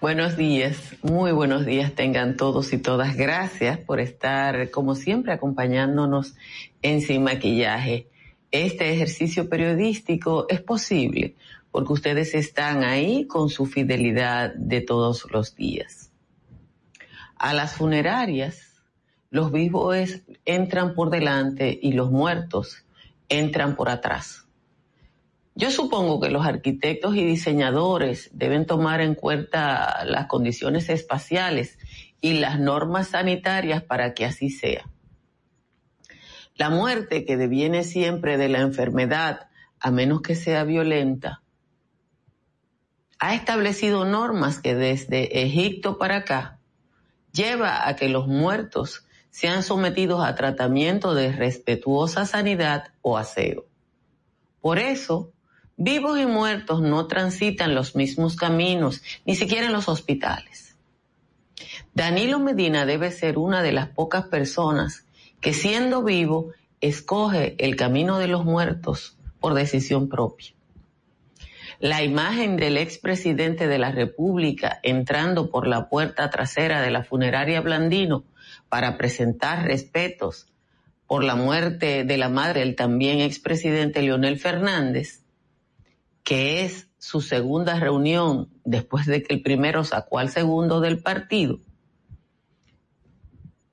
Buenos días, muy buenos días tengan todos y todas. Gracias por estar, como siempre, acompañándonos en Sin Maquillaje. Este ejercicio periodístico es posible porque ustedes están ahí con su fidelidad de todos los días. A las funerarias, los vivos entran por delante y los muertos entran por atrás. Yo supongo que los arquitectos y diseñadores deben tomar en cuenta las condiciones espaciales y las normas sanitarias para que así sea. La muerte que deviene siempre de la enfermedad, a menos que sea violenta, ha establecido normas que desde Egipto para acá lleva a que los muertos sean sometidos a tratamiento de respetuosa sanidad o aseo. Por eso, Vivos y muertos no transitan los mismos caminos, ni siquiera en los hospitales. Danilo Medina debe ser una de las pocas personas que siendo vivo escoge el camino de los muertos por decisión propia. La imagen del expresidente de la República entrando por la puerta trasera de la funeraria Blandino para presentar respetos por la muerte de la madre del también expresidente Leonel Fernández, que es su segunda reunión después de que el primero sacó al segundo del partido,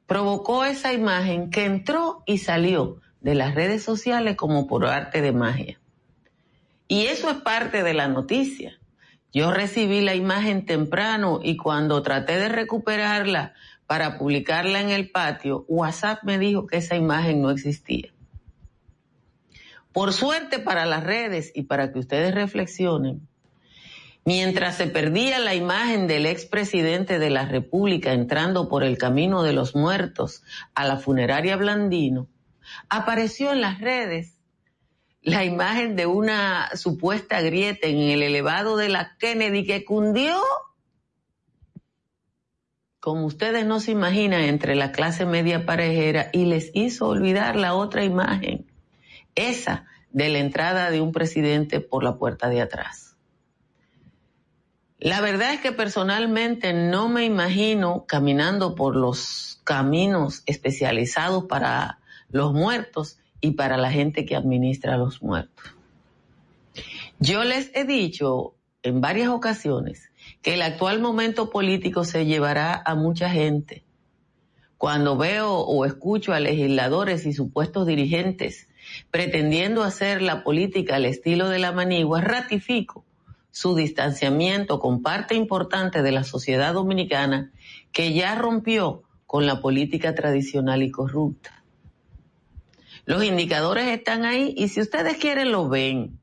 provocó esa imagen que entró y salió de las redes sociales como por arte de magia. Y eso es parte de la noticia. Yo recibí la imagen temprano y cuando traté de recuperarla para publicarla en el patio, WhatsApp me dijo que esa imagen no existía. Por suerte para las redes y para que ustedes reflexionen, mientras se perdía la imagen del expresidente de la República entrando por el camino de los muertos a la funeraria Blandino, apareció en las redes la imagen de una supuesta grieta en el elevado de la Kennedy que cundió, como ustedes no se imaginan, entre la clase media parejera y les hizo olvidar la otra imagen esa de la entrada de un presidente por la puerta de atrás. La verdad es que personalmente no me imagino caminando por los caminos especializados para los muertos y para la gente que administra a los muertos. Yo les he dicho en varias ocasiones que el actual momento político se llevará a mucha gente. Cuando veo o escucho a legisladores y supuestos dirigentes pretendiendo hacer la política al estilo de la manigua, ratifico su distanciamiento con parte importante de la sociedad dominicana que ya rompió con la política tradicional y corrupta. Los indicadores están ahí y si ustedes quieren lo ven.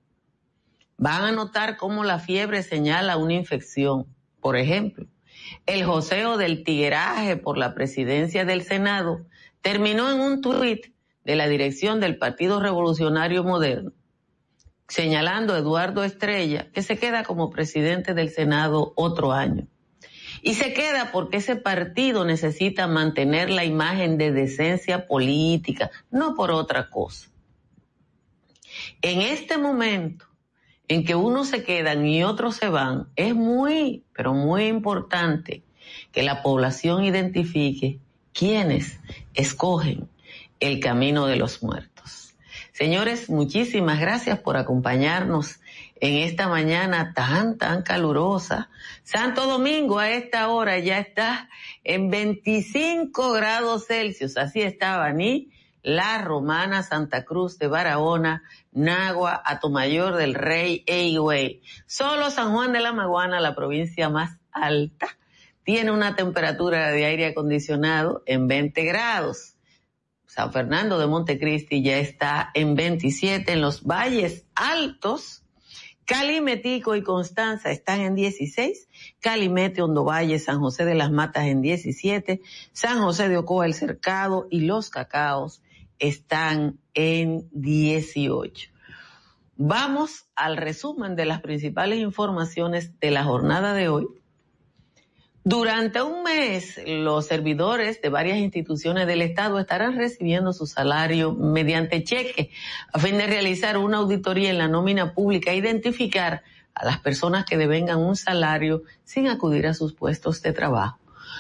Van a notar cómo la fiebre señala una infección. Por ejemplo, el joseo del tigueraje por la presidencia del Senado terminó en un tuit de la dirección del Partido Revolucionario Moderno, señalando a Eduardo Estrella que se queda como presidente del Senado otro año. Y se queda porque ese partido necesita mantener la imagen de decencia política, no por otra cosa. En este momento en que unos se quedan y otros se van, es muy, pero muy importante que la población identifique quiénes escogen el camino de los muertos. Señores, muchísimas gracias por acompañarnos en esta mañana tan, tan calurosa. Santo Domingo a esta hora ya está en 25 grados Celsius. Así estaba ni La Romana, Santa Cruz de Barahona, Nagua, Atomayor del Rey, Eigüey. Solo San Juan de la Maguana, la provincia más alta, tiene una temperatura de aire acondicionado en 20 grados. San Fernando de Montecristi ya está en 27 en los valles altos, Calimetico y Constanza están en 16, Calimete, Valle, San José de las Matas en 17, San José de Ocoa, El Cercado y Los Cacaos están en 18. Vamos al resumen de las principales informaciones de la jornada de hoy durante un mes, los servidores de varias instituciones del Estado estarán recibiendo su salario mediante cheque a fin de realizar una auditoría en la nómina pública e identificar a las personas que devengan un salario sin acudir a sus puestos de trabajo.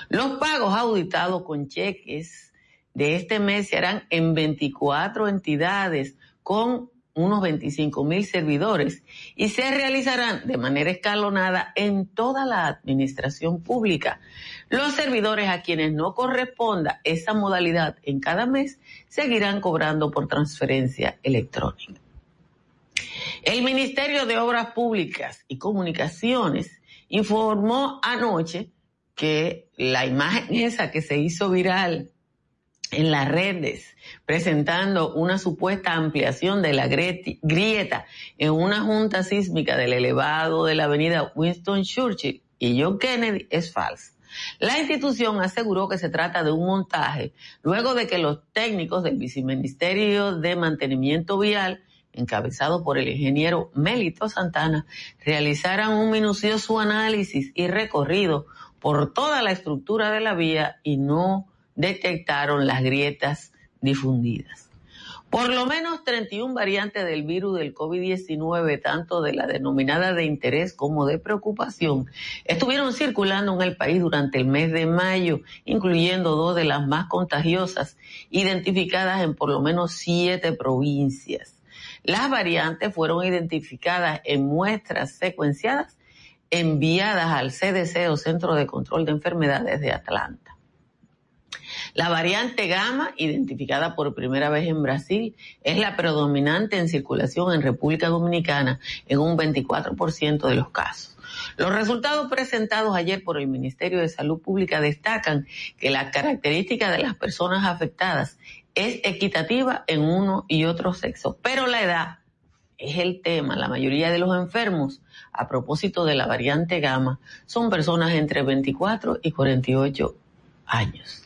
Los pagos auditados con cheques de este mes se harán en 24 entidades con unos 25 mil servidores y se realizarán de manera escalonada en toda la administración pública. Los servidores a quienes no corresponda esa modalidad en cada mes seguirán cobrando por transferencia electrónica. El Ministerio de Obras Públicas y Comunicaciones informó anoche que la imagen esa que se hizo viral en las redes presentando una supuesta ampliación de la grieta en una junta sísmica del elevado de la avenida Winston Churchill y John Kennedy es falsa. La institución aseguró que se trata de un montaje luego de que los técnicos del Viceministerio de Mantenimiento Vial, encabezado por el ingeniero Melito Santana, realizaran un minucioso análisis y recorrido por toda la estructura de la vía y no detectaron las grietas difundidas. Por lo menos 31 variantes del virus del COVID-19, tanto de la denominada de interés como de preocupación, estuvieron circulando en el país durante el mes de mayo, incluyendo dos de las más contagiosas, identificadas en por lo menos siete provincias. Las variantes fueron identificadas en muestras secuenciadas enviadas al CDC o Centro de Control de Enfermedades de Atlanta. La variante gamma, identificada por primera vez en Brasil, es la predominante en circulación en República Dominicana en un 24% de los casos. Los resultados presentados ayer por el Ministerio de Salud Pública destacan que la característica de las personas afectadas es equitativa en uno y otro sexo, pero la edad es el tema. La mayoría de los enfermos, a propósito de la variante gamma, son personas entre 24 y 48 años.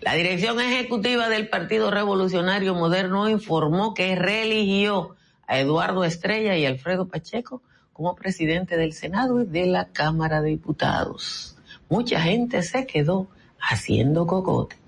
La dirección ejecutiva del Partido Revolucionario Moderno informó que reeligió a Eduardo Estrella y Alfredo Pacheco como presidente del Senado y de la Cámara de Diputados. Mucha gente se quedó haciendo cocote.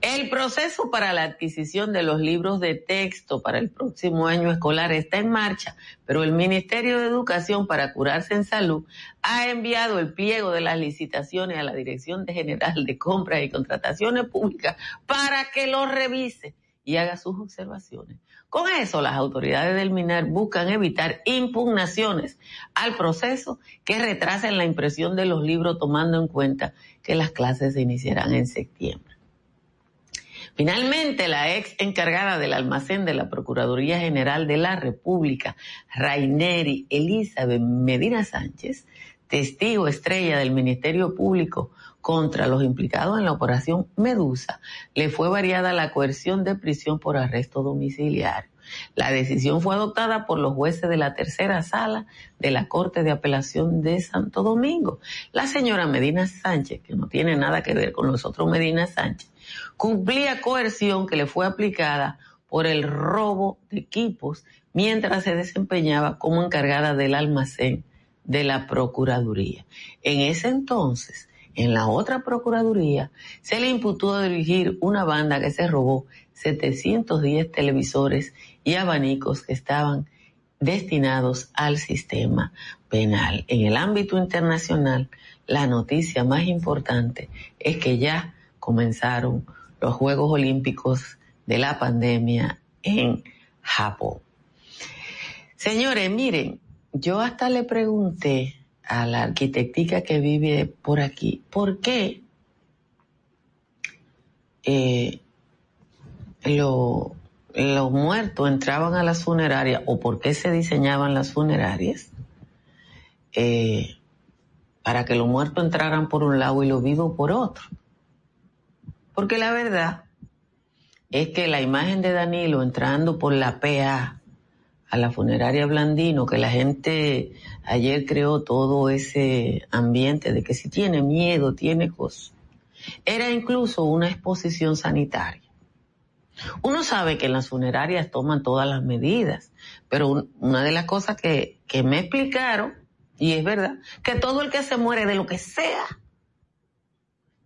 El proceso para la adquisición de los libros de texto para el próximo año escolar está en marcha, pero el Ministerio de Educación para Curarse en Salud ha enviado el pliego de las licitaciones a la Dirección General de Compras y Contrataciones Públicas para que lo revise y haga sus observaciones. Con eso, las autoridades del MINAR buscan evitar impugnaciones al proceso que retrasen la impresión de los libros tomando en cuenta que las clases se iniciarán en septiembre. Finalmente, la ex encargada del almacén de la Procuraduría General de la República, Raineri Elizabeth Medina Sánchez, testigo estrella del Ministerio Público contra los implicados en la operación Medusa, le fue variada la coerción de prisión por arresto domiciliario. La decisión fue adoptada por los jueces de la tercera sala de la Corte de Apelación de Santo Domingo. La señora Medina Sánchez, que no tiene nada que ver con los otros Medina Sánchez, cumplía coerción que le fue aplicada por el robo de equipos mientras se desempeñaba como encargada del almacén de la Procuraduría. En ese entonces, en la otra Procuraduría, se le imputó dirigir una banda que se robó 710 televisores y abanicos que estaban destinados al sistema penal. En el ámbito internacional, la noticia más importante es que ya comenzaron los Juegos Olímpicos de la pandemia en Japón. Señores, miren, yo hasta le pregunté a la arquitectica que vive por aquí, ¿por qué eh, los muertos entraban a las funerarias o por qué se diseñaban las funerarias? Eh, para que los muertos entraran por un lado y los vivos por otro. Porque la verdad es que la imagen de Danilo entrando por la PA a la funeraria Blandino, que la gente ayer creó todo ese ambiente de que si tiene miedo, tiene cosas, era incluso una exposición sanitaria. Uno sabe que en las funerarias toman todas las medidas, pero una de las cosas que, que me explicaron, y es verdad, que todo el que se muere de lo que sea,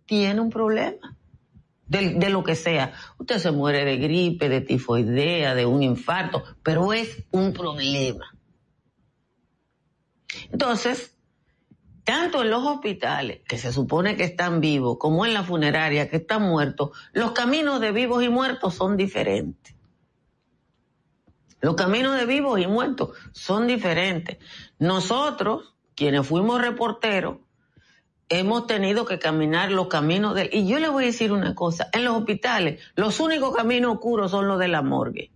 tiene un problema de, lo que sea. Usted se muere de gripe, de tifoidea, de un infarto, pero es un problema. Entonces, tanto en los hospitales, que se supone que están vivos, como en la funeraria, que están muertos, los caminos de vivos y muertos son diferentes. Los caminos de vivos y muertos son diferentes. Nosotros, quienes fuimos reporteros, hemos tenido que caminar los caminos de... Y yo le voy a decir una cosa, en los hospitales los únicos caminos oscuros son los de la morgue.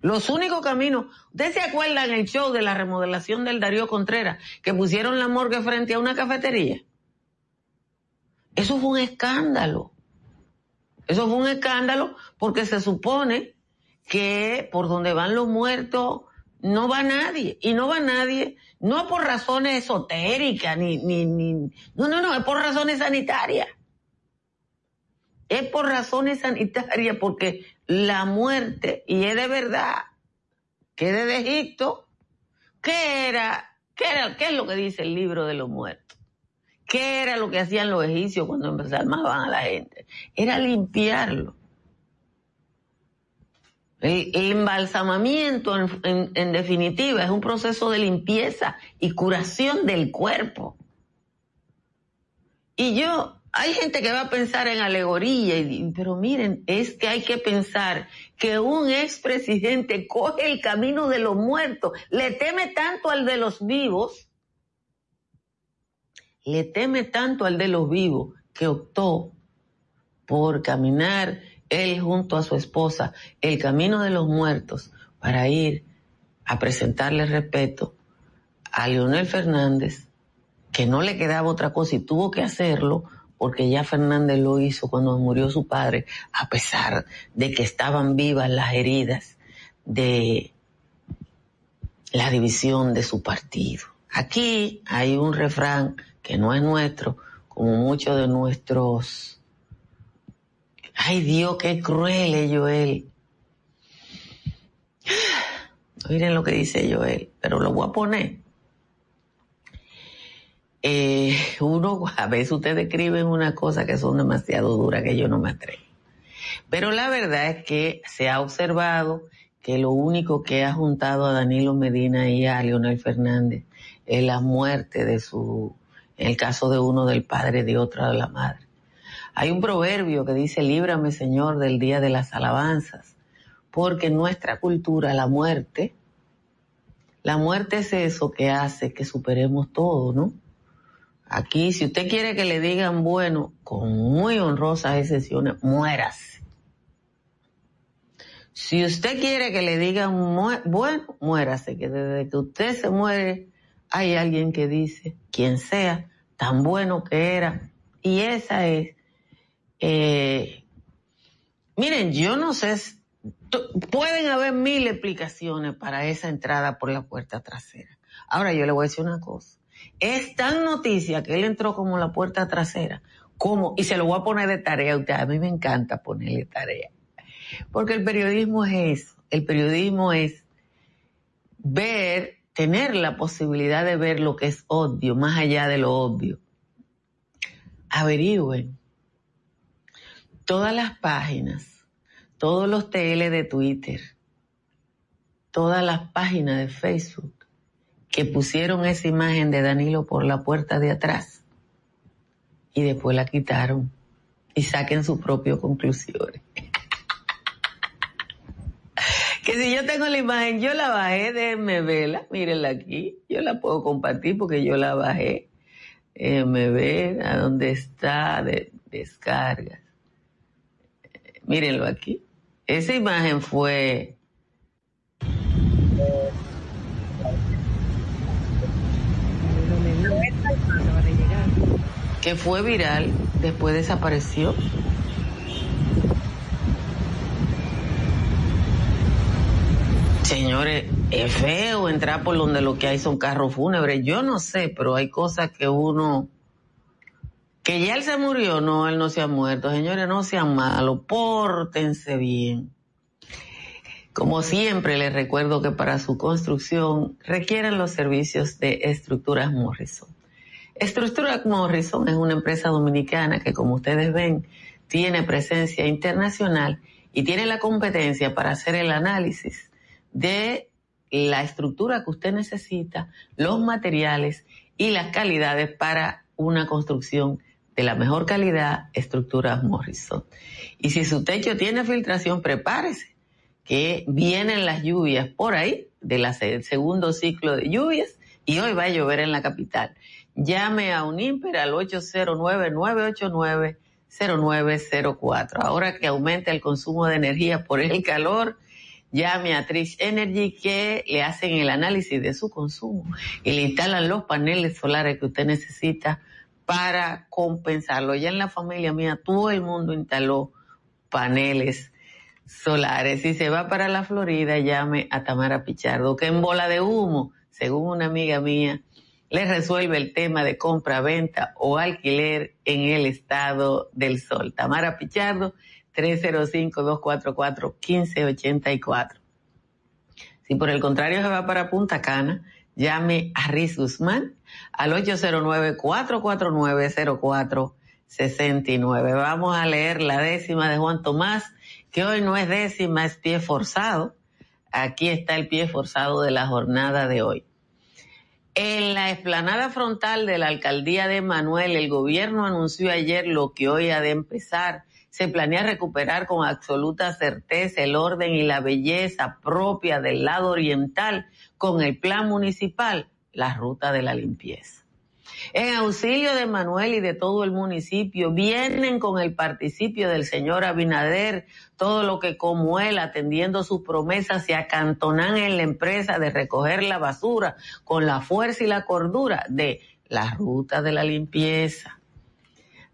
Los únicos caminos... ¿Ustedes se acuerdan el show de la remodelación del Darío Contreras que pusieron la morgue frente a una cafetería? Eso fue un escándalo. Eso fue un escándalo porque se supone que por donde van los muertos no va nadie. Y no va nadie, no por razones esotéricas, ni, ni, ni, no, no, no, es por razones sanitarias. Es por razones sanitarias, porque la muerte, y es de verdad, que desde Egipto, ¿qué era, qué era, qué es lo que dice el libro de los muertos? ¿Qué era lo que hacían los egipcios cuando empezaban a la gente? Era limpiarlo. El, embalsamamiento, en, definitiva, es un proceso de limpieza y curación del cuerpo. Y yo, hay gente que va a pensar en alegoría, y, pero miren, es que hay que pensar que un expresidente coge el camino de los muertos, le teme tanto al de los vivos, le teme tanto al de los vivos, que optó por caminar él junto a su esposa, el camino de los muertos, para ir a presentarle respeto a Leonel Fernández, que no le quedaba otra cosa y tuvo que hacerlo porque ya Fernández lo hizo cuando murió su padre, a pesar de que estaban vivas las heridas de la división de su partido. Aquí hay un refrán que no es nuestro, como muchos de nuestros Ay Dios, qué cruel es Joel. Miren lo que dice Joel, pero lo voy a poner. Eh, uno, a veces ustedes escriben una cosa que son demasiado duras que yo no me atrevo. Pero la verdad es que se ha observado que lo único que ha juntado a Danilo Medina y a Leonel Fernández es la muerte de su, en el caso de uno del padre de otra de la madre. Hay un proverbio que dice, líbrame Señor del día de las alabanzas, porque en nuestra cultura la muerte, la muerte es eso que hace que superemos todo, ¿no? Aquí, si usted quiere que le digan bueno, con muy honrosas excepciones, muérase. Si usted quiere que le digan bueno, muérase, que desde que usted se muere hay alguien que dice, quien sea, tan bueno que era. Y esa es eh, miren, yo no sé, pueden haber mil explicaciones para esa entrada por la puerta trasera. Ahora yo le voy a decir una cosa. Es tan noticia que él entró como la puerta trasera, como, y se lo voy a poner de tarea a mí me encanta ponerle tarea. Porque el periodismo es eso, el periodismo es ver, tener la posibilidad de ver lo que es obvio, más allá de lo obvio. Averigüen todas las páginas, todos los TL de Twitter, todas las páginas de Facebook que pusieron esa imagen de Danilo por la puerta de atrás y después la quitaron y saquen sus propias conclusiones. que si yo tengo la imagen, yo la bajé, de vela, mírenla aquí, yo la puedo compartir porque yo la bajé. me ver a dónde está de descarga. Mírenlo aquí. Esa imagen fue... que fue viral, después desapareció. señores, es feo entrar por donde lo que hay son carros fúnebres. Yo no sé, pero hay cosas que uno... Que ya él se murió, no, él no se ha muerto. Señores, no sean malos, pórtense bien. Como siempre, les recuerdo que para su construcción requieren los servicios de Estructuras Morrison. Estructuras Morrison es una empresa dominicana que, como ustedes ven, tiene presencia internacional y tiene la competencia para hacer el análisis de la estructura que usted necesita, los materiales y las calidades para una construcción de la mejor calidad, estructuras Morrison. Y si su techo tiene filtración, prepárese, que vienen las lluvias por ahí, del segundo ciclo de lluvias, y hoy va a llover en la capital. Llame a Unimper al 809-989 0904. Ahora que aumenta el consumo de energía por el calor, llame a Trish Energy que le hacen el análisis de su consumo y le instalan los paneles solares que usted necesita para compensarlo. Ya en la familia mía todo el mundo instaló paneles solares. Si se va para la Florida, llame a Tamara Pichardo, que en bola de humo, según una amiga mía, le resuelve el tema de compra, venta o alquiler en el estado del sol. Tamara Pichardo, 305-244-1584. Si por el contrario se va para Punta Cana, llame a Riz Guzmán al 809-449-0469. Vamos a leer la décima de Juan Tomás, que hoy no es décima, es pie forzado. Aquí está el pie forzado de la jornada de hoy. En la explanada frontal de la alcaldía de Manuel, el gobierno anunció ayer lo que hoy ha de empezar. Se planea recuperar con absoluta certeza el orden y la belleza propia del lado oriental con el plan municipal, la ruta de la limpieza. En auxilio de Manuel y de todo el municipio, vienen con el participio del señor Abinader, todo lo que como él, atendiendo sus promesas, se acantonan en la empresa de recoger la basura con la fuerza y la cordura de la ruta de la limpieza.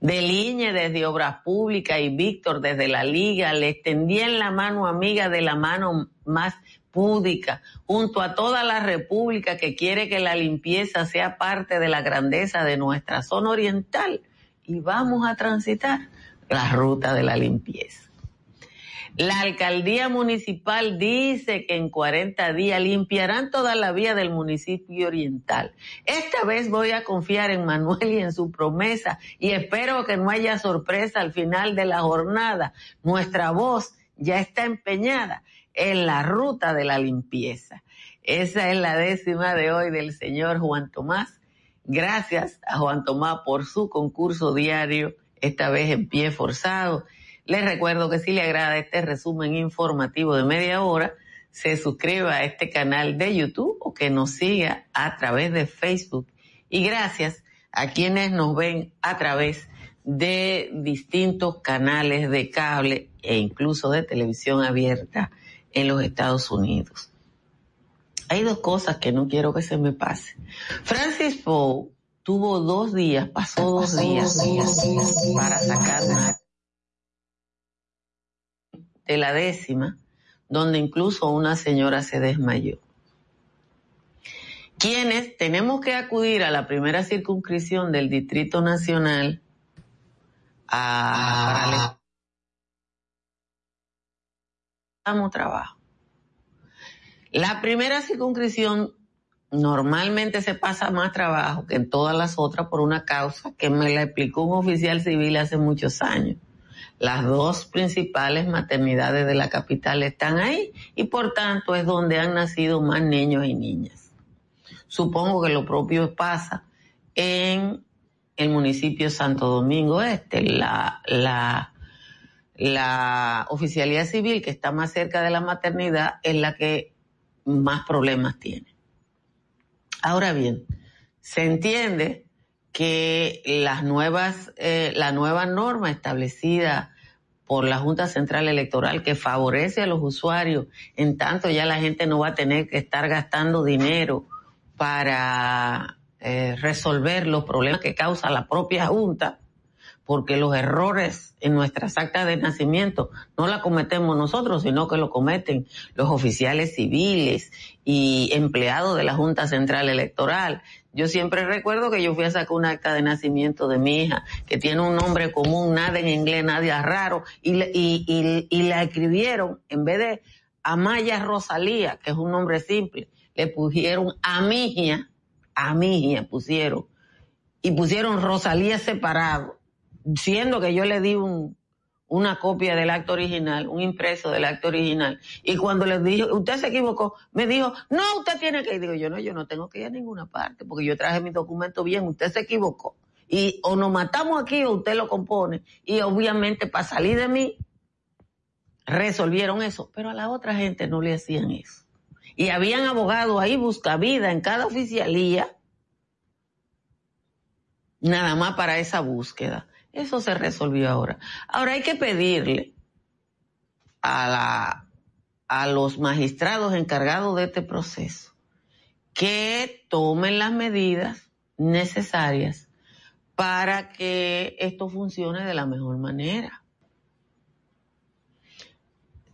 De Liñe desde Obras Públicas y Víctor desde la Liga le extendían la mano amiga de la mano más púdica, junto a toda la República que quiere que la limpieza sea parte de la grandeza de nuestra zona oriental y vamos a transitar la ruta de la limpieza. La alcaldía municipal dice que en 40 días limpiarán toda la vía del municipio oriental. Esta vez voy a confiar en Manuel y en su promesa y espero que no haya sorpresa al final de la jornada. Nuestra voz ya está empeñada en la ruta de la limpieza. Esa es la décima de hoy del señor Juan Tomás. Gracias a Juan Tomás por su concurso diario, esta vez en pie forzado. Les recuerdo que si le agrada este resumen informativo de media hora, se suscriba a este canal de YouTube o que nos siga a través de Facebook. Y gracias a quienes nos ven a través de distintos canales de cable e incluso de televisión abierta en los Estados Unidos. Hay dos cosas que no quiero que se me pase. Francis Poe tuvo dos días, pasó dos días, para sacar de la décima, donde incluso una señora se desmayó. Quienes tenemos que acudir a la primera circunscripción del Distrito Nacional a, trabajo. La primera circunscripción normalmente se pasa más trabajo que en todas las otras por una causa que me la explicó un oficial civil hace muchos años. Las dos principales maternidades de la capital están ahí y por tanto es donde han nacido más niños y niñas. Supongo que lo propio pasa en el municipio Santo Domingo Este. La, la la oficialidad civil que está más cerca de la maternidad es la que más problemas tiene. Ahora bien, se entiende que las nuevas, eh, la nueva norma establecida por la Junta Central Electoral que favorece a los usuarios, en tanto ya la gente no va a tener que estar gastando dinero para eh, resolver los problemas que causa la propia Junta, porque los errores en nuestras actas de nacimiento no la cometemos nosotros, sino que lo cometen los oficiales civiles y empleados de la Junta Central Electoral. Yo siempre recuerdo que yo fui a sacar un acta de nacimiento de mi hija, que tiene un nombre común, nada en inglés, nada raro, y, y, y la escribieron, en vez de Amaya Rosalía, que es un nombre simple, le pusieron Amigia, Amigia pusieron, y pusieron Rosalía separado, siendo que yo le di un, una copia del acto original, un impreso del acto original. Y cuando le dije, usted se equivocó, me dijo, no, usted tiene que ir. Digo, yo no, yo no tengo que ir a ninguna parte, porque yo traje mi documento bien, usted se equivocó. Y o nos matamos aquí o usted lo compone. Y obviamente para salir de mí, resolvieron eso. Pero a la otra gente no le hacían eso. Y habían abogados ahí busca vida en cada oficialía, nada más para esa búsqueda. Eso se resolvió ahora. Ahora hay que pedirle a, la, a los magistrados encargados de este proceso que tomen las medidas necesarias para que esto funcione de la mejor manera.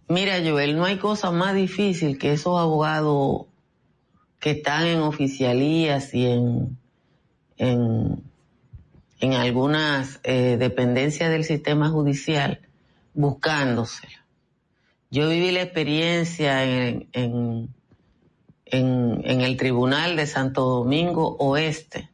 Mira, Joel, no hay cosa más difícil que esos abogados que están en oficialías y en, en en algunas eh, dependencias del sistema judicial buscándosela. Yo viví la experiencia en, en, en, el Tribunal de Santo Domingo Oeste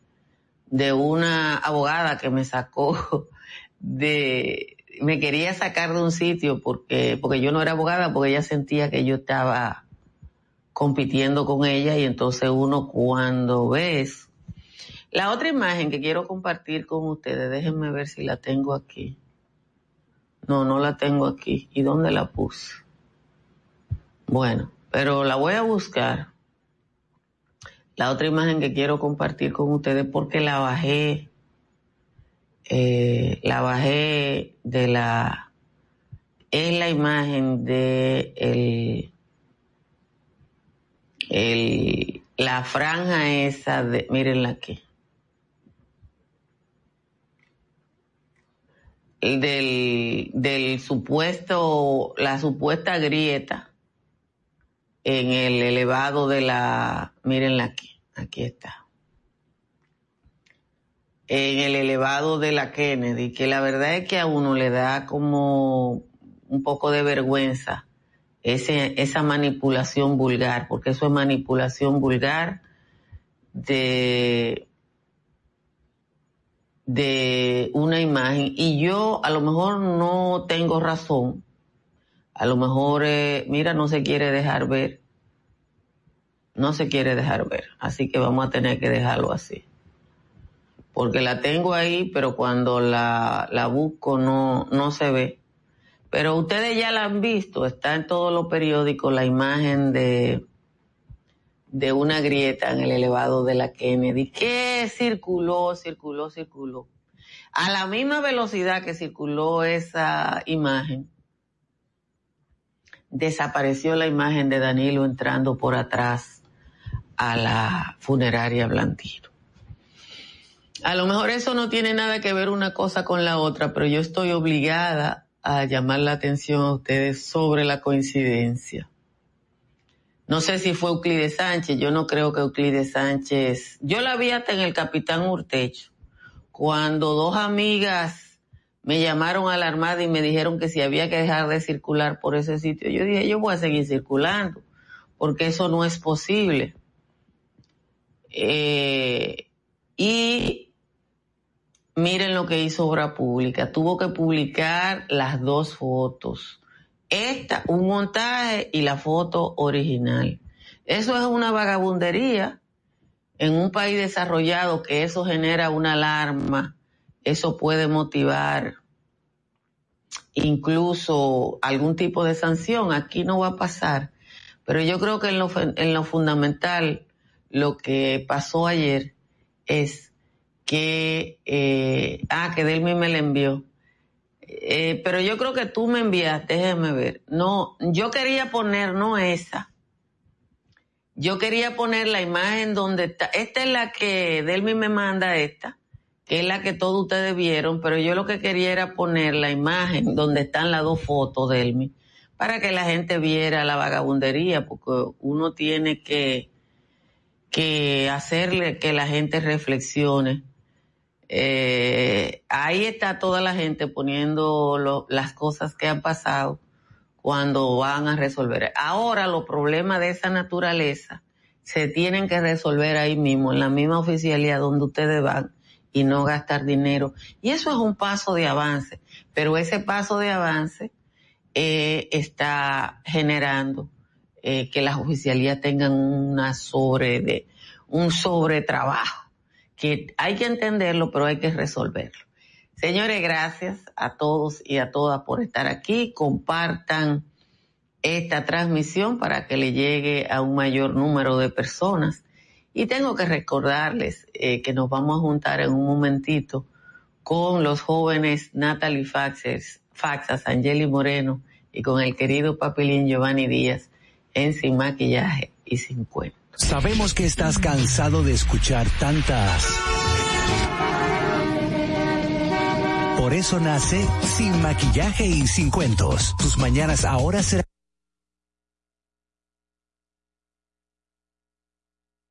de una abogada que me sacó de, me quería sacar de un sitio porque, porque yo no era abogada, porque ella sentía que yo estaba compitiendo con ella y entonces uno cuando ves la otra imagen que quiero compartir con ustedes, déjenme ver si la tengo aquí. No, no la tengo aquí. ¿Y dónde la puse? Bueno, pero la voy a buscar. La otra imagen que quiero compartir con ustedes porque la bajé, eh, la bajé de la, es la imagen de el, el, la franja esa de, mírenla aquí. Del, del supuesto, la supuesta grieta en el elevado de la, mírenla aquí, aquí está. En el elevado de la Kennedy, que la verdad es que a uno le da como un poco de vergüenza ese, esa manipulación vulgar, porque eso es manipulación vulgar de de una imagen y yo a lo mejor no tengo razón, a lo mejor, eh, mira, no se quiere dejar ver, no se quiere dejar ver, así que vamos a tener que dejarlo así. Porque la tengo ahí, pero cuando la, la busco no, no se ve. Pero ustedes ya la han visto, está en todos los periódicos la imagen de, de una grieta en el elevado de la Kennedy que circuló, circuló, circuló. A la misma velocidad que circuló esa imagen, desapareció la imagen de Danilo entrando por atrás a la funeraria Blandino. A lo mejor eso no tiene nada que ver una cosa con la otra, pero yo estoy obligada a llamar la atención a ustedes sobre la coincidencia. No sé si fue Euclides Sánchez, yo no creo que Euclides Sánchez, yo la vi hasta en el Capitán Urtecho, cuando dos amigas me llamaron a la Armada y me dijeron que si había que dejar de circular por ese sitio, yo dije, yo voy a seguir circulando, porque eso no es posible. Eh, y miren lo que hizo Obra Pública, tuvo que publicar las dos fotos esta, un montaje y la foto original. Eso es una vagabundería en un país desarrollado que eso genera una alarma, eso puede motivar incluso algún tipo de sanción. Aquí no va a pasar. Pero yo creo que en lo, en lo fundamental, lo que pasó ayer es que, eh, ah, que Delmi me la envió eh, pero yo creo que tú me enviaste, déjeme ver. No, yo quería poner, no esa. Yo quería poner la imagen donde está. Esta es la que Delmi me manda esta. que es la que todos ustedes vieron, pero yo lo que quería era poner la imagen donde están las dos fotos de él, para que la gente viera la vagabundería, porque uno tiene que, que hacerle que la gente reflexione. Eh, ahí está toda la gente poniendo las cosas que han pasado cuando van a resolver. Ahora los problemas de esa naturaleza se tienen que resolver ahí mismo, en la misma oficialidad donde ustedes van y no gastar dinero. Y eso es un paso de avance, pero ese paso de avance eh, está generando eh, que las oficialías tengan una sobre de, un sobretrabajo, que hay que entenderlo, pero hay que resolverlo. Señores, gracias a todos y a todas por estar aquí. Compartan esta transmisión para que le llegue a un mayor número de personas. Y tengo que recordarles eh, que nos vamos a juntar en un momentito con los jóvenes Natalie Faxes, Faxas, Angeli Moreno y con el querido papelín Giovanni Díaz en Sin Maquillaje y Sin Cuento. Sabemos que estás cansado de escuchar tantas Por eso nace Sin Maquillaje y Sin Cuentos. Tus mañanas ahora serán...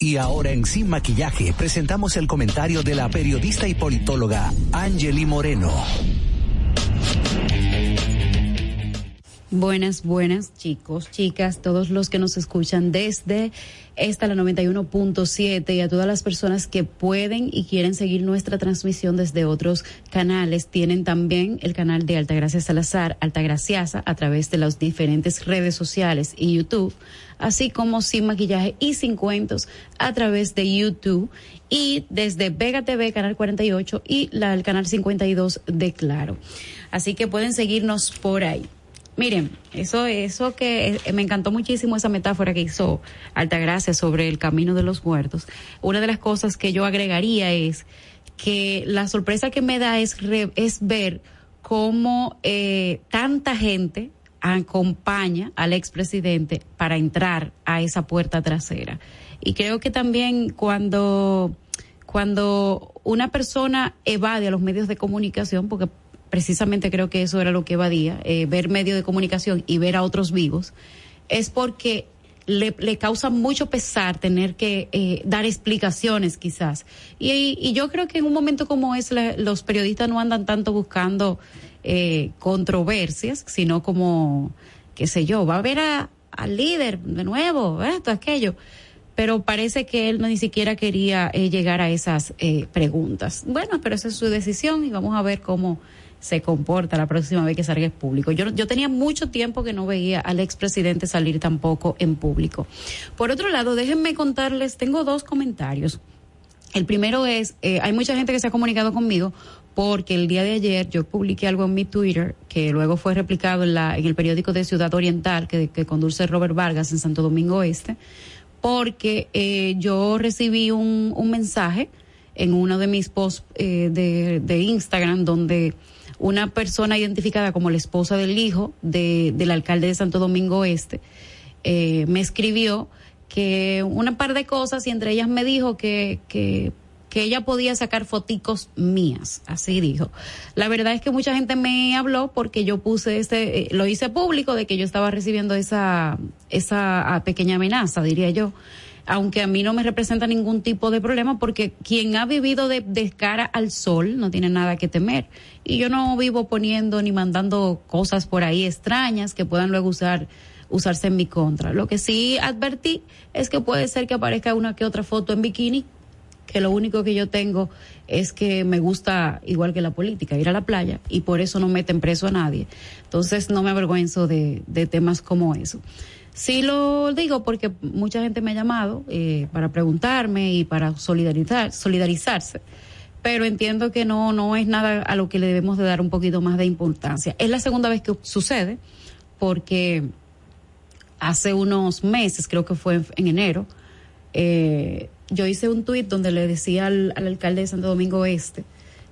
Y ahora en Sin Maquillaje presentamos el comentario de la periodista y politóloga Angeli Moreno. Buenas, buenas chicos, chicas, todos los que nos escuchan desde esta la 91.7 y a todas las personas que pueden y quieren seguir nuestra transmisión desde otros canales. Tienen también el canal de Altagracia Salazar, Altagraciasa, a través de las diferentes redes sociales y YouTube así como sin maquillaje y sin cuentos a través de YouTube y desde Vega TV, Canal 48 y la, el Canal 52 de Claro. Así que pueden seguirnos por ahí. Miren, eso, eso que eh, me encantó muchísimo esa metáfora que hizo Altagracia sobre el camino de los muertos. Una de las cosas que yo agregaría es que la sorpresa que me da es, es ver cómo eh, tanta gente acompaña al expresidente para entrar a esa puerta trasera. Y creo que también cuando, cuando una persona evade a los medios de comunicación, porque precisamente creo que eso era lo que evadía, eh, ver medios de comunicación y ver a otros vivos, es porque le, le causa mucho pesar tener que eh, dar explicaciones quizás. Y, yo creo que en un momento como ese los periodistas no andan tanto buscando eh, controversias, sino como, qué sé yo, va a ver a, al líder de nuevo, esto, aquello. Pero parece que él no ni siquiera quería eh, llegar a esas eh, preguntas. Bueno, pero esa es su decisión y vamos a ver cómo se comporta la próxima vez que salga en público. Yo, yo tenía mucho tiempo que no veía al expresidente salir tampoco en público. Por otro lado, déjenme contarles, tengo dos comentarios. El primero es, eh, hay mucha gente que se ha comunicado conmigo porque el día de ayer yo publiqué algo en mi Twitter que luego fue replicado en, la, en el periódico de Ciudad Oriental que, conduce Robert Vargas en Santo Domingo Este, porque eh, yo recibí un, un, mensaje en uno de mis posts eh, de, de Instagram donde una persona identificada como la esposa del hijo de, del alcalde de Santo Domingo Este eh, me escribió que una par de cosas y entre ellas me dijo que, que, que ella podía sacar foticos mías, así dijo. La verdad es que mucha gente me habló porque yo puse este, eh, lo hice público de que yo estaba recibiendo esa, esa ah, pequeña amenaza, diría yo aunque a mí no me representa ningún tipo de problema porque quien ha vivido de, de, cara al sol no tiene nada que temer. Y yo no vivo poniendo ni mandando cosas por ahí extrañas que puedan luego usar usarse en mi contra. Lo que sí advertí es que puede ser que aparezca una que otra foto en bikini, que lo único que yo tengo es que me gusta, igual que la política, ir a la playa y por eso no meten preso a nadie. Entonces no me avergüenzo de, de temas como eso. Sí lo digo porque mucha gente me ha llamado eh, para preguntarme y para solidarizar, solidarizarse, pero entiendo que no, no es nada a lo que le debemos de dar un poquito más de importancia. Es la segunda vez que sucede porque hace unos meses, creo que fue en, enero, eh, yo hice un tuit donde le decía al, al alcalde de Santo Domingo Este,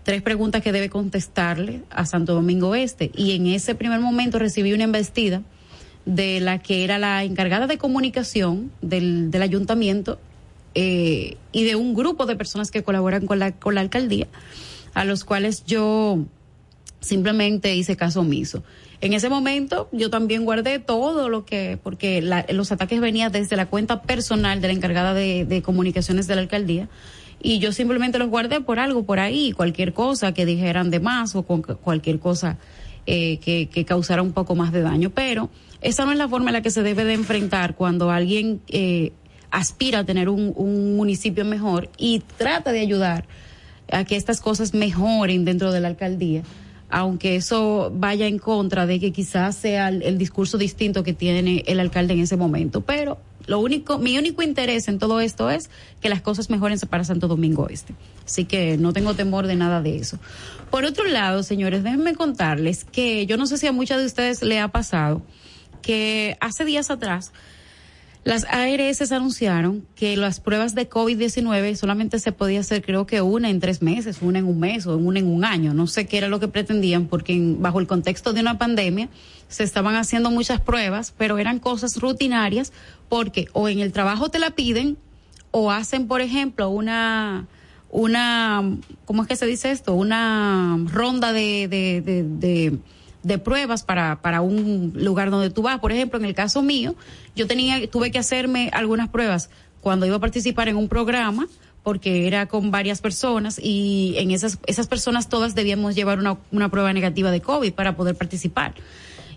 tres preguntas que debe contestarle a Santo Domingo Este. Y en ese primer momento recibí una embestida de la que era la encargada de comunicación del, del ayuntamiento eh, y de un grupo de personas que colaboran con la, con la alcaldía, a los cuales yo simplemente hice caso omiso. En ese momento yo también guardé todo lo que, porque la, los ataques venían desde la cuenta personal de la encargada de, comunicaciones de la alcaldía y yo simplemente los guardé por algo por ahí, cualquier cosa que dijeran de más o con cualquier cosa eh, que, que causara un poco más de daño. Pero esa no es la forma en la que se debe de enfrentar cuando alguien eh, aspira a tener un, un municipio mejor y trata de ayudar a que estas cosas mejoren dentro de la alcaldía aunque eso vaya en contra de que quizás sea el, el, discurso distinto que tiene el alcalde en ese momento. Pero lo único, mi único interés en todo esto es que las cosas mejoren para Santo Domingo Este. Así que no tengo temor de nada de eso. Por otro lado, señores, déjenme contarles que yo no sé si a muchas de ustedes le ha pasado que hace días atrás las ARS anunciaron que las pruebas de COVID-19 solamente se podía hacer creo que una en tres meses, una en un mes o una en un año. No sé qué era lo que pretendían porque en, bajo el contexto de una pandemia se estaban haciendo muchas pruebas, pero eran cosas rutinarias porque o en el trabajo te la piden o hacen, por ejemplo, una una, ¿cómo es que se dice esto? Una ronda de, de, de pruebas para, para un lugar donde tú vas. Por ejemplo, en el caso mío, yo tenía, tuve que hacerme algunas pruebas cuando iba a participar en un programa, porque era con varias personas y en esas, esas personas todas debíamos llevar una, una prueba negativa de COVID para poder participar.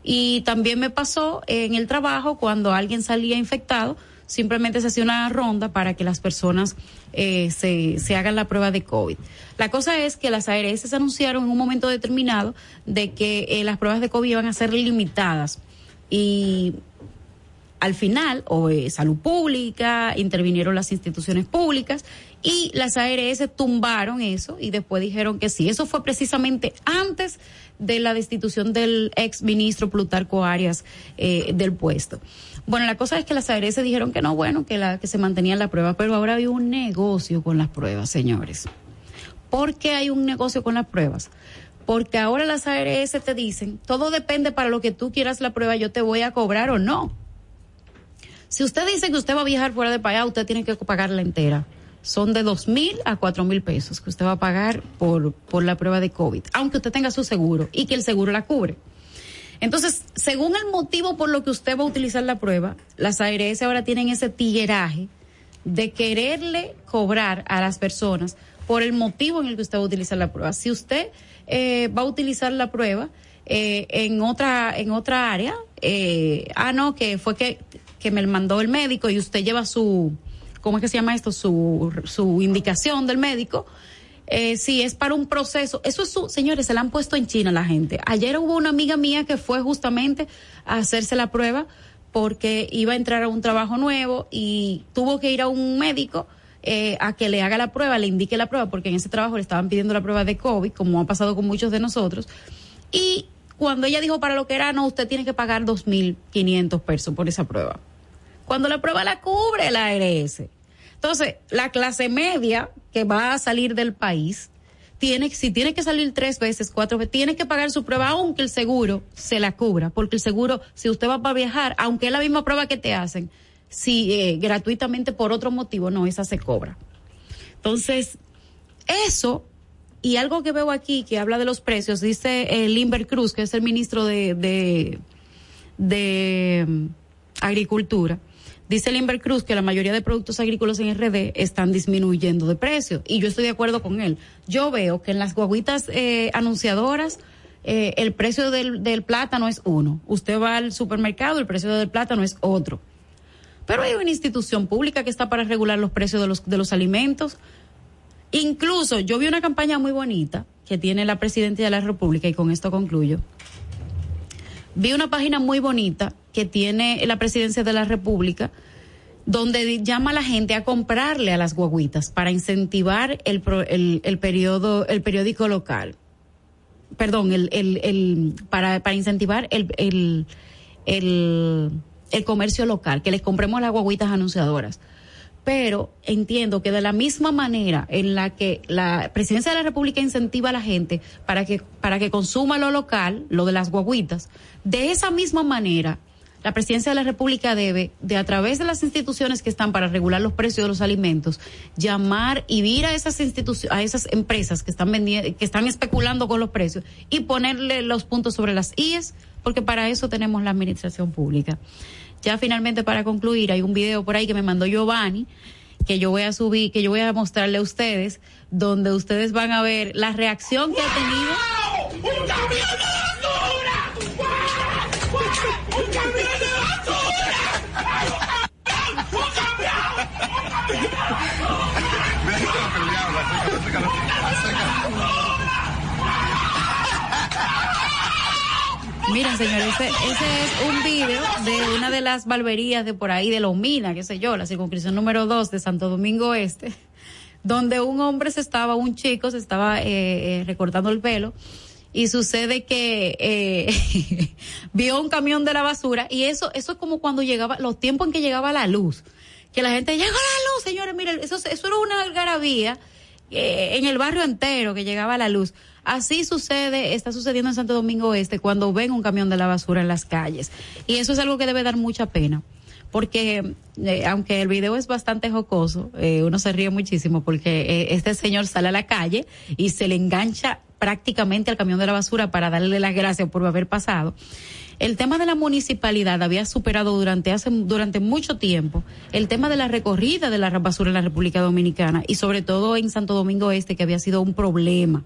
Y también me pasó en el trabajo cuando alguien salía infectado, simplemente se hacía una ronda para que las personas eh, se, se hagan la prueba de COVID. La cosa es que las ARS anunciaron en un momento determinado de que eh, las pruebas de COVID iban a ser limitadas y al final, o eh, salud pública, intervinieron las instituciones públicas y las ARS tumbaron eso y después dijeron que sí. Eso fue precisamente antes de la destitución del ex ministro Plutarco Arias eh, del puesto. Bueno, la cosa es que las ARS dijeron que no, bueno, que, la, que se mantenían la prueba, pero ahora hay un negocio con las pruebas, señores. ¿Por qué hay un negocio con las pruebas? Porque ahora las ARS te dicen, todo depende para lo que tú quieras la prueba, yo te voy a cobrar o no. Si usted dice que usted va a viajar fuera de país, usted tiene que pagarla entera. Son de dos mil a cuatro mil pesos que usted va a pagar por, por la prueba de COVID, aunque usted tenga su seguro y que el seguro la cubre. Entonces, según el motivo por lo que usted va a utilizar la prueba, las ARS ahora tienen ese tigueraje de quererle cobrar a las personas por el motivo en el que usted va a utilizar la prueba. Si usted eh, va a utilizar la prueba eh, en otra en otra área, eh, ah no, que fue que, que me mandó el médico y usted lleva su, ¿cómo es que se llama esto? Su, su indicación del médico eh, si es para un proceso, eso es su, señores, se la han puesto en China la gente. Ayer hubo una amiga mía que fue justamente a hacerse la prueba porque iba a entrar a un trabajo nuevo y tuvo que ir a un médico eh, a que le haga la prueba, le indique la prueba, porque en ese trabajo le estaban pidiendo la prueba de COVID, como ha pasado con muchos de nosotros. Y cuando ella dijo para lo que era, no, usted tiene que pagar 2.500 pesos por esa prueba. Cuando la prueba la cubre la ARS. Entonces, la clase media que va a salir del país tiene, si tiene que salir tres veces, cuatro veces, tiene que pagar su prueba, aunque el seguro se la cubra, porque el seguro, si usted va para viajar, aunque es la misma prueba que te hacen, si eh, gratuitamente por otro motivo, no, esa se cobra. Entonces, eso y algo que veo aquí que habla de los precios, dice el Limber Cruz, que es el ministro de, de, de mm, Agricultura, Dice Limber Cruz que la mayoría de productos agrícolas en RD están disminuyendo de precio y yo estoy de acuerdo con él. Yo veo que en las guaguitas eh, anunciadoras eh, el precio del, plátano es uno. Usted va al supermercado, el precio del plátano es otro. Pero hay una institución pública que está para regular los precios de los, de los alimentos. Incluso yo vi una campaña muy bonita que tiene la Presidenta de la República y con esto concluyo. Vi una página muy bonita que tiene la presidencia de la República, donde llama a la gente a comprarle a las guaguitas para incentivar el, el, periodo, el periódico local. Perdón, el, el, para, para incentivar el, el, el comercio local, que les compremos las guaguitas anunciadoras pero entiendo que de la misma manera en la que la presidencia de la República incentiva a la gente para que, para que consuma lo local, lo de las guaguitas, de esa misma manera la presidencia de la República debe, de a través de las instituciones que están para regular los precios de los alimentos, llamar y ir a esas instituciones, a esas empresas que están vendiendo, que están especulando con los precios y ponerle los puntos sobre las IES, porque para eso tenemos la administración pública. Ya finalmente para concluir, hay un video por ahí que me mandó Giovanni, que yo voy a subir, que yo voy a mostrarle a ustedes, donde ustedes van a ver la reacción que ha tenido. ¡Un camión Miren, señores, ese, es un video de una de las barberías de por ahí de Lomina, qué sé yo, la circunscripción número dos de Santo Domingo Este, donde un hombre se estaba, un chico se estaba eh, eh, recortando el pelo y sucede que eh, vio un camión de la basura y eso, eso es como cuando llegaba, los tiempos en que llegaba la luz, que la gente llegó la luz, señores, miren, eso, eso era una algarabía en el barrio entero que llegaba la luz. Así sucede, está sucediendo en Santo Domingo Este cuando ven un camión de la basura en las calles. Y eso es algo que debe dar mucha pena. Porque eh, aunque el video es bastante jocoso, eh, uno se ríe muchísimo porque eh, este señor sale a la calle y se le engancha prácticamente al camión de la basura para darle las gracias por haber pasado. El tema de la municipalidad había superado durante hace durante mucho tiempo el tema de la recorrida de la basura en la República Dominicana y sobre todo en Santo Domingo Este que había sido un problema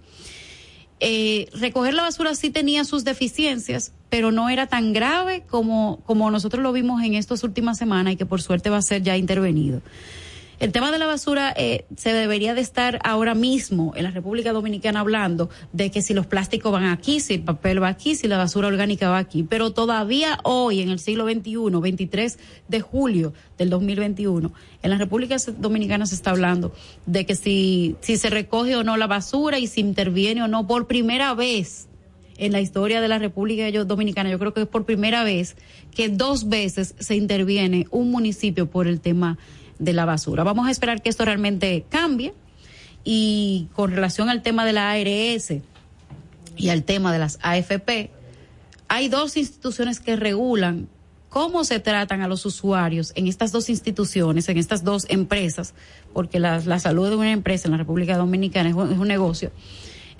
eh, recoger la basura sí tenía sus deficiencias, pero no era tan grave como, como nosotros lo vimos en estas últimas semanas y que por suerte va a ser ya intervenido. El tema de la basura eh, se debería de estar ahora mismo en la República Dominicana hablando de que si los plásticos van aquí, si el papel va aquí, si la basura orgánica va aquí. Pero todavía hoy, en el siglo XXI, 23 de julio del 2021, en la República Dominicana se está hablando de que si, si se recoge o no la basura y si interviene o no por primera vez en la historia de la República Dominicana, yo creo que es por primera vez que dos veces se interviene un municipio por el tema de la basura. Vamos a esperar que esto realmente cambie y con relación al tema de la ARS y al tema de las AFP, hay dos instituciones que regulan cómo se tratan a los usuarios en estas dos instituciones, en estas dos empresas, porque la, salud de una empresa en la República Dominicana es un, negocio.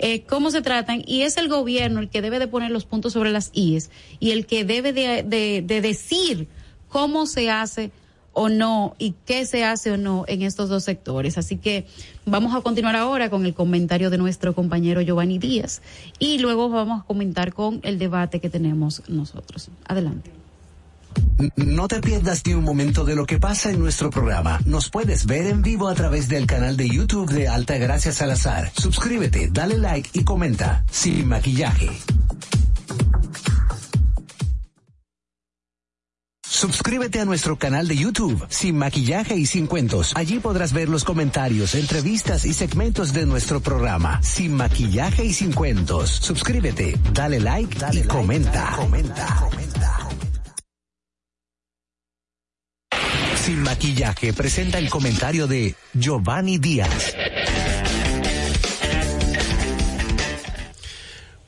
Eh, cómo se tratan y es el gobierno el que debe de poner los puntos sobre las IES y el que debe de decir cómo se hace o no y qué se hace o no en estos dos sectores. Así que vamos a continuar ahora con el comentario de nuestro compañero Giovanni Díaz y luego vamos a comentar con el debate que tenemos nosotros. Adelante. No te pierdas ni un momento de lo que pasa en nuestro programa. Nos puedes ver en vivo a través del canal de YouTube de Alta Gracias Salazar. Suscríbete, dale like y comenta. Sin maquillaje. Suscríbete a nuestro canal de YouTube, Sin Maquillaje y Sin Cuentos. Allí podrás ver los comentarios, entrevistas y segmentos de nuestro programa, Sin Maquillaje y Sin Cuentos. Suscríbete, dale like dale y comenta. comenta. comenta. Sin Maquillaje presenta el comentario de Giovanni Díaz.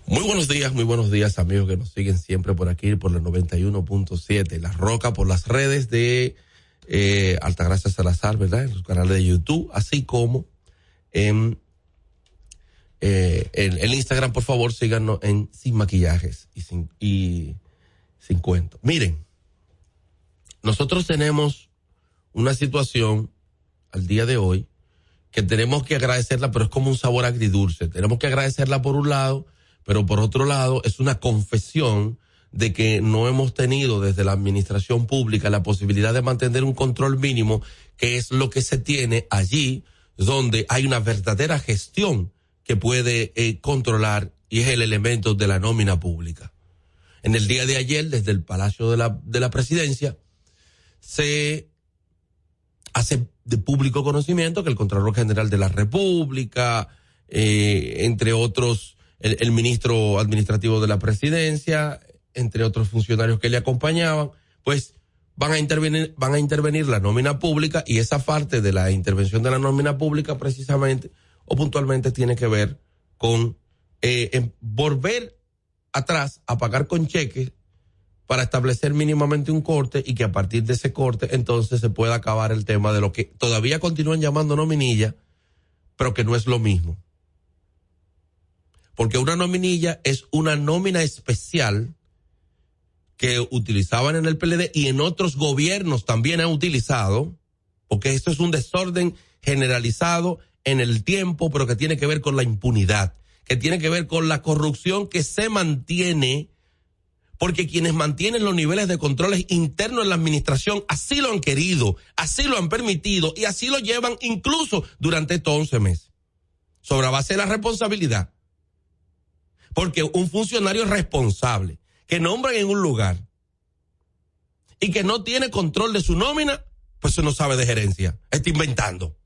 Muy buenos días, muy buenos días amigos que nos siguen siempre por aquí, por el 91.7, La Roca, por las redes de eh, Altagracia Salazar, ¿verdad? En su canal de YouTube, así como en eh, Instagram, por favor, síganos en Sin Maquillajes y Sin, y sin Cuento. Miren, nosotros tenemos una situación al día de hoy que tenemos que agradecerla, pero es como un sabor agridulce. Tenemos que agradecerla por un lado, pero por otro lado es una confesión de que no hemos tenido desde la administración pública la posibilidad de mantener un control mínimo, que es lo que se tiene allí donde hay una verdadera gestión que puede eh, controlar y es el elemento de la nómina pública. En el día de ayer, desde el Palacio de la, de la Presidencia, se hace de público conocimiento que el Contralor General de la República, eh, entre otros el, ministro administrativo de la presidencia, entre otros funcionarios que le acompañaban, pues van a intervenir, van a intervenir la nómina pública y esa parte de la intervención de la nómina pública precisamente o puntualmente tiene que ver con eh, volver atrás a pagar con cheques para establecer mínimamente un corte y que a partir de ese corte entonces se pueda acabar el tema de lo que todavía continúan llamando nominilla, pero que no es lo mismo porque una nominilla es una nómina especial que utilizaban en el PLD y en otros gobiernos también han utilizado, porque esto es un desorden generalizado en el tiempo, pero que tiene que ver con la impunidad, que tiene que ver con la corrupción que se mantiene, porque quienes mantienen los niveles de controles internos en la administración así lo han querido, así lo han permitido y así lo llevan incluso durante estos 11 meses. Sobre la base de la responsabilidad porque un funcionario responsable que nombran en un lugar y que no tiene control de su nómina, pues eso no sabe de gerencia, está inventando.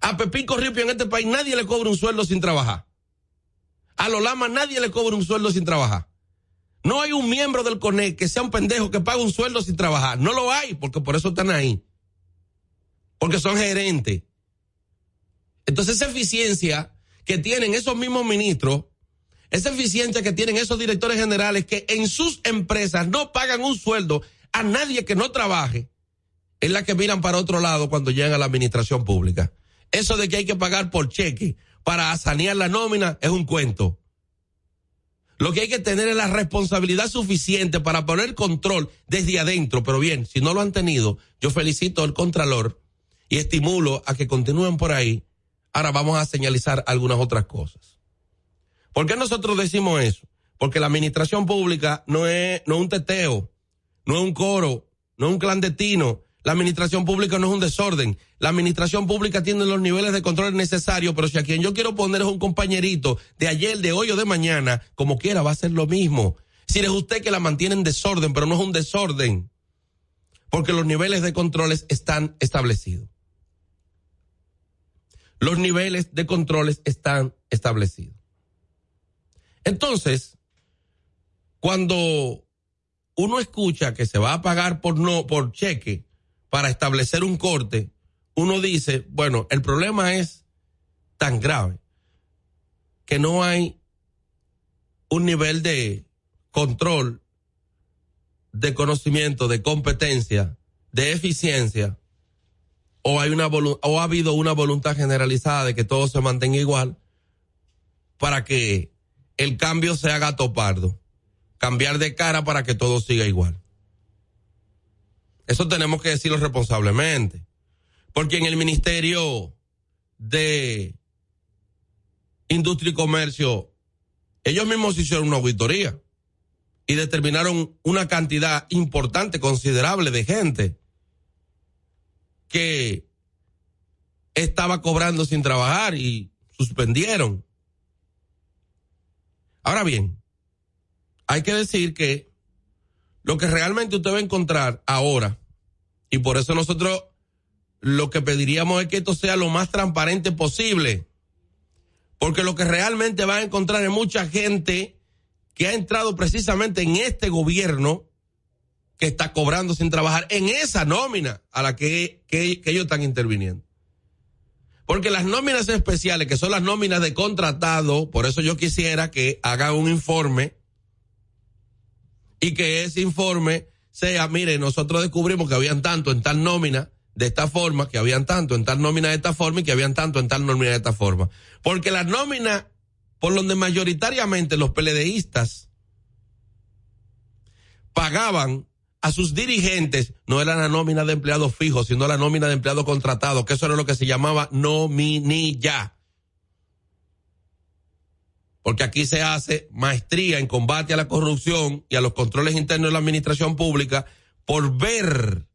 A Pepín Corripio en este país nadie le cobra un sueldo sin trabajar. A Lolama nadie le cobra un sueldo sin trabajar. No hay un miembro del CONEC que sea un pendejo que pague un sueldo sin trabajar. No lo hay, porque por eso están ahí. Porque son gerentes. Entonces esa eficiencia que tienen esos mismos ministros esa eficiencia que tienen esos directores generales que en sus empresas no pagan un sueldo a nadie que no trabaje, es la que miran para otro lado cuando llegan a la administración pública. Eso de que hay que pagar por cheque para sanear la nómina es un cuento. Lo que hay que tener es la responsabilidad suficiente para poner control desde adentro. Pero bien, si no lo han tenido, yo felicito al Contralor y estimulo a que continúen por ahí. Ahora vamos a señalizar algunas otras cosas. ¿Por qué nosotros decimos eso? Porque la administración pública no es, no es un teteo, no es un coro, no es un clandestino. La administración pública no es un desorden. La administración pública tiene los niveles de control necesarios, pero si a quien yo quiero poner es un compañerito de ayer, de hoy o de mañana, como quiera va a ser lo mismo. Si es usted que la mantiene en desorden, pero no es un desorden. Porque los niveles de controles están establecidos. Los niveles de controles están establecidos. Entonces, cuando uno escucha que se va a pagar por no, por cheque para establecer un corte, uno dice, bueno, el problema es tan grave que no hay un nivel de control, de conocimiento, de competencia, de eficiencia, o hay una o ha habido una voluntad generalizada de que todo se mantenga igual para que el cambio sea gato pardo. Cambiar de cara para que todo siga igual. Eso tenemos que decirlo responsablemente. Porque en el Ministerio de Industria y Comercio, ellos mismos hicieron una auditoría y determinaron una cantidad importante, considerable de gente que estaba cobrando sin trabajar y suspendieron. Ahora bien, hay que decir que lo que realmente usted va a encontrar ahora, y por eso nosotros lo que pediríamos es que esto sea lo más transparente posible, porque lo que realmente va a encontrar es mucha gente que ha entrado precisamente en este gobierno que está cobrando sin trabajar en esa nómina a la que, que ellos están interviniendo. Porque las nóminas especiales, que son las nóminas de contratado, por eso yo quisiera que haga un informe y que ese informe sea, mire, nosotros descubrimos que habían tanto en tal nómina de esta forma, que habían tanto en tal nómina de esta forma y que habían tanto en tal nómina de esta forma. Porque la nómina, por donde mayoritariamente los peledeístas pagaban a sus dirigentes, no era la nómina de empleados fijos, sino la nómina de empleados contratados, que eso era lo que se llamaba nominilla. Porque aquí se hace maestría en combate a la corrupción y a los controles internos de la administración pública por ver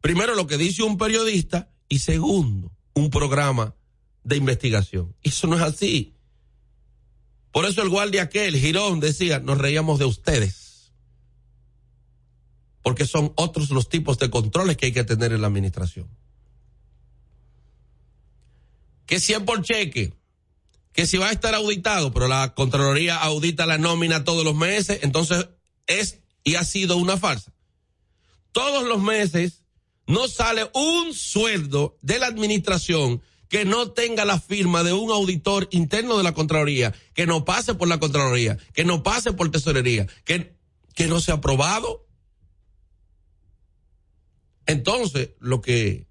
primero lo que dice un periodista y segundo, un programa de investigación. Eso no es así. Por eso el guardia aquel, Girón, decía, nos reíamos de ustedes. Porque son otros los tipos de controles que hay que tener en la administración. Que si es por cheque, que si va a estar auditado, pero la Contraloría audita la nómina todos los meses, entonces es y ha sido una farsa. Todos los meses no sale un sueldo de la administración que no tenga la firma de un auditor interno de la Contraloría, que no pase por la Contraloría, que no pase por Tesorería, que, que no sea aprobado. Entonces, lo que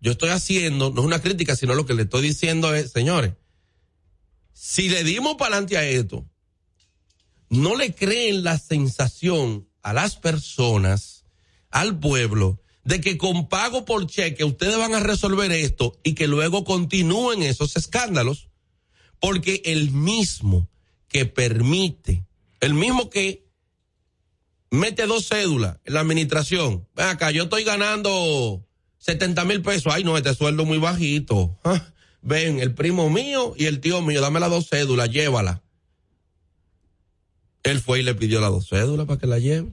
yo estoy haciendo no es una crítica, sino lo que le estoy diciendo es, señores, si le dimos para adelante a esto, no le creen la sensación a las personas, al pueblo, de que con pago por cheque ustedes van a resolver esto y que luego continúen esos escándalos, porque el mismo que permite, el mismo que mete dos cédulas en la administración, ven acá, yo estoy ganando 70 mil pesos, ay no, este sueldo muy bajito, ah, ven, el primo mío y el tío mío, dame las dos cédulas, llévala. Él fue y le pidió las dos cédulas para que la lleve.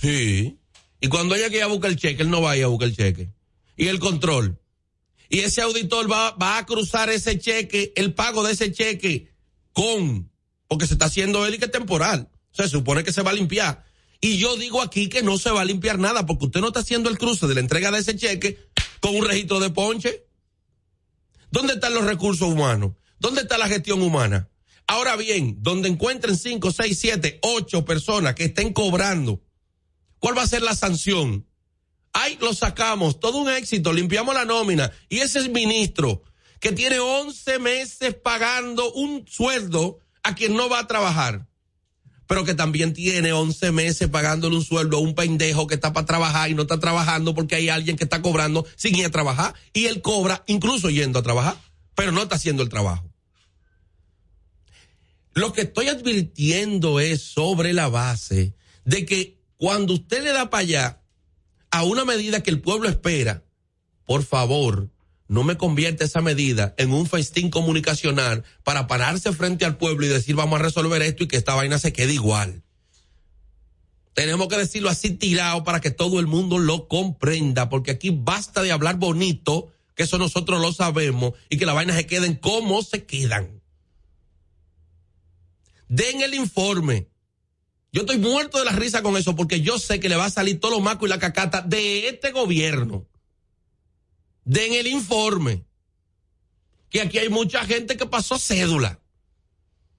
Sí. Y cuando ella quiera buscar el cheque, él no va a ir a buscar el cheque. Y el control. Y ese auditor va, va a cruzar ese cheque, el pago de ese cheque con, porque se está haciendo él y que temporal. Se supone que se va a limpiar. Y yo digo aquí que no se va a limpiar nada porque usted no está haciendo el cruce de la entrega de ese cheque con un registro de ponche. ¿Dónde están los recursos humanos? ¿Dónde está la gestión humana? Ahora bien, donde encuentren cinco, seis, siete, ocho personas que estén cobrando ¿Cuál va a ser la sanción? Ay, lo sacamos, todo un éxito, limpiamos la nómina. Y ese es ministro que tiene 11 meses pagando un sueldo a quien no va a trabajar, pero que también tiene 11 meses pagándole un sueldo a un pendejo que está para trabajar y no está trabajando porque hay alguien que está cobrando sin ir a trabajar y él cobra incluso yendo a trabajar, pero no está haciendo el trabajo. Lo que estoy advirtiendo es sobre la base de que cuando usted le da para allá a una medida que el pueblo espera, por favor, no me convierta esa medida en un festín comunicacional para pararse frente al pueblo y decir vamos a resolver esto y que esta vaina se quede igual. Tenemos que decirlo así tirado para que todo el mundo lo comprenda, porque aquí basta de hablar bonito, que eso nosotros lo sabemos, y que las vainas se queden como se quedan. Den el informe, yo estoy muerto de la risa con eso porque yo sé que le va a salir todo lo maco y la cacata de este gobierno. Den el informe. Que aquí hay mucha gente que pasó cédula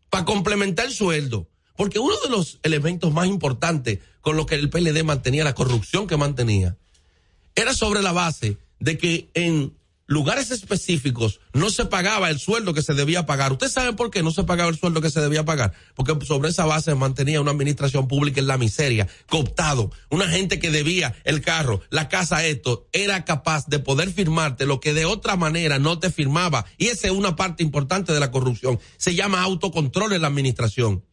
para complementar el sueldo. Porque uno de los elementos más importantes con los que el PLD mantenía la corrupción que mantenía era sobre la base de que en lugares específicos no se pagaba el sueldo que se debía pagar. ¿Usted sabe por qué no se pagaba el sueldo que se debía pagar? Porque sobre esa base mantenía una administración pública en la miseria, cooptado, una gente que debía el carro, la casa, esto, era capaz de poder firmarte lo que de otra manera no te firmaba. Y esa es una parte importante de la corrupción. Se llama autocontrol en la administración.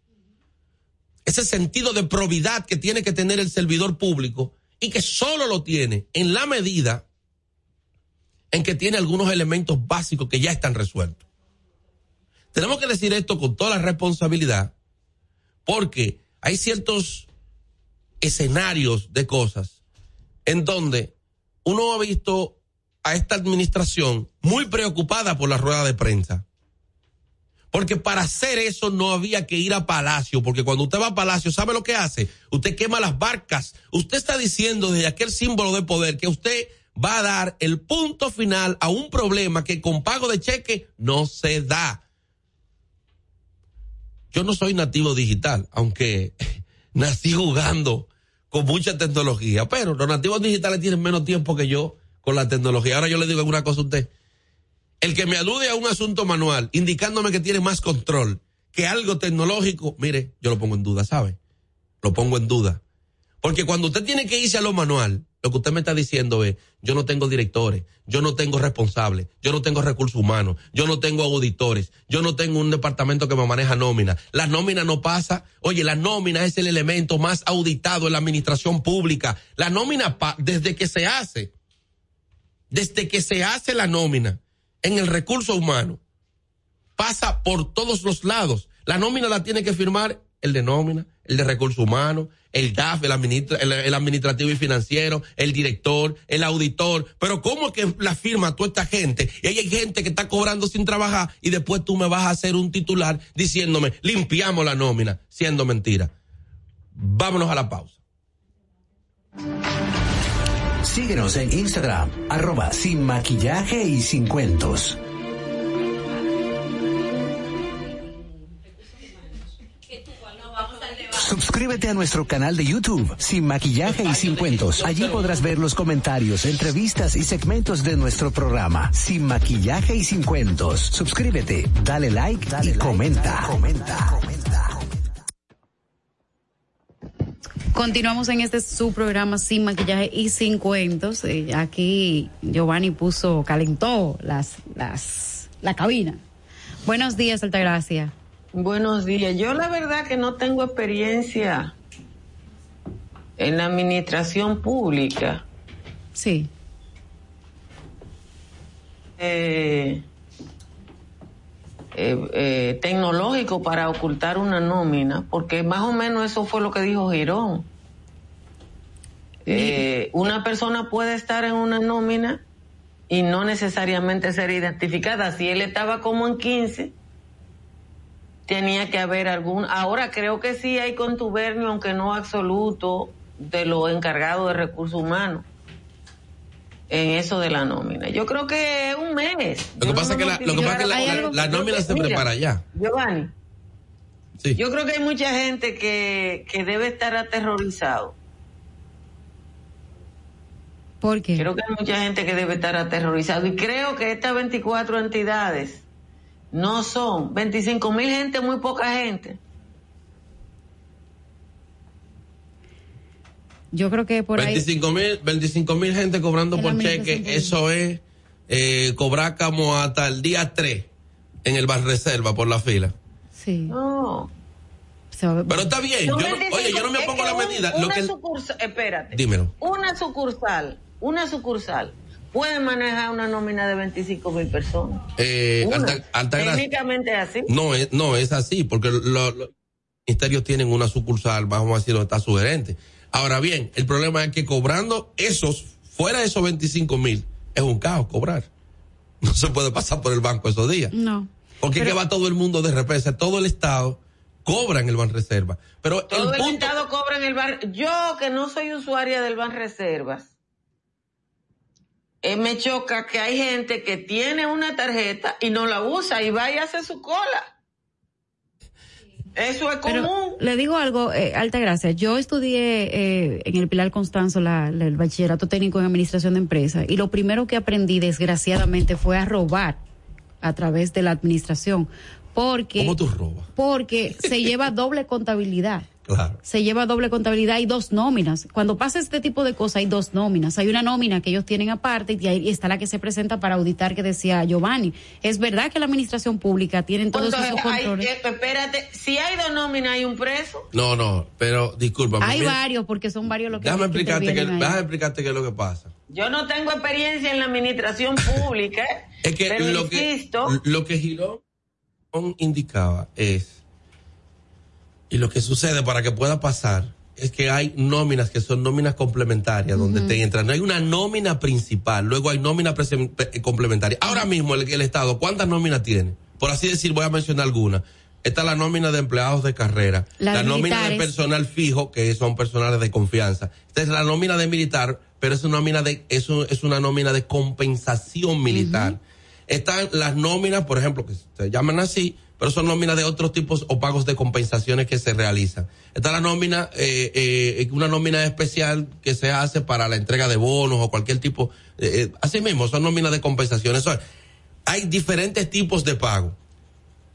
Ese sentido de probidad que tiene que tener el servidor público y que solo lo tiene en la medida en que tiene algunos elementos básicos que ya están resueltos. Tenemos que decir esto con toda la responsabilidad porque hay ciertos escenarios de cosas en donde uno ha visto a esta administración muy preocupada por la rueda de prensa. Porque para hacer eso no había que ir a Palacio, porque cuando usted va a Palacio, ¿sabe lo que hace? Usted quema las barcas. Usted está diciendo desde aquel símbolo de poder que usted va a dar el punto final a un problema que con pago de cheque no se da. Yo no soy nativo digital, aunque nací jugando con mucha tecnología, pero los nativos digitales tienen menos tiempo que yo con la tecnología. Ahora yo le digo alguna cosa a usted. El que me alude a un asunto manual, indicándome que tiene más control que algo tecnológico, mire, yo lo pongo en duda, ¿sabe? Lo pongo en duda. Porque cuando usted tiene que irse a lo manual, lo que usted me está diciendo es, yo no tengo directores, yo no tengo responsables, yo no tengo recursos humanos, yo no tengo auditores, yo no tengo un departamento que me maneja nómina. La nómina no pasa, oye, la nómina es el elemento más auditado en la administración pública. La nómina, desde que se hace, desde que se hace la nómina en el recurso humano, pasa por todos los lados. La nómina la tiene que firmar el de nómina, el de recursos humanos, el DAF, el, administrativo y financiero, el director, el auditor. Pero ¿cómo es que la firma toda esta gente? Y hay gente que está cobrando sin trabajar y después tú me vas a hacer un titular diciéndome, limpiamos la nómina, siendo mentira. Vámonos a la pausa. Síguenos en Instagram, arroba sin maquillaje y sin cuentos. Suscríbete a nuestro canal de YouTube, Sin Maquillaje y Sin Cuentos. Allí podrás ver los comentarios, entrevistas y segmentos de nuestro programa, Sin Maquillaje y Sin Cuentos. Suscríbete, dale like dale y comenta. comenta. comenta. Continuamos en este su programa Sin Maquillaje y Sin Cuentos. Eh, aquí Giovanni puso, calentó las, las, la cabina. Buenos días, Altagracia. Buenos días. Yo la verdad que no tengo experiencia en la administración pública. Sí. Eh, eh, eh, tecnológico para ocultar una nómina, porque más o menos eso fue lo que dijo Girón. una persona puede estar en una nómina y no necesariamente ser identificada. Si él estaba como en 15, tenía que haber algún, ahora creo que sí hay contubernio, aunque no absoluto, de los encargados de recursos humanos en eso de la nómina. Yo creo que un mes. Lo que pasa es que, la, la, nómina se prepara ya. Giovanni. Sí. Yo creo que hay mucha gente que, que debe estar aterrorizado. ¿Por qué? Creo que hay mucha gente que debe estar aterrorizado. Y creo que estas 24 entidades no son 25 mil gente, muy poca gente. Yo creo que por 25 mil, 25 mil gente cobrando por cheque, eso es eh, cobrar como hasta el día 3 en el bar reserva por la fila. Sí. No. Pero está bien. Yo oye, yo no me pongo la medida. Una sucursal, espérate. Dímelo. Una sucursal, una sucursal pueden manejar una nómina de 25 mil personas. Eh, Técnicamente es así. No es, no es así, porque los ministerios tienen una sucursal, vamos a decir, donde está su gerente. Ahora bien, el problema es que cobrando esos, fuera de esos 25 mil, es un caos cobrar. No se puede pasar por el banco esos días. No. Porque que va todo el mundo de repente, todo el Estado cobra en el Ban Reserva. Pero todo el, Estado cobra en el Ban Yo que no soy usuaria del Ban Reservas, eh, me choca que hay gente que tiene una tarjeta y no la usa y va y hace su cola. Eso es común. le digo algo, eh, alta gracia. Yo estudié eh, en el Pilar Constanzo el bachillerato técnico en administración de empresas y lo primero que aprendí, desgraciadamente, fue a robar a través de la administración. Porque, ¿Cómo tú robas? Porque se lleva doble contabilidad. Claro. Se lleva doble contabilidad y dos nóminas. Cuando pasa este tipo de cosas hay dos nóminas. Hay una nómina que ellos tienen aparte y ahí está la que se presenta para auditar que decía Giovanni. Es verdad que la administración pública tiene todos esos controles. Eh, espérate, si hay dos nóminas hay un preso. No, no, pero disculpa. Hay varios porque son varios los que Déjame explicarte que, déjame explicarte qué es lo que pasa. Yo no tengo experiencia en la administración pública. es que lo que lo que Girón indicaba es y lo que sucede para que pueda pasar es que hay nóminas que son nóminas complementarias donde te entran. No hay una nómina principal, luego hay nómina complementaria. Ahora mismo el, el, Estado, ¿cuántas nóminas tiene? Por así decir, voy a mencionar algunas. Está la nómina de empleados de carrera, la nómina de personal fijo, que son personales de confianza. Esta es la nómina de militar pero es una nómina de, eso es una nómina de compensación militar. Están las nóminas, por ejemplo, que se llaman así, pero son nóminas de otros tipos o pagos de compensaciones que se realizan. Está la nómina, eh, eh, una nómina especial que se hace para la entrega de bonos o cualquier tipo, eh, así mismo, son nóminas de compensaciones. hay diferentes tipos de pago.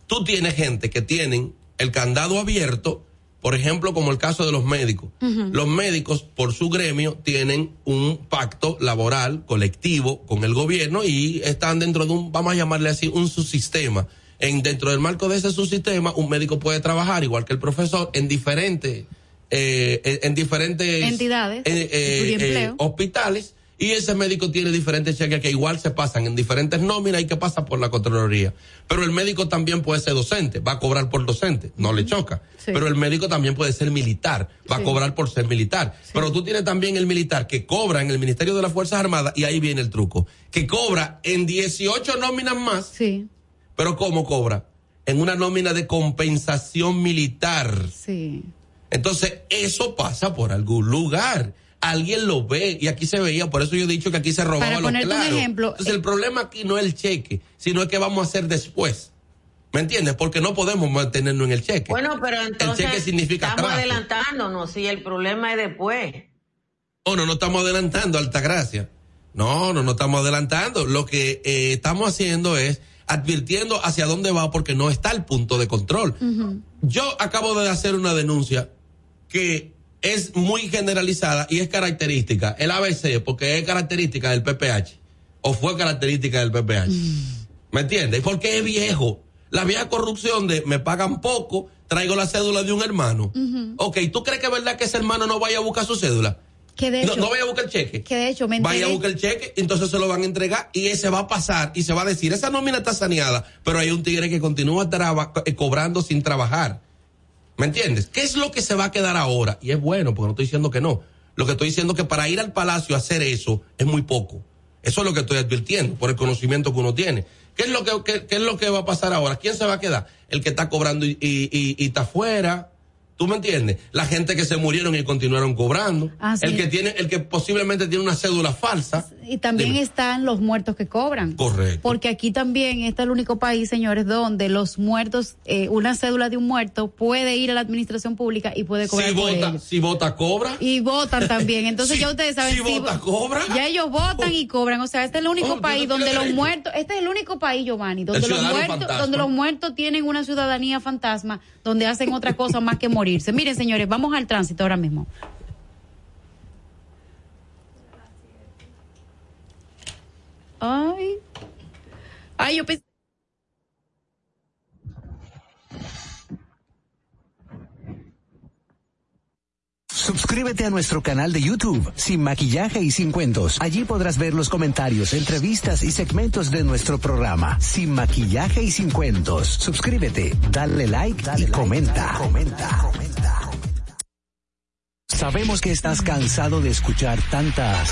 Tú tienes gente que tienen el candado abierto, por ejemplo, como el caso de los médicos. Los médicos, por su gremio, tienen un pacto laboral colectivo con el gobierno y están dentro de un, vamos a llamarle así, un subsistema en dentro del marco de ese subsistema, un médico puede trabajar igual que el profesor en diferentes eh, en, diferentes entidades, eh, eh, hospitales y ese médico tiene diferentes cheques que igual se pasan en diferentes nóminas y que pasa por la Contraloría. Pero el médico también puede ser docente, va a cobrar por docente, no le choca. Pero el médico también puede ser militar, va a cobrar por ser militar. Pero tú tienes también el militar que cobra en el Ministerio de las Fuerzas Armadas y ahí viene el truco, que cobra en 18 nóminas más. Sí pero ¿cómo cobra? En una nómina de compensación militar. Sí. Entonces, eso pasa por algún lugar. Alguien lo ve y aquí se veía, por eso yo he dicho que aquí se robaba Para los claros. Un ejemplo, Entonces, el eh, problema aquí no es el cheque, sino es que vamos a hacer después. ¿Me entiendes? Porque no podemos mantenernos en el cheque. Bueno, pero entonces el cheque significa estamos adelantándonos si el problema es después. Oh, no, no estamos adelantando, Altagracia. No, no, no estamos adelantando. Lo que eh, estamos haciendo es advirtiendo hacia dónde va porque no está el punto de control. Yo acabo de hacer una denuncia que es muy generalizada y es característica, el ABC, porque es característica del PPH, o fue característica del PPH. ¿Me entiendes? Porque es viejo. La vieja corrupción de me pagan poco, traigo la cédula de un hermano. Ok, ¿tú crees que es verdad que ese hermano no vaya a buscar su cédula? Que de hecho, no, vaya a buscar el cheque. Que de hecho, me Vaya a buscar el cheque, entonces se lo van a entregar y ese va a pasar y se va a decir, esa nómina está saneada, pero hay un tigre que continúa eh, cobrando sin trabajar. ¿Me entiendes? ¿Qué es lo que se va a quedar ahora? Y es bueno, porque no estoy diciendo que no. Lo que estoy diciendo es que para ir al palacio a hacer eso es muy poco. Eso es lo que estoy advirtiendo por el conocimiento que uno tiene. ¿Qué es lo que, qué, es lo que va a pasar ahora? ¿Quién se va a quedar? El que está cobrando y, y, y está afuera ¿Tú me entiendes? La gente que se murieron y continuaron cobrando. el que tiene, el que posiblemente tiene una cédula falsa. Y también están los muertos que cobran. Correcto. Porque aquí también está el único país, señores, donde los muertos, eh, una cédula de un muerto puede ir a la administración pública y puede cobrar. Si vota, si vota, cobra. Y votan también. Entonces ya ustedes saben. Si, vota, cobra. Ya ellos votan y cobran. O sea, este es el único oh, país donde los muertos, este es el único país, Giovanni, donde los muertos, donde los muertos tienen una ciudadanía fantasma, donde hacen otra cosa más que morir. Miren, señores, vamos al tránsito ahora mismo. Ay. Ay, yo pensé. Suscríbete a nuestro canal de YouTube, Sin Maquillaje y Sin Cuentos. Allí podrás ver los comentarios, entrevistas y segmentos de nuestro programa, Sin Maquillaje y Sin Cuentos. Suscríbete, dale like y comenta. comenta. comenta. Sabemos que estás cansado de escuchar tantas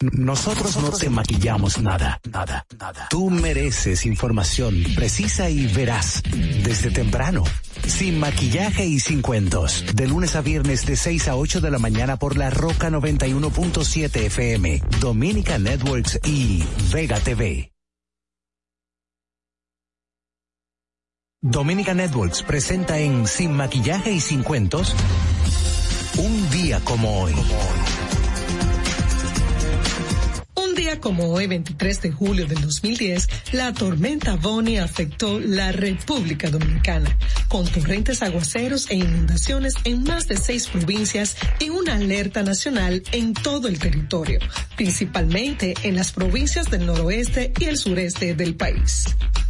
Nosotros no te maquillamos nada, nada, nada. Tú mereces información precisa y veraz desde temprano. Sin maquillaje y sin cuentos. De lunes a viernes de 6 a 8 de la mañana por la Roca 91.7 FM, Dominica Networks y Vega TV. Dominica Networks presenta en Sin maquillaje y sin cuentos un día como hoy. Día como hoy, 23 de julio del 2010, la tormenta Bonnie afectó la República Dominicana, con torrentes aguaceros e inundaciones en más de seis provincias y una alerta nacional en todo el territorio, principalmente en las provincias del noroeste y el sureste del país.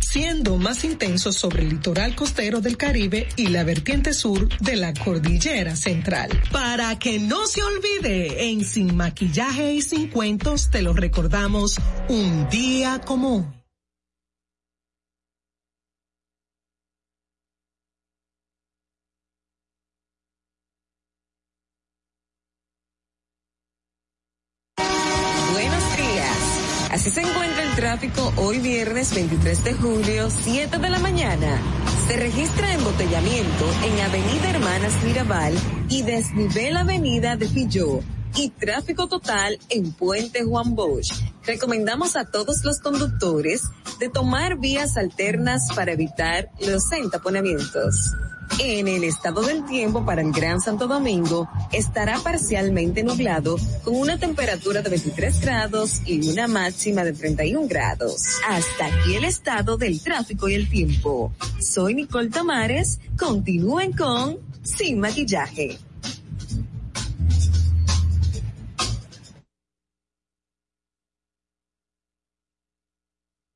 Siendo más intensos sobre el litoral costero del Caribe y la vertiente sur de la cordillera central. Para que no se olvide, en Sin Maquillaje y Sin Cuentos te lo recordamos un día como Así se encuentra el tráfico hoy viernes 23 de julio, 7 de la mañana. Se registra embotellamiento en Avenida Hermanas Mirabal y desnivel Avenida de Filló y tráfico total en Puente Juan Bosch. Recomendamos a todos los conductores de tomar vías alternas para evitar los entaponamientos. En el estado del tiempo para el Gran Santo Domingo estará parcialmente nublado con una temperatura de 23 grados y una máxima de 31 grados. Hasta aquí el estado del tráfico y el tiempo. Soy Nicole Tamares. Continúen con Sin Maquillaje.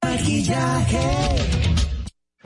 Maquillaje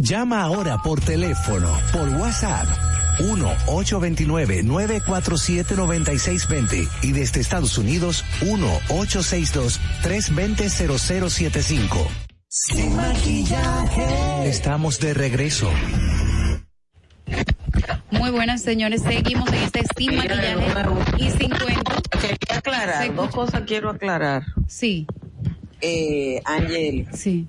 Llama ahora por teléfono, por WhatsApp. 1-829-947-9620 y desde Estados Unidos 1-862-320-0075. Sin maquillaje. Estamos de regreso. Muy buenas, señores. Seguimos en este sin maquillaje y sin cuento. Quería aclarar, dos cosas quiero aclarar. Sí. Eh, Ángel. Sí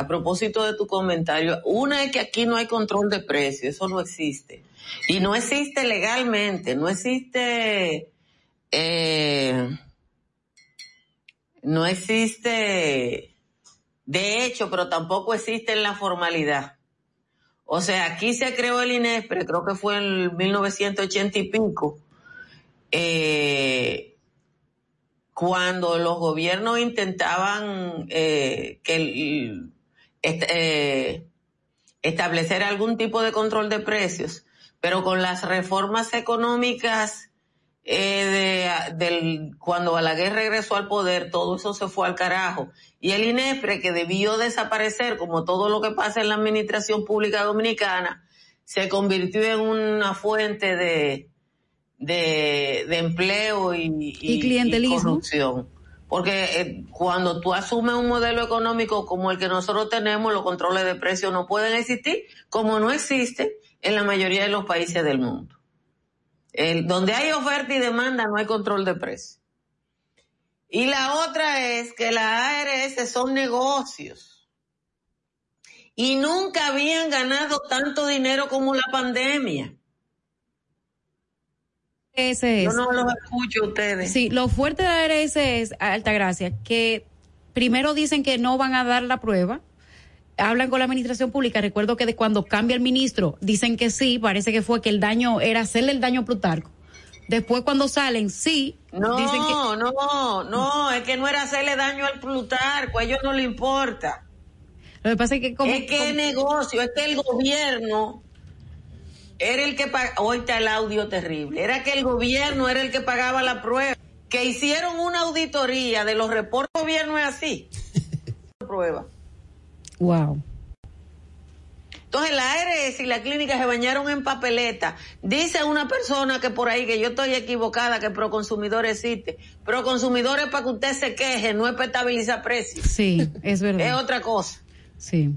a propósito de tu comentario, una es que aquí no hay control de precios, eso no existe. Y no existe legalmente, no existe, eh, no existe de hecho, pero tampoco existe en la formalidad. O sea, aquí se creó el INESPRE, creo que fue en 1980 y pico, eh, cuando los gobiernos intentaban eh, que el, eh, establecer algún tipo de control de precios, pero con las reformas económicas eh, de, del, cuando Balaguer regresó al poder, todo eso se fue al carajo. Y el INEFRE, que debió desaparecer, como todo lo que pasa en la administración pública dominicana, se convirtió en una fuente de, de, de empleo y, y, corrupción. Porque eh, cuando tú asumes un modelo económico como el que nosotros tenemos, los controles de precios no pueden existir, como no existe en la mayoría de los países del mundo. donde hay oferta y demanda no hay control de precios. Y la otra es que las ARS son negocios. Y nunca habían ganado tanto dinero como la pandemia. Ese es. Yo no los escucho ustedes. Sí, lo fuerte de ARS es, Altagracia, que primero dicen que no van a dar la prueba, hablan con la administración pública. Recuerdo que de cuando cambia el ministro, dicen que sí, parece que fue que el daño era hacerle el daño a Plutarco. Después cuando salen, sí. No, dicen que... no, no, es que no era hacerle daño al Plutarco, a ellos no le importa. Lo que pasa es que como... Es que el negocio, es que el gobierno era el que pagaba, hoy está el audio terrible, era que el gobierno era el que pagaba la prueba, que hicieron una auditoría de los reportes del gobierno es así. prueba. Wow. Entonces la ARS y la clínica se bañaron en papeleta. Dice una persona que por ahí, que yo estoy equivocada, que Proconsumidor existe. Proconsumidor es para que usted se queje, no es para estabilizar precios. Sí, es verdad. es otra cosa. Sí.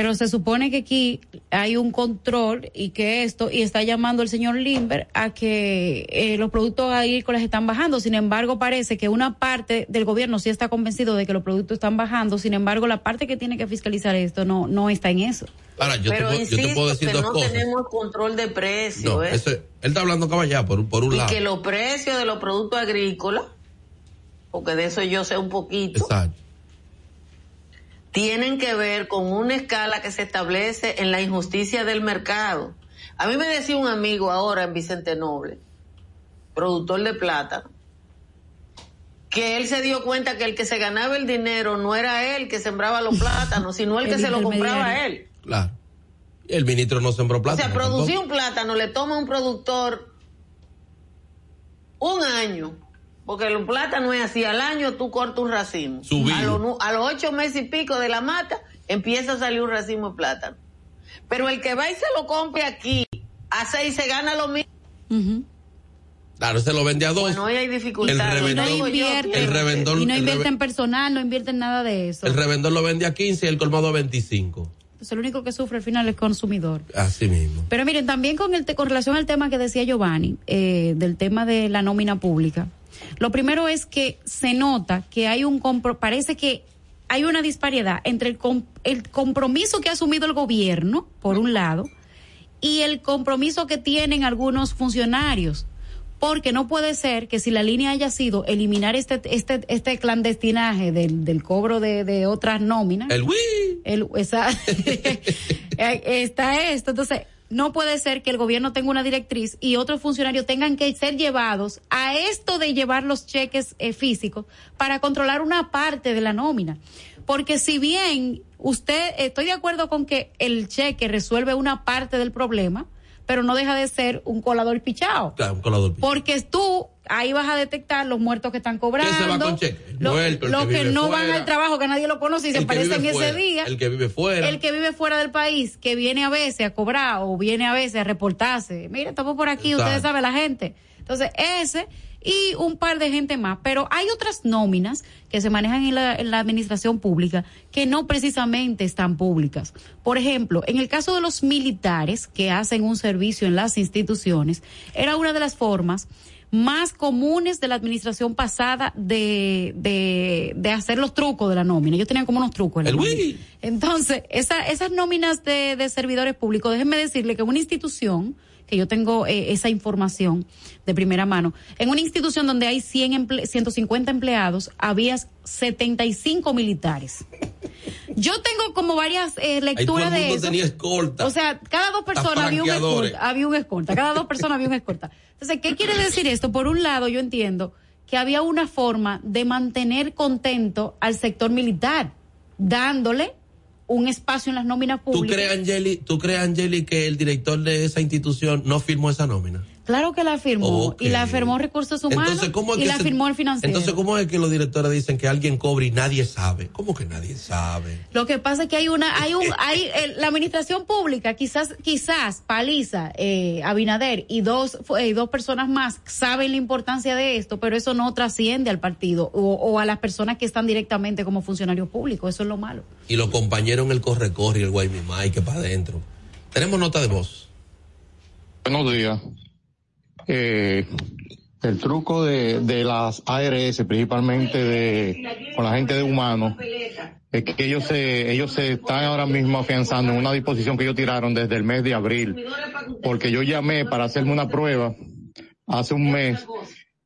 Pero se supone que aquí hay un control y que esto, y está llamando el señor Limber a que eh, los productos agrícolas están bajando. Sin embargo, parece que una parte del gobierno sí está convencido de que los productos están bajando. Sin embargo, la parte que tiene que fiscalizar esto no, no está en eso. Ahora, yo, Pero te, yo te puedo decir que no tenemos control de precios. ¿eh? él está hablando caballá por, por un lado. Y que los precios de los productos agrícolas, porque de eso yo sé un poquito. Exacto tienen que ver con una escala que se establece en la injusticia del mercado. A mí me decía un amigo ahora en Vicente Noble, productor de plátano, que él se dio cuenta que el que se ganaba el dinero no era él que sembraba los plátanos, sino el, que se lo compraba a él. Claro. El ministro no sembró plátano. O sea, producir un plátano le toma a un productor un año porque el plátano es así, al año tú cortas un racimo. A los, a los ocho meses y pico de la mata empieza a salir un racimo de plátano. Pero el que va y se lo compre aquí, a seis se gana lo mismo. Claro, se lo vende a dos. Bueno, hoy hay dificultades. El no invierte, el revendor, y no invierte en personal, no invierte en nada de eso. El revendor lo vende a 15 y el colmado a 25. Pues el único que sufre al final es el consumidor. Así mismo. Pero miren, también con, el, con relación al tema que decía Giovanni, eh, del tema de la nómina pública, lo primero es que se nota que hay un parece que hay una disparidad entre el, el compromiso que ha asumido el gobierno, por un lado, y el compromiso que tienen algunos funcionarios. Porque no puede ser que si la línea haya sido eliminar este, este, este clandestinaje del, del cobro de, de otras nóminas. El El, esa, está esto. Entonces, no puede ser que el gobierno tenga una directriz y otros funcionarios tengan que ser llevados a esto de llevar los cheques eh, físicos para controlar una parte de la nómina. Porque si bien usted, estoy de acuerdo con que el cheque resuelve una parte del problema, pero no deja de ser un colador pichado. Claro, un colador pichado. Porque tú ahí vas a detectar los muertos que están cobrando. se va con cheque? Los que, no van al trabajo, que nadie lo conoce y se aparecen ese día. El que vive fuera. El que vive fuera del país, que viene a veces a cobrar o viene a veces a reportarse. Mire, estamos por aquí, ustedes saben la gente. Entonces, ese y un par de gente más. Pero hay otras nóminas que se manejan en la, en la, administración pública que no precisamente están públicas. Por ejemplo, en el caso de los militares que hacen un servicio en las instituciones, era una de las formas más comunes de la administración pasada de, de, de hacer los trucos de la nómina. Ellos tenían como unos trucos. En la Entonces, esa, esas nóminas de, de servidores públicos, déjenme decirle que una institución, que yo tengo eh, esa información de primera mano. En una institución donde hay 100 emple 150 empleados, había 75 militares. Yo tengo como varias eh, lecturas de eso. Tenía escolta. O sea, cada dos personas había un escolta, había un escolta, cada dos personas había un escolta. Entonces, ¿qué quiere decir esto? Por un lado, yo entiendo que había una forma de mantener contento al sector militar, dándole un espacio en las nóminas públicas. ¿Tú crees, Angeli, ¿Tú crees, Angeli, que el director de esa institución no firmó esa nómina? Claro que la firmó. Y la firmó Recursos Humanos y la firmó el financiero. Entonces, ¿cómo es que los directores dicen que alguien cobre y nadie sabe? ¿Cómo que nadie sabe? Lo que pasa es que hay una, hay un, hay, la administración pública, quizás, quizás Paliza, eh, Abinader y dos, eh, dos personas más saben la importancia de esto, pero eso no trasciende al partido o, o a las personas que están directamente como funcionarios públicos. Eso es lo malo. Y los compañeros en el corre-corre y el Guaymimay que para adentro. Tenemos nota de voz. Buenos días eh, el truco de, de las ARS, principalmente de con la gente de humanos, es que ellos se, ellos se están ahora mismo afianzando en una disposición que ellos tiraron desde el mes de abril, porque yo llamé para hacerme una prueba hace un mes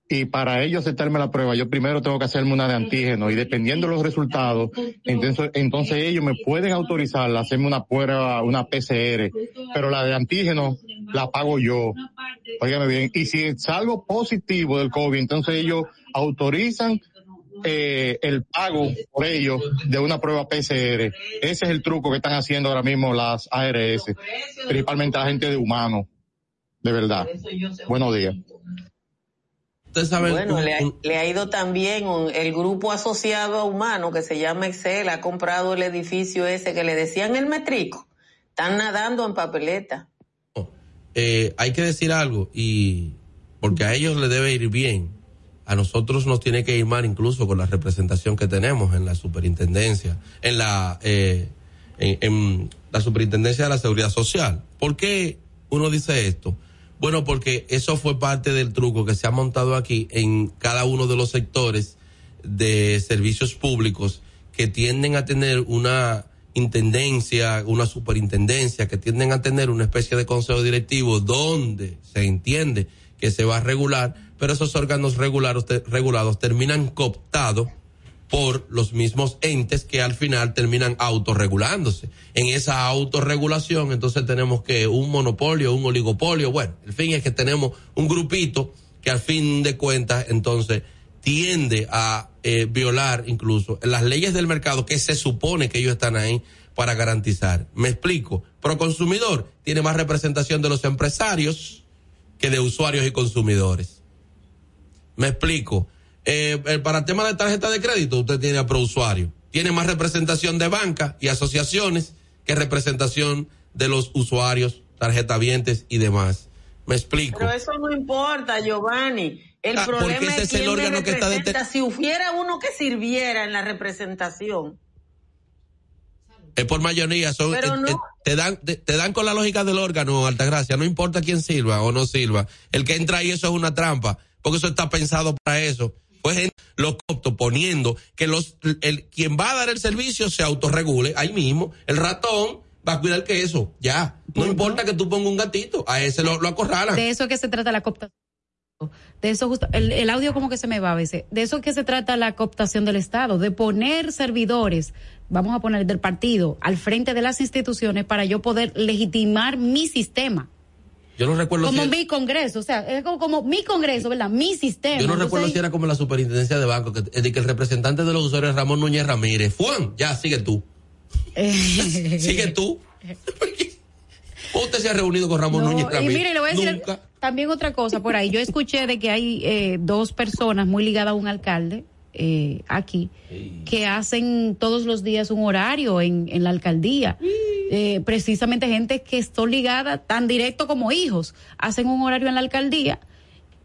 y para ellos aceptarme la prueba, yo primero tengo que hacerme una de antígeno y dependiendo de los resultados, entonces, entonces ellos me pueden autorizar a hacerme una prueba, una PCR, pero la de antígeno la pago yo. Óigame bien. Y si salgo positivo del COVID, entonces ellos autorizan eh, el pago por ellos de una prueba PCR. Ese es el truco que están haciendo ahora mismo las ARS, principalmente la gente de humano. De verdad. Buenos días bueno, le, ha, ido también el grupo asociado a Humano que se llama Excel, ha comprado el edificio ese que le decían el metrico. Están nadando en papeleta. Eh, hay que decir algo, y porque a ellos le debe ir bien. A nosotros nos tiene que ir mal incluso con la representación que tenemos en la superintendencia, en la, eh, en la superintendencia de la seguridad social. ¿Por qué uno dice esto? Bueno, porque eso fue parte del truco que se ha montado aquí en cada uno de los sectores de servicios públicos que tienden a tener una intendencia, una superintendencia, que tienden a tener una especie de consejo directivo donde se entiende que se va a regular, pero esos órganos regulados, regulados terminan cooptados por los mismos entes que al final terminan autorregulándose. En esa autorregulación, entonces tenemos que un monopolio, un oligopolio, bueno, el fin es que tenemos un grupito que al fin de cuentas, entonces, tiende a eh, violar incluso las leyes del mercado que se supone que ellos están ahí para garantizar. Me explico. Proconsumidor tiene más representación de los empresarios que de usuarios y consumidores. Me explico. Eh, eh, para el tema de tarjeta de crédito, usted tiene a ProUsuario. Tiene más representación de bancas y asociaciones que representación de los usuarios, tarjetavientes y demás. Me explico. Pero eso no importa, Giovanni. El ah, problema es, el órgano que está Si hubiera uno que sirviera en la representación. Es por mayoría, son, eh, te dan, te, dan con la lógica del órgano, Altagracia, no importa quién sirva o no sirva. El que entra ahí, eso es una trampa, porque eso está pensado para eso pues los coptos poniendo que los el quien va a dar el servicio se autorregule ahí mismo. El ratón va a cuidar el queso ya. No importa que tú pongas un gatito a ese lo, lo acorralan. De eso que se trata la cooptación. De eso justo, el, audio como que se me va a veces, de eso que se trata la cooptación del Estado, de poner servidores, vamos a poner del partido, al frente de las instituciones para yo poder legitimar mi sistema. Yo no recuerdo como mi congreso, o sea, es como, mi congreso, ¿verdad? Mi sistema. Yo no recuerdo si era como la superintendencia de banco, que, de que el representante de los usuarios es Ramón Núñez Ramírez. Juan, ya, sigue tú. sigue tú. Usted se ha reunido con Ramón Núñez Ramírez. Y mire, le voy a decir también otra cosa por ahí. Yo escuché de que hay eh, dos personas muy ligadas a un alcalde eh, aquí, que hacen todos los días un horario en, en la alcaldía. Eh, precisamente gente que está ligada tan directo como hijos, hacen un horario en la alcaldía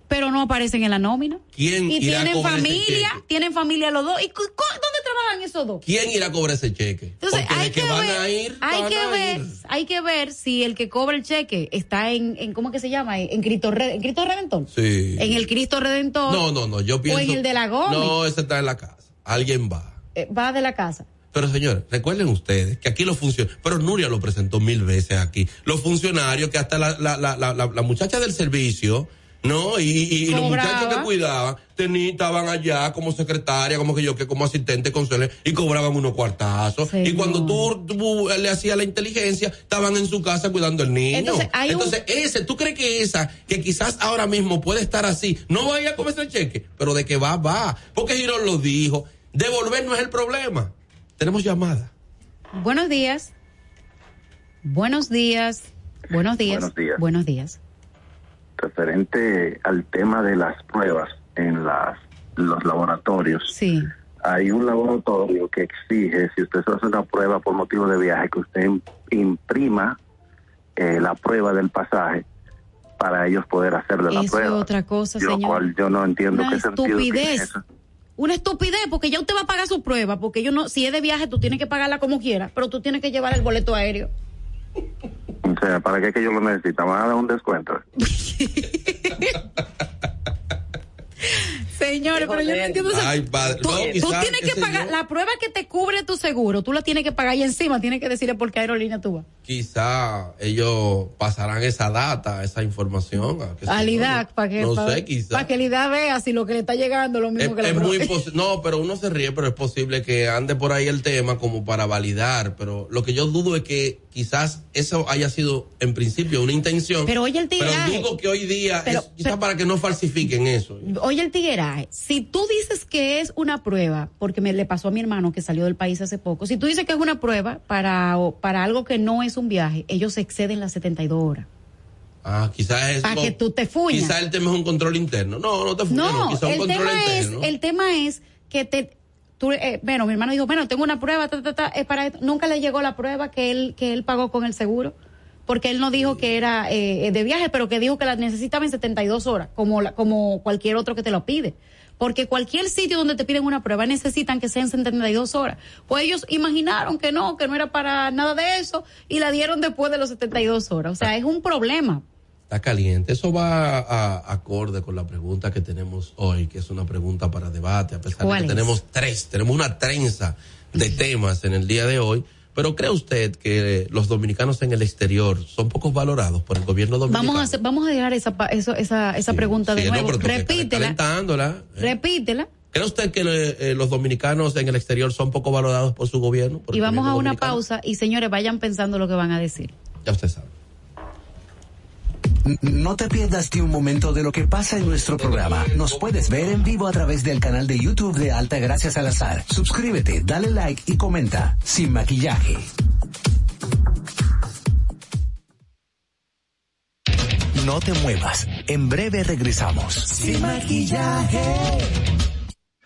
pero no aparecen en la nómina. ¿Quién y tienen familia, tienen familia los dos. ¿Y dónde trabajan esos dos? ¿Quién irá a cobrar ese cheque? Entonces, hay que, ver, hay que ver, hay que ver si el que cobra el cheque está en, en ¿cómo que se llama? En Cristo, en Cristo Redentor. Sí. En el Cristo Redentor. No, no, no, yo pienso. O en el de la Gómez. No, ese está en la casa. Alguien va. Eh, va de la casa. Pero señores, recuerden ustedes que aquí los funcionarios, pero Nuria lo presentó mil veces aquí, los funcionarios que hasta la, la, la, la, la muchacha del servicio no, y, los muchachos que cuidaban estaban allá como secretaria, como que yo, que como asistente consuelo, y cobraban unos cuartazos. Y cuando tú, le hacías la inteligencia, estaban en su casa cuidando al niño. Entonces, ese, ¿tú crees que esa, que quizás ahora mismo puede estar así, no vaya a comerse el cheque? Pero de que va, va. Porque Girón lo dijo. Devolver no es el problema. Tenemos llamada. Buenos días. Buenos días. Buenos días. Buenos días. Buenos días referente al tema de las pruebas en las, los laboratorios. Sí. Hay un laboratorio que exige, si usted se hace una prueba por motivo de viaje, que usted imprima eh, la prueba del pasaje para ellos poder hacerle la prueba. Es otra cosa, yo, señor. yo no entiendo qué estupidez. Una estupidez, porque ya usted va a pagar su prueba, porque yo no, si es de viaje, tú tienes que pagarla como quieras, pero tú tienes que llevar el boleto aéreo. O sea, ¿para qué que yo lo necesito? ¿Van a dar un descuento? Señores, pero yo no entiendo Ay, padre. Tú, No, tú quizás, tienes que pagar, yo. la prueba que te cubre tu seguro, tú la tienes que pagar y encima tienes que decirle por qué aerolínea tú vas. Quizá ellos pasarán esa data, esa información. Al IDAC, para que, No pa- sé, quizá. para que el IDAC vea si lo que le está llegando es lo mismo Es, que la es muy no, pero uno se ríe, pero es posible que ande por ahí el tema como para validar, pero lo que yo dudo es que quizás eso haya sido en principio una intención. Pero oye el tigueraje. Pero dudo que hoy día Pero- es quizás para que no falsifiquen eso. Oye el tigueraje, si tú dices que es una prueba, porque me le pasó a mi hermano que salió del país hace poco, si tú dices que es una prueba para, para algo que no es un viaje, ellos exceden las 72 horas. Ah, quizás es Para no, que tú te fuñas. Quizás el tema es un control interno. No, no te fuñas, no, No, quizás un el control tema, es, interno. el tema es que te... Tú, eh, bueno, mi hermano dijo, bueno, tengo una prueba, ta, ta, ta, es para esto. nunca le llegó la prueba que él que él pagó con el seguro, porque él no dijo que era eh, de viaje, pero que dijo que la necesitaba en 72 horas, como como cualquier otro que te lo pide. Porque cualquier sitio donde te piden una prueba necesitan que sean 72 horas. Pues ellos imaginaron que no, que no era para nada de eso y la dieron después de los 72 horas. O sea, es un problema. Está caliente. Eso va a, acorde con la pregunta que tenemos hoy, que es una pregunta para debate, a pesar de ¿Cuál que es? tenemos tres, tenemos una trenza de temas en el día de hoy. Pero ¿cree usted que los dominicanos en el exterior son pocos valorados por el gobierno dominicano? Vamos a hacer, vamos a dejar esa eso, esa esa pregunta de Sí, nuevo. Repítela, calentándola. repítela. ¿Cree usted que eh, los dominicanos en el exterior son poco valorados por su gobierno? por Y vamos a una dominicano? pausa y señores vayan pensando lo que van a decir. Ya usted sabe. No te pierdas ni un momento de lo que pasa en nuestro programa. Nos puedes ver en vivo a través del canal de YouTube de Alta Gracias al Azar. Suscríbete, dale like y comenta. Sin maquillaje. No te muevas. En breve regresamos. Sin maquillaje.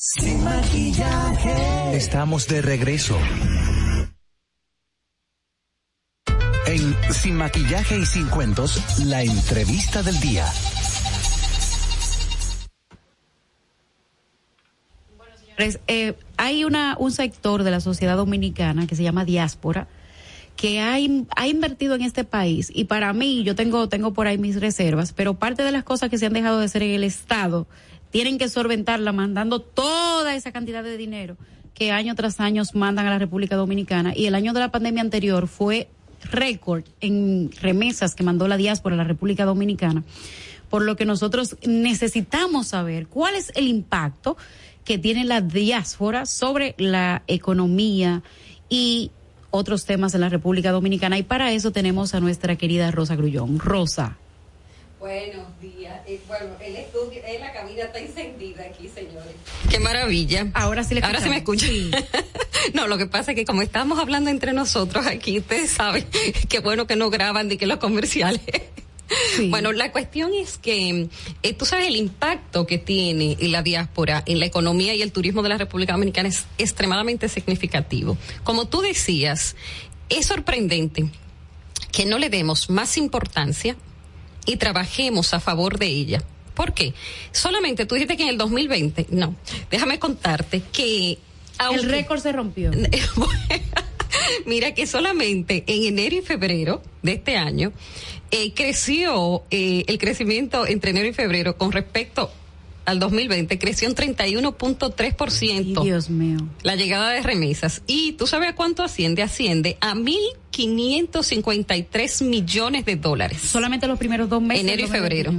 Sin maquillaje. Estamos de regreso. En Sin maquillaje y sin cuentos, la entrevista del día. Señores, eh, hay una, un sector de la sociedad dominicana que se llama diáspora que ha, in- ha invertido en este país y para mí yo tengo tengo por ahí mis reservas, pero parte de las cosas que se han dejado de hacer en el Estado tienen que solventarla mandando toda esa cantidad de dinero que año tras año mandan a la República Dominicana y el año de la pandemia anterior fue récord en remesas que mandó la diáspora a la República Dominicana, por lo que nosotros necesitamos saber cuál es el impacto que tiene la diáspora sobre la economía y otros temas en la República Dominicana y para eso tenemos a nuestra querida Rosa Grullón. Rosa. Buenos días. Eh, bueno, el estudio, eh, la cabina está encendida aquí, señores. Qué maravilla. Ahora sí le Ahora sí me escuchan. No, lo que pasa es que como estamos hablando entre nosotros aquí, ustedes saben que bueno que no graban ni que los comerciales. Bueno, la cuestión es que eh, tú sabes el impacto que tiene la diáspora en la economía y el turismo de la República Dominicana es extremadamente significativo. Como tú decías, es sorprendente que no le demos más importancia y trabajemos a favor de ella. ¿Por qué? Solamente tú dijiste que en el 2020, no, déjame contarte que... el récord se rompió. Mira que solamente en enero y febrero de este año eh, creció eh, el crecimiento entre enero y febrero con respecto al 2020 creció un 31.3%. Dios mío. La llegada de remesas. Y tú sabes a cuánto asciende? Asciende a 1.553 millones de dólares. Solamente los primeros dos meses. Enero y febrero.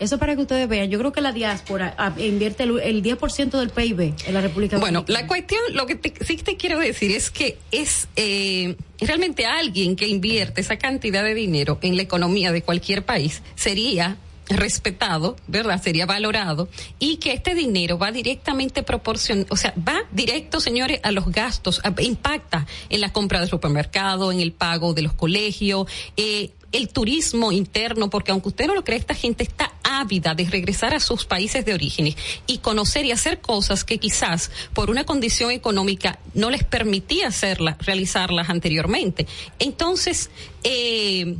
Eso para que ustedes vean. Yo creo que la diáspora ah, invierte el, 10% del PIB en la República Dominicana. Bueno, la cuestión, lo que sí te quiero decir es que es eh, realmente alguien que invierte esa cantidad de dinero en la economía de cualquier país sería respetado, ¿verdad? Sería valorado y que este dinero va directamente proporcionado, o sea, va directo, señores, a los gastos, impacta en la compra de supermercado, en el pago de los colegios, eh, el turismo interno, porque aunque usted no lo cree, esta gente está ávida de regresar a sus países de origen y conocer y hacer cosas que quizás por una condición económica no les permitía hacerlas, realizarlas anteriormente. Entonces, eh,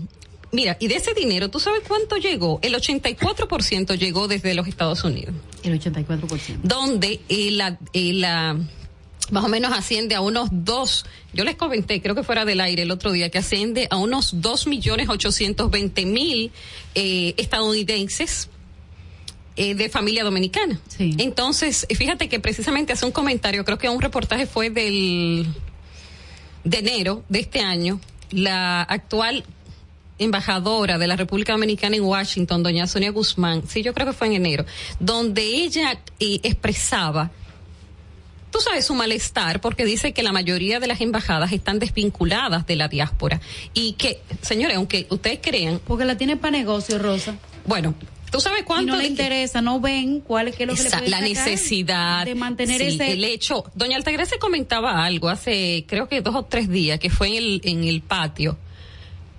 Mira, y de ese dinero, ¿tú sabes cuánto llegó? El 84% llegó desde los Estados Unidos. El 84%. Donde eh, la, eh, la, más o menos asciende a unos dos, yo les comenté, creo que fuera del aire el otro día, que asciende a unos dos millones ochocientos veinte mil eh, estadounidenses eh, de familia dominicana. Sí. Entonces, fíjate que precisamente hace un comentario, creo que un reportaje fue del de enero de este año, la actual embajadora de la República Dominicana en Washington, doña Sonia Guzmán, sí, yo creo que fue en enero, donde ella eh, expresaba tú sabes su malestar porque dice que la mayoría de las embajadas están desvinculadas de la diáspora y que, señores, aunque ustedes crean... Porque la tienen para negocio, Rosa. Bueno, ¿Tú sabes cuánto? Y no le interesa, no ven cuál es, que lo que le La necesidad de mantener ese... El hecho, doña Altagracia comentaba algo hace, creo que dos o tres días, que fue en el, en el patio,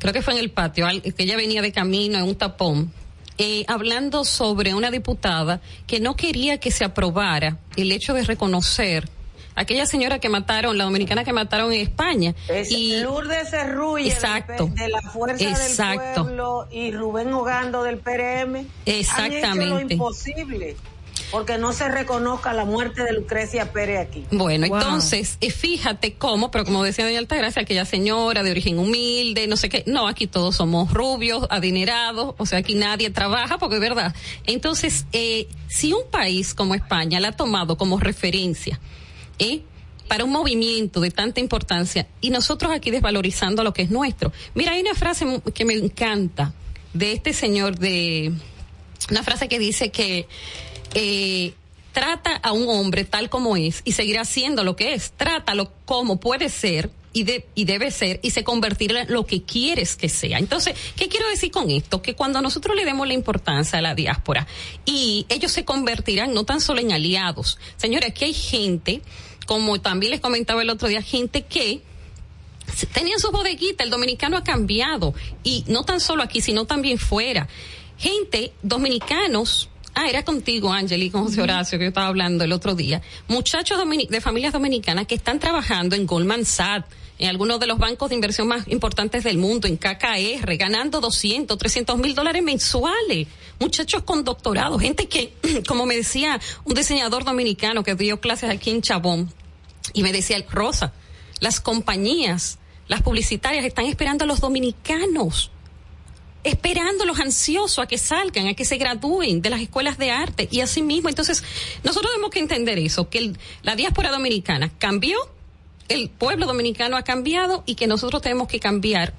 creo que fue en el patio, que ella venía de camino en un tapón, eh, hablando sobre una diputada que no quería que se aprobara el hecho de reconocer aquella señora que mataron, la dominicana que mataron en España. y Lourdes Cerrulla exacto, de, la Fuerza exacto, del Pueblo y Rubén Hogando del PRM. Exactamente. Han hecho lo imposible porque no se reconozca la muerte de Lucrecia Pérez aquí. Bueno, entonces, eh, fíjate cómo, pero como decía doña Altagracia, aquella señora de origen humilde, no sé qué, no, aquí todos somos rubios, adinerados, o sea, aquí nadie trabaja, porque es verdad. Entonces, eh, si un país como España la ha tomado como referencia, ¿eh? para un movimiento de tanta importancia y nosotros aquí desvalorizando lo que es nuestro. Mira, hay una frase que me encanta de este señor de una frase que dice que eh, trata a un hombre tal como es y seguirá siendo lo que es. Trátalo como puede ser y, de, y debe ser y se convertirá en lo que quieres que sea. Entonces, ¿qué quiero decir con esto? Que cuando nosotros le demos la importancia a la diáspora y ellos se convertirán no tan solo en aliados. Señores, aquí hay gente, como también les comentaba el otro día, gente que tenían su bodeguita, el dominicano ha cambiado y no tan solo aquí, sino también fuera. Gente, dominicanos, Ah, era contigo, Angeli, con José Horacio, que yo estaba hablando el otro día. Muchachos de familias dominicanas que están trabajando en Goldman Sachs, en algunos de los bancos de inversión más importantes del mundo, en KKR, ganando 200, 300 mil dólares mensuales. Muchachos con doctorado, gente que, como me decía un diseñador dominicano que dio clases aquí en Chabón, y me decía, Rosa, las compañías, las publicitarias están esperando a los dominicanos esperándolos ansiosos a que salgan, a que se gradúen de las escuelas de arte y así mismo. Entonces, nosotros tenemos que entender eso, que la diáspora dominicana cambió, el pueblo dominicano ha cambiado y que nosotros tenemos que cambiar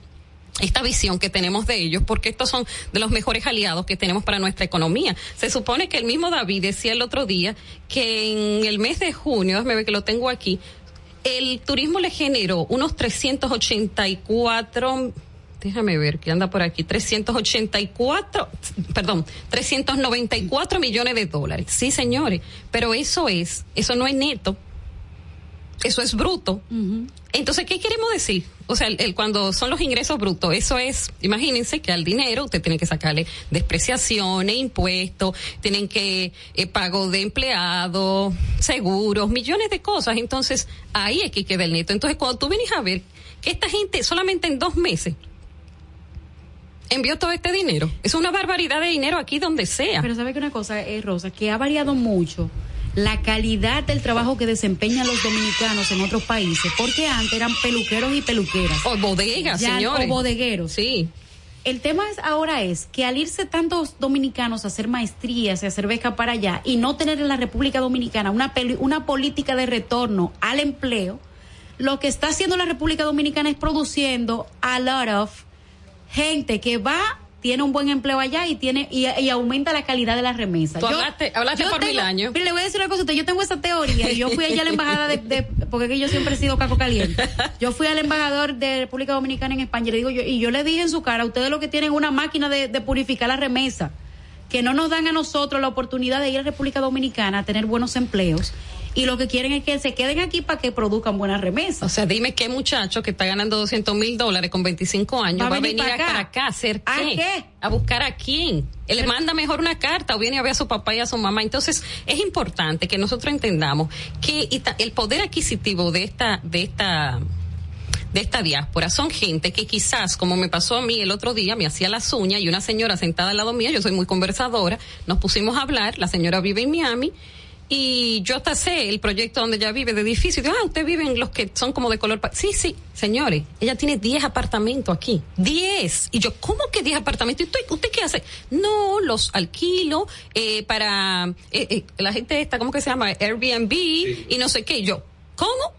esta visión que tenemos de ellos, porque estos son de los mejores aliados que tenemos para nuestra economía. Se supone que el mismo David decía el otro día que en el mes de junio, déjame ver que lo tengo aquí, el turismo le generó unos 384 déjame ver que anda por aquí, 384, perdón, 394 millones de dólares. Sí, señores, pero eso es, eso no es neto. Eso es bruto. Entonces, ¿qué queremos decir? O sea, el, cuando son los ingresos brutos, eso es, imagínense que al dinero usted tiene que sacarle despreciaciones, impuestos, tienen que eh, pago de empleados, seguros, millones de cosas. Entonces, ahí es que queda el neto. Entonces, cuando tú vienes a ver que esta gente solamente en dos meses envió todo este dinero, es una barbaridad de dinero aquí donde sea. Pero sabe que una cosa es, Rosa, que ha variado mucho la calidad del trabajo que desempeñan los dominicanos en otros países, porque antes eran peluqueros y peluqueras. O bodegas, señores. O bodegueros. Sí. El tema es ahora es que al irse tantos dominicanos a hacer maestrías y a hacer beca para allá y no tener en la República Dominicana una, una política de retorno al empleo, lo que está haciendo la República Dominicana es produciendo a lot of gente que va tiene un buen empleo allá y tiene y, aumenta la calidad de la remesa. Tú hablaste, hablaste por mil años. le voy a decir una cosa, yo tengo esa teoría. Yo fui allá a la embajada de, porque yo siempre he sido caco caliente. Yo fui al embajador de República Dominicana en España y le digo yo, y yo le dije en su cara, ustedes lo que tienen una máquina de, de purificar la remesa que no nos dan a nosotros la oportunidad de ir a República Dominicana a tener buenos empleos y lo que quieren es que se queden aquí para que produzcan buenas remesas. O sea, dime qué muchacho que está ganando 200 mil dólares con 25 años va, a venir, a acá? a hacer ¿A qué? ¿A buscar a quién? Él le manda mejor una carta o viene a ver a su papá y a su mamá. Entonces, es importante que nosotros entendamos que el poder adquisitivo de esta, de esta, de esta diáspora son gente que quizás, como me pasó a mí el otro día, me hacía las uñas y una señora sentada al lado mío, yo soy muy conversadora, nos pusimos a hablar, la señora vive en Miami y yo hasta sé el proyecto donde ella vive de edificio. Y digo, ah, usted vive en los que son como de color. Sí, sí, señores, ella tiene 10 apartamentos aquí. 10. Y yo, ¿cómo que 10 apartamentos? ¿Y usted, qué hace? No, los alquilo eh, para eh, eh, la gente esta, ¿cómo que se llama? Airbnb y no sé qué. Y yo, ¿cómo?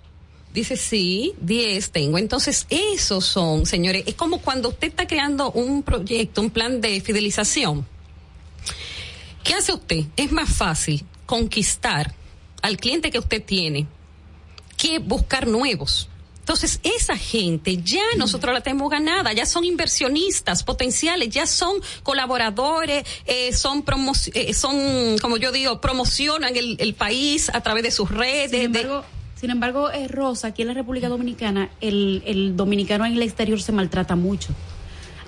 Dice, sí, 10 tengo. Entonces, esos son, señores, es como cuando usted está creando un proyecto, un plan de fidelización. ¿Qué hace usted? Es más fácil conquistar al cliente que usted tiene que buscar nuevos. Entonces, esa gente ya nosotros la tenemos ganada, ya son inversionistas potenciales, ya son colaboradores, eh, son, eh, son, como yo digo, promocionan el, país a través de sus redes. Sin embargo, sin embargo eh, Rosa, aquí en la República Dominicana, el, el dominicano en el exterior se maltrata mucho.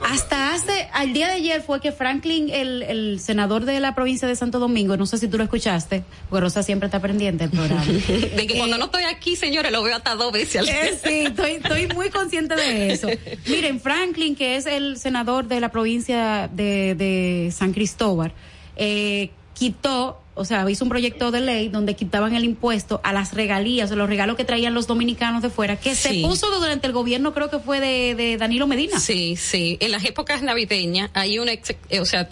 Hasta hace, al día de ayer fue que Franklin, el, el, senador de la provincia de Santo Domingo, no sé si tú lo escuchaste, porque Rosa siempre está pendiente del programa. de que cuando no estoy aquí, señores, lo veo hasta dos veces al día. sí, estoy, estoy muy consciente de eso. Miren, Franklin, que es el senador de la provincia de, de San Cristóbal, eh, quitó o sea, hizo un proyecto de ley donde quitaban el impuesto a las regalías, a los regalos que traían los dominicanos de fuera, que se puso durante el gobierno, creo que fue de, Danilo Medina. Sí, sí. En las épocas navideñas hay una, eh, o sea,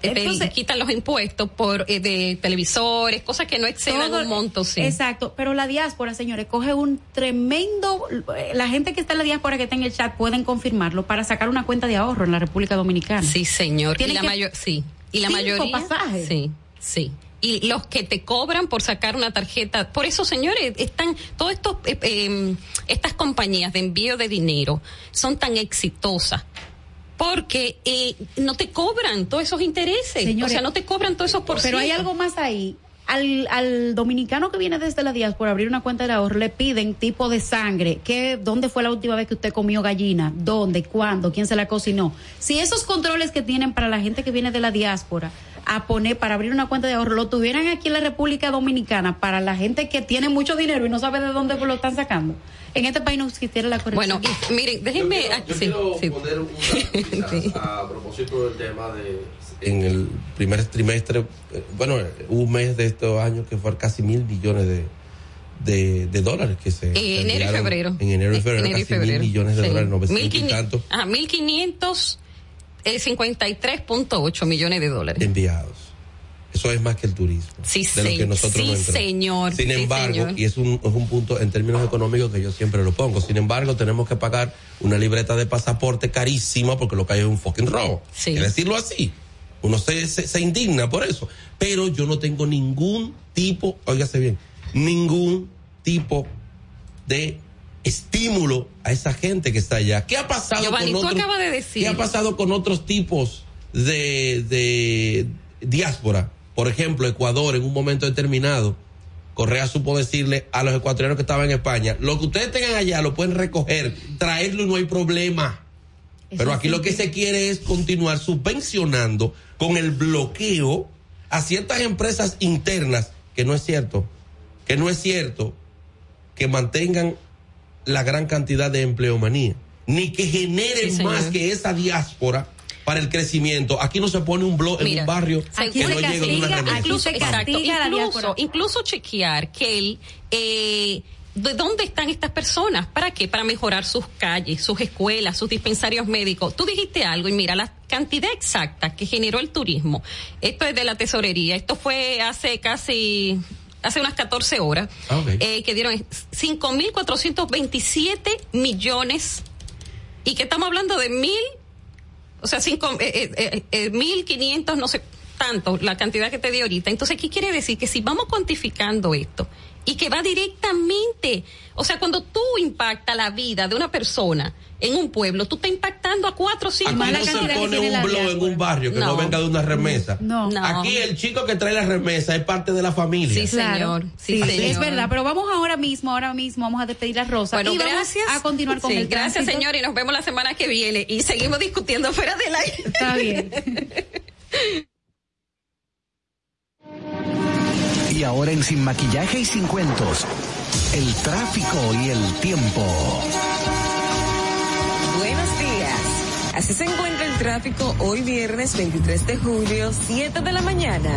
quitan los impuestos por eh, de televisores, cosas que no excedan un monto, sí. Exacto. Pero la diáspora, señores, coge un tremendo, la gente que está en la diáspora que está en el chat pueden confirmarlo para sacar una cuenta de ahorro en la República Dominicana. Sí, señor. y la mayor, sí. Y la mayoría. pasajes. Sí, sí y los que te cobran por sacar una tarjeta. Por eso, señores, están todas estos eh, em, estas compañías de envío de dinero son tan exitosas porque eh, no te cobran todos esos intereses, o sea, no te cobran todos esos por Pero hay algo más ahí. Al, al, dominicano que viene desde la diáspora abrir una cuenta de ahorro le piden tipo de sangre, que dónde fue la última vez que usted comió gallina, dónde, cuándo, quién se la cocinó. Si esos controles que tienen para la gente que viene de la diáspora a poner para abrir una cuenta de ahorro lo tuvieran aquí en la República Dominicana para la gente que tiene mucho dinero y no sabe de dónde lo están sacando. En este país no existiera la corrección. Bueno, miren, déjenme yo quiero, poner un a propósito del tema de en el primer trimestre, eh, bueno, un mes de estos años que fue casi mil millones de, de, dólares que se. En enero y febrero. En enero y febrero, casi mil millones de dólares, 900 y tanto. 1.500 53.8 millones de dólares. Enviados. Eso es más que el turismo. Sí, de lo que nosotros sí señor. Sin embargo, y es un, es un punto en términos económicos que yo siempre lo pongo. Sin embargo, tenemos que pagar una libreta de pasaporte carísima porque lo que hay es un fucking robo. Sí. decirlo así. Uno se, se, se indigna por eso. Pero yo no tengo ningún tipo, óigase bien, ningún tipo de estímulo a esa gente que está allá. ¿Qué ha pasado con otros, de decir. ¿Qué ha pasado con otros tipos de, de diáspora? Por ejemplo, Ecuador en un momento determinado Correa supo decirle a los ecuatorianos que estaban en España, lo que ustedes tengan allá lo pueden recoger, traerlo y no hay problema. Pero aquí lo que se quiere es continuar subvencionando con el bloqueo a ciertas empresas internas, que no es cierto, que no es cierto que mantengan la gran cantidad de empleomanía, ni que generen más que esa diáspora para el crecimiento. Aquí no se pone un blog en un barrio que no llegue una incluso, incluso, incluso chequear que el eh, ¿De dónde están estas personas? ¿Para qué? Para mejorar sus calles, sus escuelas, sus dispensarios médicos. Tú dijiste algo y mira, la cantidad exacta que generó el turismo, esto es de la tesorería, esto fue hace casi hace unas 14 horas, ah, eh, que dieron 5.427 millones y que estamos hablando de mil, o sea, cinco, eh, eh, mil quinientos, no sé tanto, la cantidad que te di ahorita. Entonces, ¿qué quiere decir? Que si vamos cuantificando esto, y que va directamente. O sea, cuando tú impactas la vida de una persona en un pueblo, tú estás impactando a cuatro o cinco. Aquí no se pone un blog en un barrio que no. venga de una remesa. No. Aquí el chico que trae la remesa es parte de la familia. Sí, señor. Sí, señor. Es verdad, pero vamos ahora mismo, ahora mismo vamos a despedir a Rosa. Bueno, gracias. a continuar con el Gracias, señor, y nos vemos la semana que viene y seguimos discutiendo fuera del aire. Está bien. Y ahora en Sin Maquillaje y Sin Cuentos, el tráfico y el tiempo. Buenos días. Así se encuentra el tráfico hoy viernes 23 de julio, 7 de la mañana.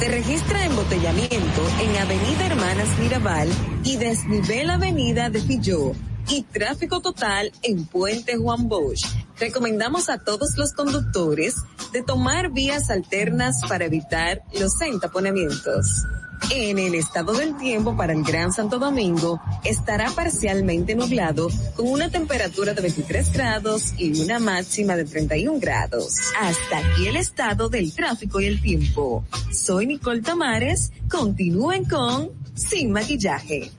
Se registra embotellamiento en Avenida Hermanas Mirabal y desnivel Avenida de Filló y tráfico total en Puente Juan Bosch. Recomendamos a todos los conductores de tomar vías alternas para evitar los entaponamientos. En el estado del tiempo para el Gran Santo Domingo estará parcialmente nublado con una temperatura de 23 grados y una máxima de 31 grados. Hasta aquí el estado del tráfico y el tiempo. Soy Nicole Tamares. Continúen con Sin Maquillaje.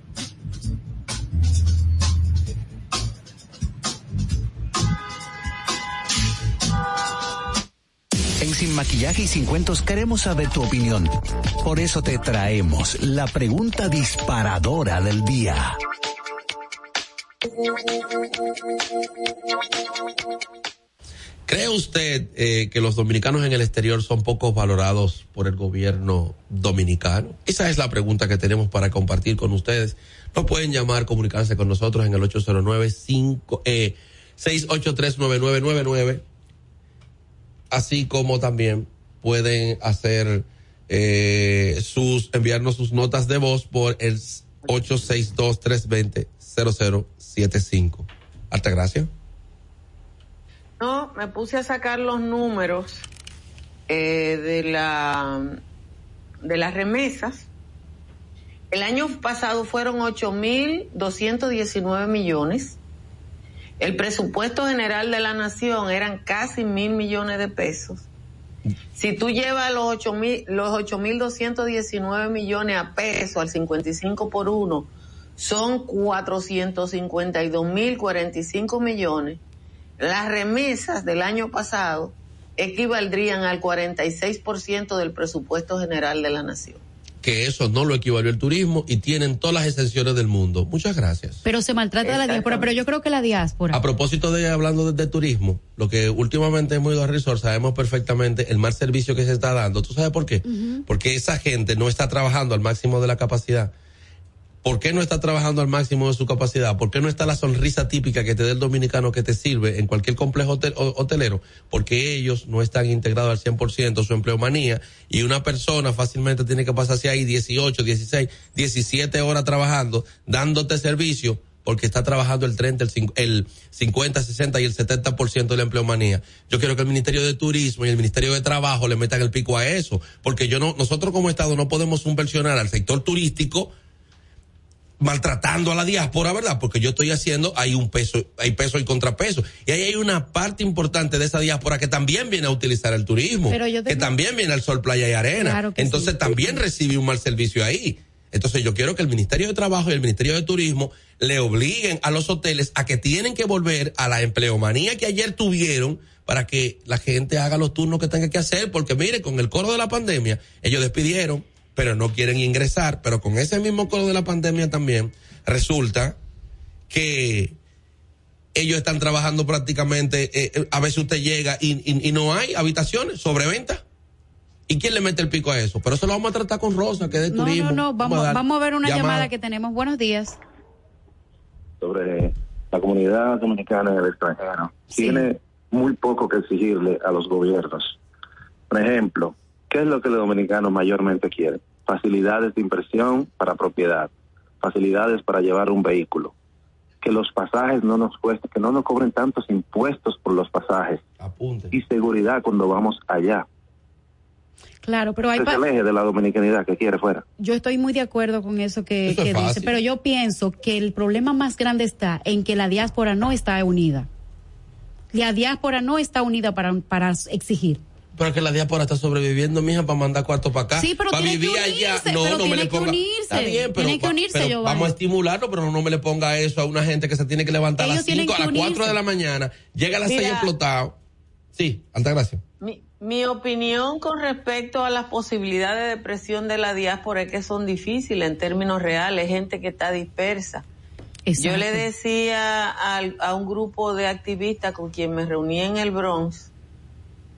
Sin Maquillaje y Sin Cuentos queremos saber tu opinión. Por eso te traemos la pregunta disparadora del día. ¿Cree usted eh, que los dominicanos en el exterior son poco valorados por el gobierno dominicano? Esa es la pregunta que tenemos para compartir con ustedes. No pueden llamar, comunicarse con nosotros en el 809 eh, 683 9999 así como también pueden hacer eh, sus enviarnos sus notas de voz por el 862-320-0075. Alta gracias. No, me puse a sacar los números eh, de la de las remesas. El año pasado fueron 8.219 millones el presupuesto general de la nación eran casi mil millones de pesos. Si tú llevas los ocho mil, los ocho mil doscientos diecinueve millones a pesos al 55 por uno, son cuatrocientos cincuenta y dos mil cuarenta y cinco millones. Las remesas del año pasado equivaldrían al 46% del presupuesto general de la nación que eso no lo equivalió el turismo y tienen todas las exenciones del mundo. Muchas gracias. Pero se maltrata a la diáspora, pero yo creo que la diáspora. A propósito de hablando de, turismo, lo que últimamente hemos ido a Resort, sabemos perfectamente el mal servicio que se está dando. ¿Tú sabes por qué? Porque esa gente no está trabajando al máximo de la capacidad ¿Por qué no está trabajando al máximo de su capacidad? ¿Por qué no está la sonrisa típica que te dé el dominicano que te sirve en cualquier complejo hotelero? Porque ellos no están integrados al 100% su empleomanía y una persona fácilmente tiene que pasarse ahí 18, 16, 17 horas trabajando, dándote servicio porque está trabajando el 30, el 50, 60 y el 70% de la empleomanía. Yo quiero que el Ministerio de Turismo y el Ministerio de Trabajo le metan el pico a eso, porque yo no, nosotros como Estado no podemos subvencionar al sector turístico maltratando a la diáspora, ¿verdad? Porque yo estoy haciendo, hay un peso, hay peso y contrapeso. Y ahí hay una parte importante de esa diáspora que también viene a utilizar el turismo, que también viene al sol, playa y arena. Entonces también recibe un mal servicio ahí. Entonces yo quiero que el Ministerio de Trabajo y el Ministerio de Turismo le obliguen a los hoteles a que tienen que volver a la empleomanía que ayer tuvieron para que la gente haga los turnos que tenga que hacer, porque mire, con el coro de la pandemia, ellos despidieron pero no quieren ingresar. Pero con ese mismo coro de la pandemia también resulta que ellos están trabajando prácticamente, eh, eh, a veces usted llega y, y, no hay habitaciones sobre venta. ¿Y quién le mete el pico a eso? Pero eso lo vamos a tratar con Rosa, que es de turismo. No, no, vamos, vamos, a, ver una llamada. que tenemos. Buenos días. Sobre la comunidad dominicana en el extranjero. Tiene muy poco que exigirle a los gobiernos. Por ejemplo, ¿qué es lo que los dominicanos mayormente quieren? Facilidades de impresión para propiedad, facilidades para llevar un vehículo, que los pasajes no nos cuesten, que no nos cobren tantos impuestos por los pasajes y seguridad cuando vamos allá. Claro, pero hay es el eje de la dominicanidad que quiere fuera. Yo estoy muy de acuerdo con eso que, dice, pero yo pienso que el problema más grande está en que la diáspora no está unida. La diáspora no está unida para, para exigir. Pero que la diáspora está sobreviviendo, mija, para mandar cuartos para acá. Sí, pero para vivir allá. No, no me le ponga. Está bien, pero, tiene que unirse, vamos a estimularlo, pero no me le ponga eso a una gente que se tiene que levantar a las 5, a las 4 de la mañana, llega a las 6 explotado. Sí, gracias. Mi, mi opinión con respecto a las posibilidades de presión de la diáspora es que son difíciles en términos reales, gente que está dispersa. Yo le decía a, a un grupo de activistas con quien me reuní en el Bronx,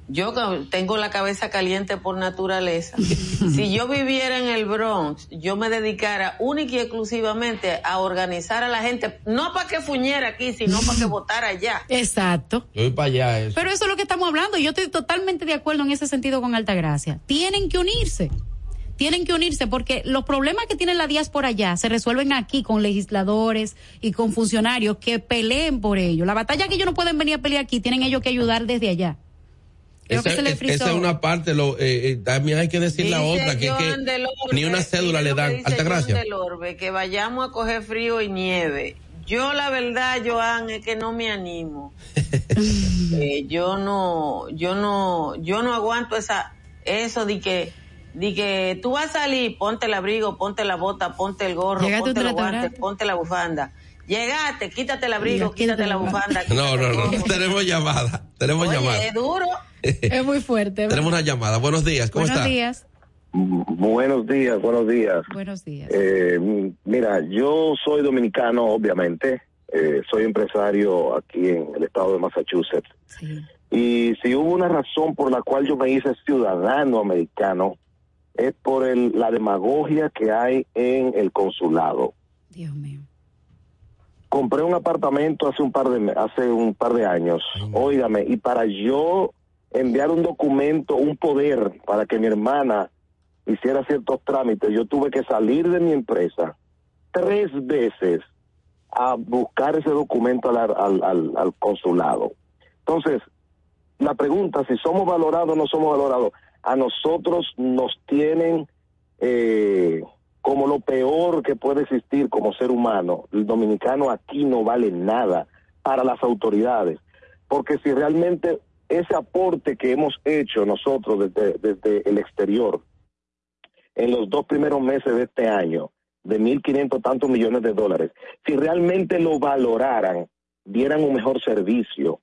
yo tengo la cabeza caliente por naturaleza. si yo viviera en el Bronx, yo me dedicara única y exclusivamente a organizar a la gente, no para que fuñera aquí, sino para que votara allá. Exacto. Yo voy para allá. Eso. Pero eso es lo que estamos hablando. Yo estoy totalmente de acuerdo en ese sentido con Altagracia. Tienen que unirse. Tienen que unirse porque los problemas que tiene la diáspora allá se resuelven aquí con legisladores y con funcionarios que peleen por ello. La batalla que ellos no pueden venir a pelear aquí, tienen ellos que ayudar desde allá esa, es, una parte, lo, eh, eh, también hay que decir la otra, que, ni una cédula le dan. Alta gracia. que vayamos a coger frío y nieve. Yo la verdad, Joan, es que no me animo. Eh, yo no, yo no, yo no aguanto esa, eso de que, de que tú vas a salir, ponte el abrigo, ponte la bota, ponte el gorro, ponte los guantes, ponte la bufanda Llegaste, quítate el abrigo, quítate la bufanda. No, no, no, tenemos llamada, tenemos llamada. Es duro. Es muy fuerte. Tenemos una llamada. Buenos días, ¿cómo buenos Días. Buenos días, buenos días. Buenos días. Eh, mira, yo soy dominicano, obviamente. Eh, soy empresario aquí en el estado de Massachusetts. Sí. Y si hubo una razón por la cual yo me hice ciudadano americano, es por el, la demagogia que hay en el consulado. Dios mío compré un apartamento hace un par de hace un par de años. Óigame, y para yo enviar un documento, un poder para que mi hermana hiciera ciertos trámites, yo tuve que salir de mi empresa tres veces a buscar ese documento al, consulado. Entonces, la pregunta, si somos valorados o no somos valorados, a nosotros nos tienen eh, como lo peor que puede existir como ser humano. El dominicano aquí no vale nada para las autoridades, porque si realmente ese aporte que hemos hecho nosotros desde, desde el exterior en los dos primeros meses de este año, de 1.500 tantos millones de dólares, si realmente lo valoraran, dieran un mejor servicio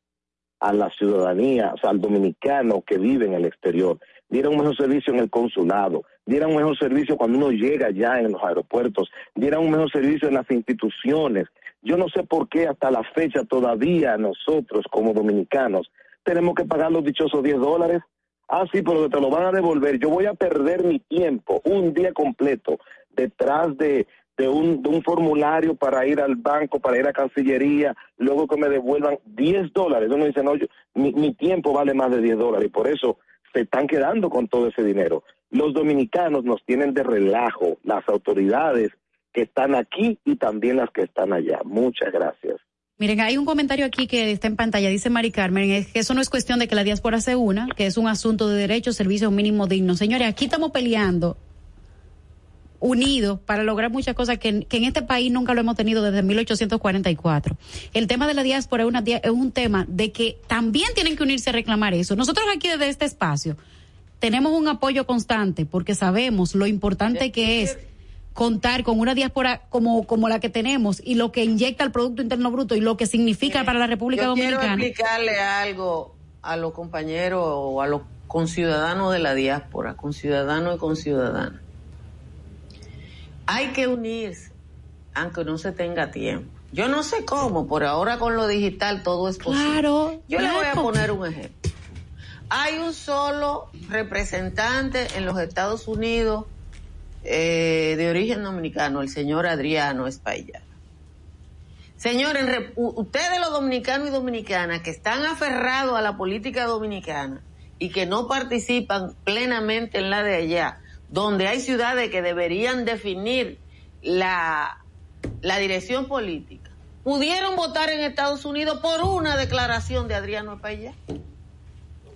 a la ciudadanía, o sea, al dominicano que vive en el exterior, dieran un mejor servicio en el consulado, dieran un mejor servicio cuando uno llega ya en los aeropuertos, dieran un mejor servicio en las instituciones. Yo no sé por qué hasta la fecha todavía nosotros como dominicanos tenemos que pagar los dichosos 10 dólares. Ah, sí, pero te lo van a devolver. Yo voy a perder mi tiempo, un día completo, detrás de, un, de un formulario para ir al banco, para ir a Cancillería, luego que me devuelvan 10 dólares. Uno dice, no, mi tiempo vale más de 10 dólares y por eso se están quedando con todo ese dinero. Los dominicanos nos tienen de relajo, las autoridades que están aquí y también las que están allá. Muchas gracias. Miren, hay un comentario aquí que está en pantalla, dice Mari Carmen, es que eso no es cuestión de que la diáspora se una, que es un asunto de derechos, servicios mínimos dignos. Señores, aquí estamos peleando unidos para lograr muchas cosas que, en este país nunca lo hemos tenido desde 1844. El tema de la diáspora es, una, es un tema de que también tienen que unirse a reclamar eso. Nosotros aquí desde este espacio tenemos un apoyo constante porque sabemos lo importante que es contar con una diáspora como, como la que tenemos y lo que inyecta el Producto Interno Bruto y lo que significa para la República Dominicana. Quiero explicarle algo a los compañeros o a los conciudadanos de la diáspora, conciudadanos y conciudadanas hay que unirse, aunque no se tenga tiempo. Yo no sé cómo, por ahora con lo digital todo es posible. Claro. Yo le voy a poner un ejemplo. Hay un solo representante en los Estados Unidos eh, de origen dominicano, el señor Adriano Espaillat. Señores, ustedes los dominicanos y dominicanas que están aferrados a la política dominicana y que no participan plenamente en la de allá, donde hay ciudades que deberían definir la, la dirección política, pudieron votar en Estados Unidos por una declaración de Adriano Espaillat.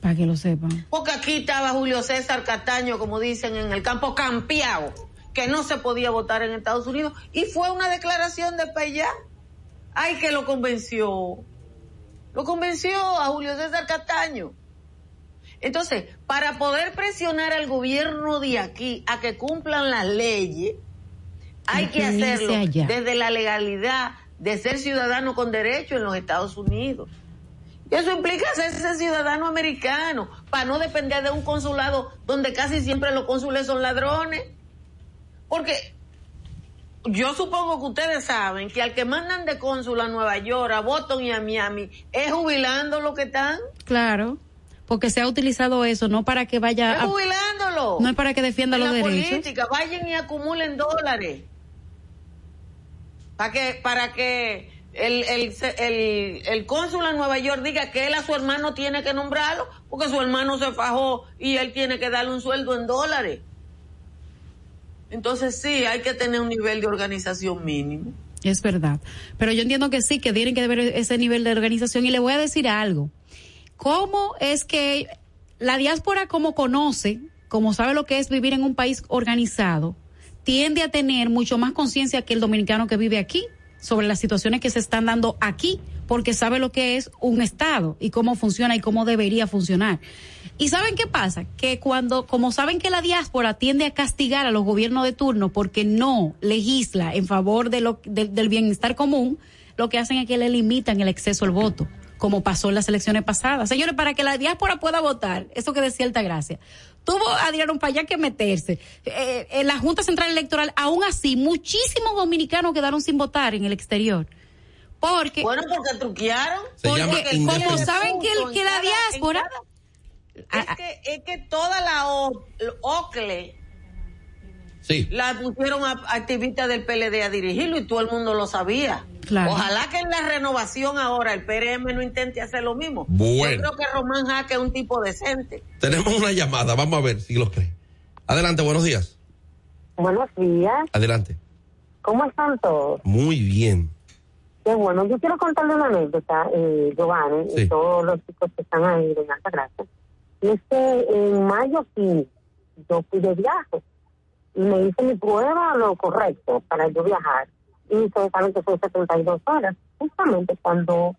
Para que lo sepan. Porque aquí estaba Julio César Cataño, como dicen en el campo, campeado, que no se podía votar en Estados Unidos, y fue una declaración de Espaillat. Ay, que lo convenció. Lo convenció a Julio César Castaño. Entonces, para poder presionar al gobierno de aquí a que cumplan las leyes, hay que hacerlo desde la legalidad de ser ciudadano con derecho en los Estados Unidos. Y eso implica ser ciudadano americano, para no depender de un consulado donde casi siempre los cónsules son ladrones. Porque yo supongo que ustedes saben que al que mandan de cónsul a Nueva York, a Boston y a Miami, es jubilando lo que están. Claro, porque se ha utilizado eso, no para que vaya... Es jubilándolo. No es para que defienda los derechos. política, vayan y acumulen dólares. Para que, para que el, el, el, cónsul a Nueva York diga que él a su hermano tiene que nombrarlo, porque su hermano se fajó y él tiene que darle un sueldo en dólares. Entonces sí, hay que tener un nivel de organización mínimo. Es verdad. Pero yo entiendo que sí, que tienen que haber ese nivel de organización. Y le voy a decir algo. ¿Cómo es que la diáspora como conoce, como sabe lo que es vivir en un país organizado, tiende a tener mucho más conciencia que el dominicano que vive aquí sobre las situaciones que se están dando aquí, porque sabe lo que es un Estado y cómo funciona y cómo debería funcionar. ¿Y saben qué pasa? Que cuando, como saben que la diáspora tiende a castigar a los gobiernos de turno porque no legisla en favor de lo, del bienestar común, lo que hacen es que le limitan el exceso al voto, como pasó en las elecciones pasadas. Señores, para que la diáspora pueda votar, eso que decía Altagracia, tuvo Adriano Payá que meterse. Eh, en la Junta Central Electoral, aún así, muchísimos dominicanos quedaron sin votar en el exterior. Porque, bueno, porque truquearon. porque, como saben que, que la diáspora es, que, es que toda la OCLE sí. la pusieron a activistas del PLD a dirigirlo y todo el mundo lo sabía. Ojalá que en la renovación ahora el PRM no intente hacer lo mismo. Bueno. Yo creo que Román Jaque es un tipo decente. Tenemos una llamada, vamos a ver si lo cree. Adelante, buenos días. Buenos días. Adelante. ¿Cómo están todos? Muy bien. Qué bueno, yo quiero contarle una anécdota, eh, Giovanni, y todos los chicos que están ahí de Alta Gracia es que en mayo sí, yo fui de viaje y me hice mi prueba lo correcto para yo viajar. Y que son 72 horas. Justamente cuando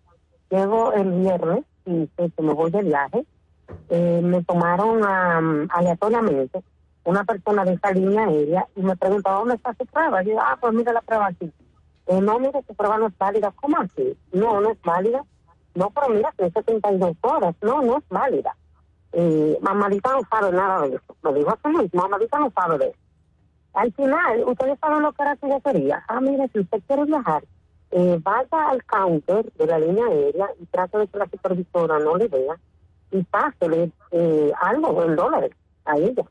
llego el viernes y que me voy de viaje, eh, me tomaron aleatoriamente una persona de esa línea aérea y me preguntó ¿dónde está su prueba? Yo, ah, pues mira la prueba aquí. Eh, no, mire, su prueba no es válida. ¿Cómo así? No, no es válida. No, pero mira, son 72 horas. No, no es válida eh, mamadita no sabe nada de eso. Lo dijo así mismo, mamadita no sabe de eso. Al final, ustedes saben lo que era que yo quería. Ah, mire, si usted quiere viajar, eh, vaya al counter de la línea aérea y trate de que la supervisora no le vea y pásele eh, algo en dólares a ella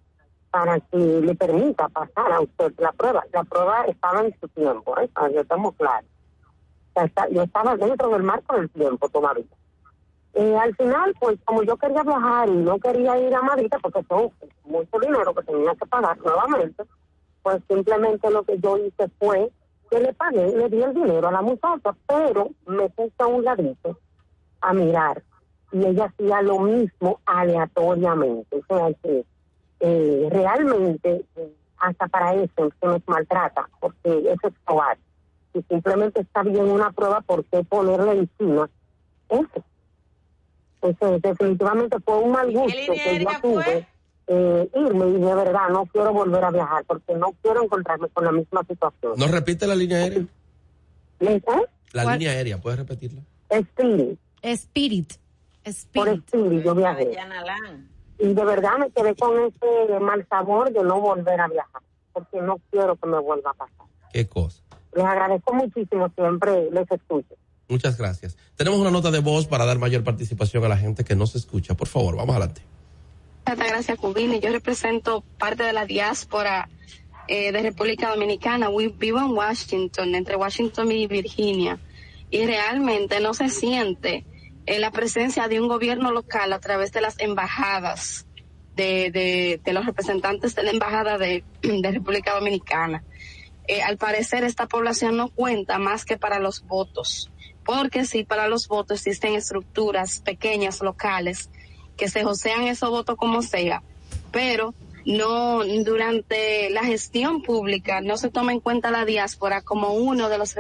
para que le permita pasar a usted la prueba. La prueba estaba en su tiempo, ¿eh? Claros. yo estaba dentro del marco del tiempo todavía. Eh, al final, pues como yo quería viajar y no quería ir a Madrid, porque son mucho dinero que tenía que pagar nuevamente, pues simplemente lo que yo hice fue que le pagué, le di el dinero a la muchacha, pero me puse a un ladito a mirar y ella hacía lo mismo aleatoriamente. O sea que eh, realmente, hasta para eso se nos maltrata, porque eso es probar. Si simplemente está bien una prueba, ¿por qué ponerle encima eso? Entonces, definitivamente fue un mal gusto que yo tuve eh, irme y de verdad no quiero volver a viajar porque no quiero encontrarme con la misma situación. ¿No repite la línea aérea? ¿Eh? La línea aérea, ¿puedes repetirla? Spirit. Spirit. Spirit. Por Spirit yo viajé. Y de verdad me quedé con ese mal sabor de no volver a viajar. porque no quiero que me vuelva a pasar. ¿Qué cosa? Les agradezco muchísimo, siempre les escucho. Muchas gracias. Tenemos una nota de voz para dar mayor participación a la gente que no se escucha. Por favor, vamos adelante. Gracias, Cubini. Yo represento parte de la diáspora eh, de República Dominicana. Vivo en Washington, entre Washington y Virginia. Y realmente no se siente eh, la presencia de un gobierno local a través de las embajadas, de, los representantes de la embajada de, de República Dominicana. Eh, al parecer esta población no cuenta más que para los votos, porque sí, para los votos existen estructuras pequeñas, locales, que se josean esos votos como sea, pero no durante la gestión pública no se toma en cuenta la diáspora como uno de los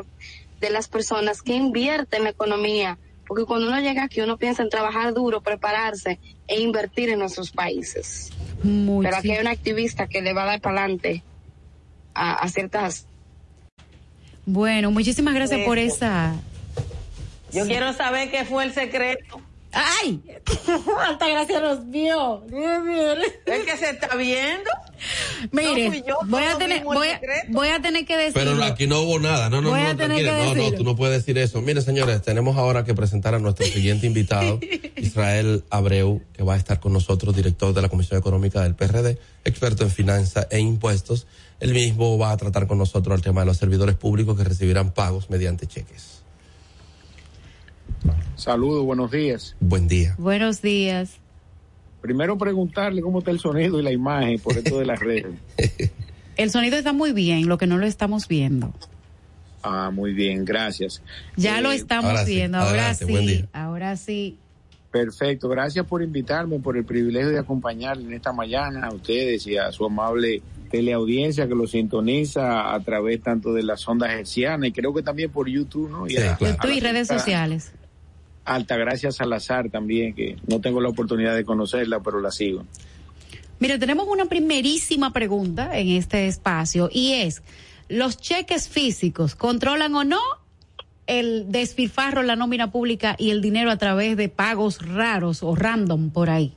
de las personas que invierten en la economía, porque cuando uno llega aquí uno piensa en trabajar duro, prepararse e invertir en nuestros países. Pero aquí hay un activista que le va a dar para adelante a, ciertas. Bueno, muchísimas gracias por esa. Yo quiero saber qué fue el secreto. ¡Ay! Alta gracia nos vio. ¿Es que se está viendo? Mire, voy, a tener, voy, a, tener que decir. Pero aquí no hubo nada. No, no, no, no, no, tú no puedes decir eso. Mire, señores, tenemos ahora que presentar a nuestro siguiente invitado, Israel Abreu, que va a estar con nosotros, director de la Comisión Económica del PRD, experto en finanzas e impuestos. Él mismo va a tratar con nosotros el tema de los servidores públicos que recibirán pagos mediante cheques. Saludos, buenos días. Buen día. Buenos días. Primero preguntarle cómo está el sonido y la imagen por esto de las redes. el sonido está muy bien, lo que no lo estamos viendo. Ah, muy bien, gracias. Ya lo eh, estamos viendo, ahora sí, ahora sí. Perfecto, gracias por invitarme, por el privilegio de acompañarle en esta mañana a ustedes y a su amable teleaudiencia que lo sintoniza a través tanto de las ondas hercianas y creo que también por YouTube, ¿no? Y YouTube y redes sociales. Altagracia Salazar también, que no tengo la oportunidad de conocerla, pero la sigo. Mire, tenemos una primerísima pregunta en este espacio y es, ¿los cheques físicos controlan o no el despilfarro, la nómina pública y el dinero a través de pagos raros o random por ahí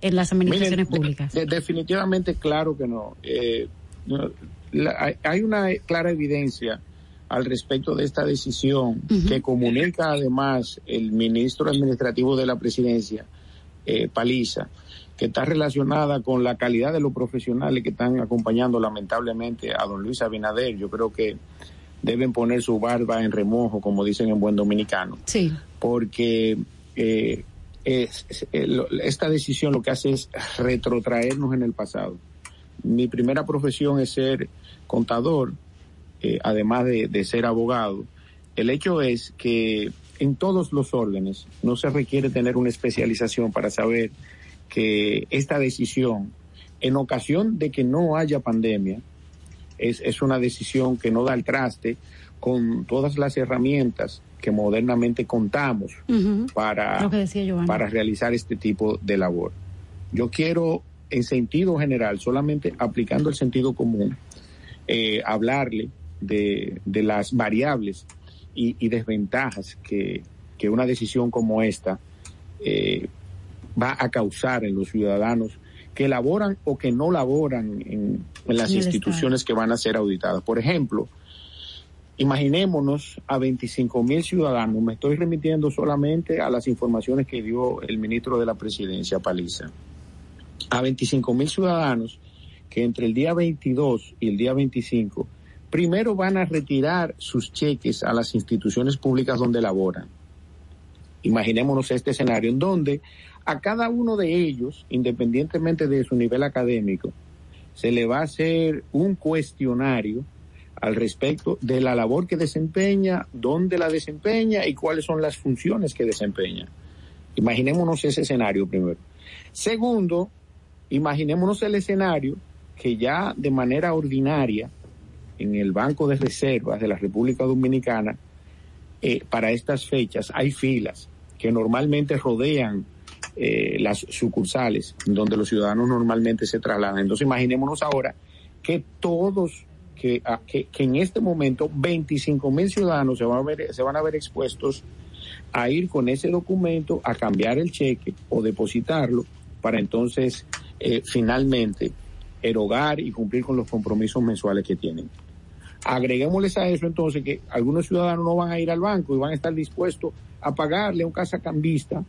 en las administraciones públicas? definitivamente claro que no. Eh, hay una clara evidencia al respecto de esta decisión que comunica además el ministro administrativo de la presidencia, eh, Paliza, que está relacionada con la calidad de los profesionales que están acompañando lamentablemente a don Luis Abinader. Yo creo que deben poner su barba en remojo, como dicen en buen dominicano. Sí. Porque eh, esta decisión lo que hace es retrotraernos en el pasado. Mi primera profesión es ser contador eh, además de, ser abogado. El hecho es que en todos los órdenes no se requiere tener una especialización para saber que esta decisión, en ocasión de que no haya pandemia, es, es una decisión que no da el traste con todas las herramientas que modernamente contamos para, para realizar este tipo de labor. Yo quiero, en sentido general, solamente aplicando el sentido común, eh, hablarle de, de las variables y, desventajas que, que, una decisión como esta eh, va a causar en los ciudadanos que laboran o que no laboran en, las instituciones que van a ser auditadas. Por ejemplo, imaginémonos a 25 mil ciudadanos, me estoy remitiendo solamente a las informaciones que dio el ministro de la presidencia, Paliza, a 25 mil ciudadanos que entre el día 22 y el día 25 primero van a retirar sus cheques a las instituciones públicas donde laboran. Imaginémonos este escenario en donde a cada uno de ellos, independientemente de su nivel académico, se le va a hacer un cuestionario al respecto de la labor que desempeña, dónde la desempeña y cuáles son las funciones que desempeña. Imaginémonos ese escenario primero. Segundo, imaginémonos el escenario que ya de manera ordinaria en el Banco de Reservas de la República Dominicana, eh, para estas fechas hay filas que normalmente rodean eh, las sucursales donde los ciudadanos normalmente se trasladan. Entonces imaginémonos ahora que todos, que, que, en este momento 25 mil ciudadanos se van, a ver, se van a ver expuestos a ir con ese documento a cambiar el cheque o depositarlo para entonces eh, finalmente erogar y cumplir con los compromisos mensuales que tienen. Agreguémosles a eso entonces que algunos ciudadanos no van a ir al banco y van a estar dispuestos a pagarle a un casacambista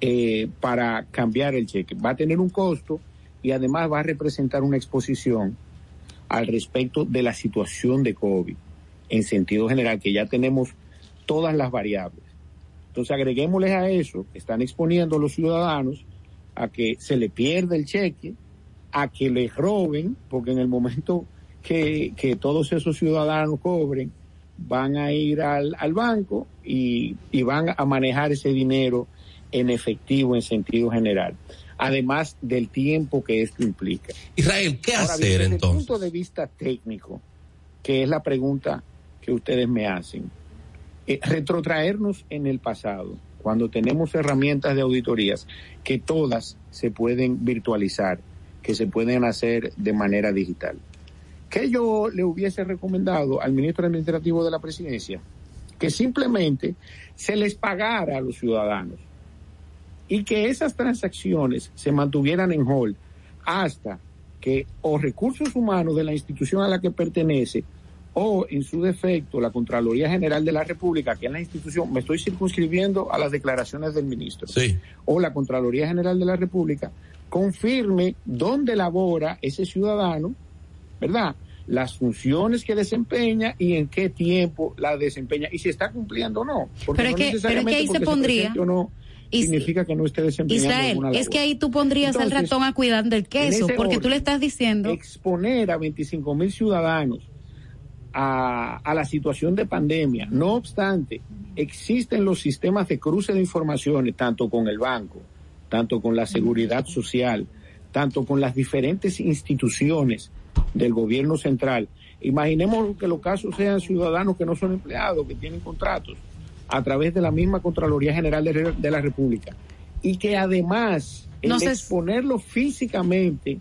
eh, para cambiar el cheque. Va a tener un costo y además va a representar una exposición al respecto de la situación de COVID en sentido general, que ya tenemos todas las variables. Entonces agreguémosles a eso, están exponiendo a los ciudadanos a que se le pierda el cheque, a que les roben, porque en el momento que, que todos esos ciudadanos cobren, van a ir al, al banco y, y, van a manejar ese dinero en efectivo en sentido general, además del tiempo que esto implica. Israel, ¿qué Ahora, hacer desde entonces? el punto de vista técnico, que es la pregunta que ustedes me hacen, eh, retrotraernos en el pasado, cuando tenemos herramientas de auditorías que todas se pueden virtualizar, que se pueden hacer de manera digital. ¿Qué yo le hubiese recomendado al ministro administrativo de la presidencia? Que simplemente se les pagara a los ciudadanos y que esas transacciones se mantuvieran en hold hasta que o recursos humanos de la institución a la que pertenece o en su defecto la Contraloría General de la República, que es la institución, me estoy circunscribiendo a las declaraciones del ministro, sí. o la Contraloría General de la República, confirme dónde labora ese ciudadano, ¿verdad? Las funciones que desempeña y en qué tiempo la desempeña y si está cumpliendo o no. Porque pero, no es que, pero es que ahí se pondría... no, significa que no esté desempeñando Israel, labor. es que ahí tú pondrías Entonces, al ratón a cuidar del queso, porque orden, tú le estás diciendo... Exponer a 25 mil ciudadanos a, a, la situación de pandemia. No obstante, existen los sistemas de cruce de informaciones, tanto con el banco, tanto con la seguridad social, tanto con las diferentes instituciones del gobierno central. Imaginemos que los casos sean ciudadanos que no son empleados, que tienen contratos a través de la misma Contraloría General de, de la República. Y que además el No se- exponerlo físicamente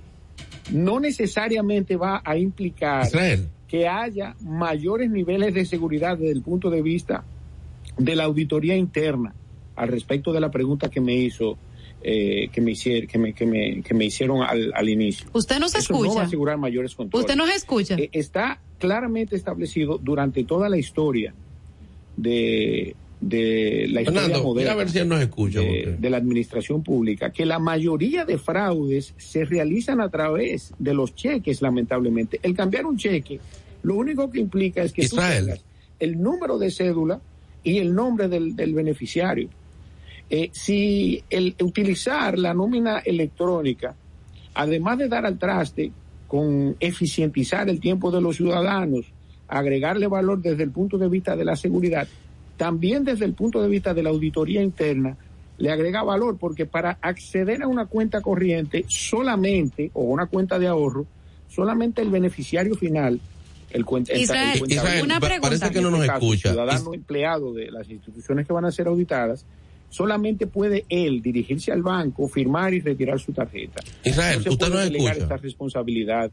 no necesariamente va a implicar Israel. que haya mayores niveles de seguridad desde el punto de vista de la auditoría interna al respecto de la pregunta que me hizo eh, que me hicieron que me, que me, que me hicieron al, al inicio. Usted no se Eso no va a escucha. asegurar mayores controles. Usted nos escucha. Eh, está claramente establecido durante toda la historia de, de la historia Fernando, moderna mira a ver si él nos escucha. de, la administración pública, que la mayoría de fraudes se realizan a través de los cheques, lamentablemente. El cambiar un cheque, lo único que implica es que tú Israel. tengas el número de cédula y el nombre del, del beneficiario. Eh, si el utilizar la nómina electrónica, además de dar al traste con eficientizar el tiempo de los ciudadanos, agregarle valor desde el punto de vista de la seguridad, también desde el punto de vista de la auditoría interna, le agrega valor porque para acceder a una cuenta corriente solamente, o una cuenta de ahorro, solamente el beneficiario final, el cuenta, el- Israel, el cuenta- Israel, una pa- pregunta. parece que no nos este caso, escucha. ciudadano empleado de las instituciones que van a ser auditadas, solamente puede él dirigirse al banco, firmar y retirar su tarjeta. Israel, no usted delegar escucha. esta responsabilidad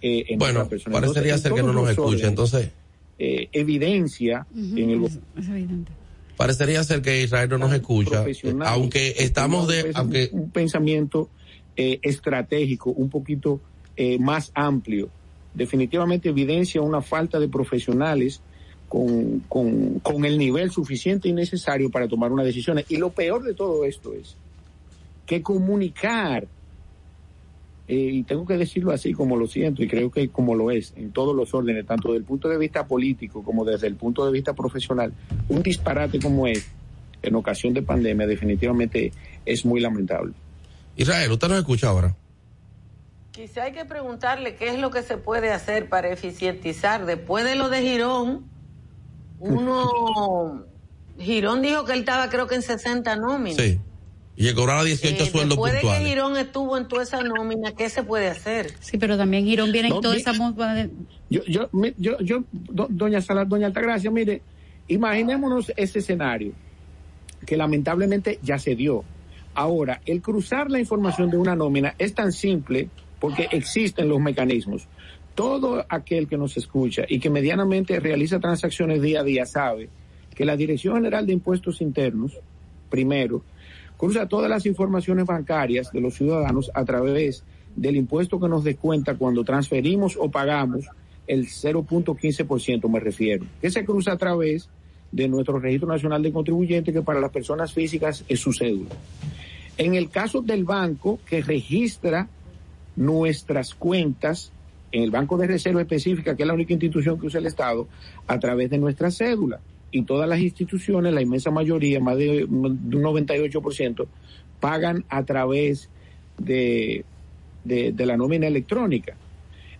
eh, en Bueno, otra persona. parecería Entonces, ser que no nos escucha. órdenes, Entonces, eh, evidencia en el Es evidente. parecería ser que Israel no nos escucha. profesional, Aunque estamos de, aunque un pensamiento eh, estratégico un poquito eh, más amplio. Definitivamente evidencia una falta de profesionales con, con, con el nivel suficiente y necesario para tomar una decisión. Y lo peor de todo esto es que comunicar, eh, y tengo que decirlo así como lo siento y creo que como lo es en todos los órdenes, tanto desde el punto de vista político como desde el punto de vista profesional, un disparate como es en ocasión de pandemia definitivamente es muy lamentable. Israel, usted nos escucha ahora. Quizá hay que preguntarle qué es lo que se puede hacer para eficientizar. Después de lo de Girón, uno... Girón dijo que él estaba creo que en 60 nóminas. Sí. Y que cobraba 18 Eh, sueldos después de que puntuales. Girón estuvo en toda esa nómina, ¿qué se puede hacer? Sí, pero también Girón viene No, en toda mi- esa Yo, yo, yo, yo, do- doña Salas, doña Altagracia, mire, imaginémonos ese escenario que lamentablemente ya se dio. Ahora, el cruzar la información de una nómina es tan simple porque existen los mecanismos. Todo aquel que nos escucha y que medianamente realiza transacciones día a día sabe que la Dirección General de Impuestos Internos, primero, cruza todas las informaciones bancarias de los ciudadanos a través del impuesto que nos descuenta cuando transferimos o pagamos el 0.15% me refiero, que se cruza a través de nuestro Registro Nacional de Contribuyentes, que para las personas físicas es su cédula. En el caso del banco que registra nuestras cuentas, en el Banco de Reserva específica, que es la única institución que usa el Estado, a través de nuestra cédula. Y todas las instituciones, la inmensa mayoría, más de un 98%, pagan a través de, de, de la nómina electrónica.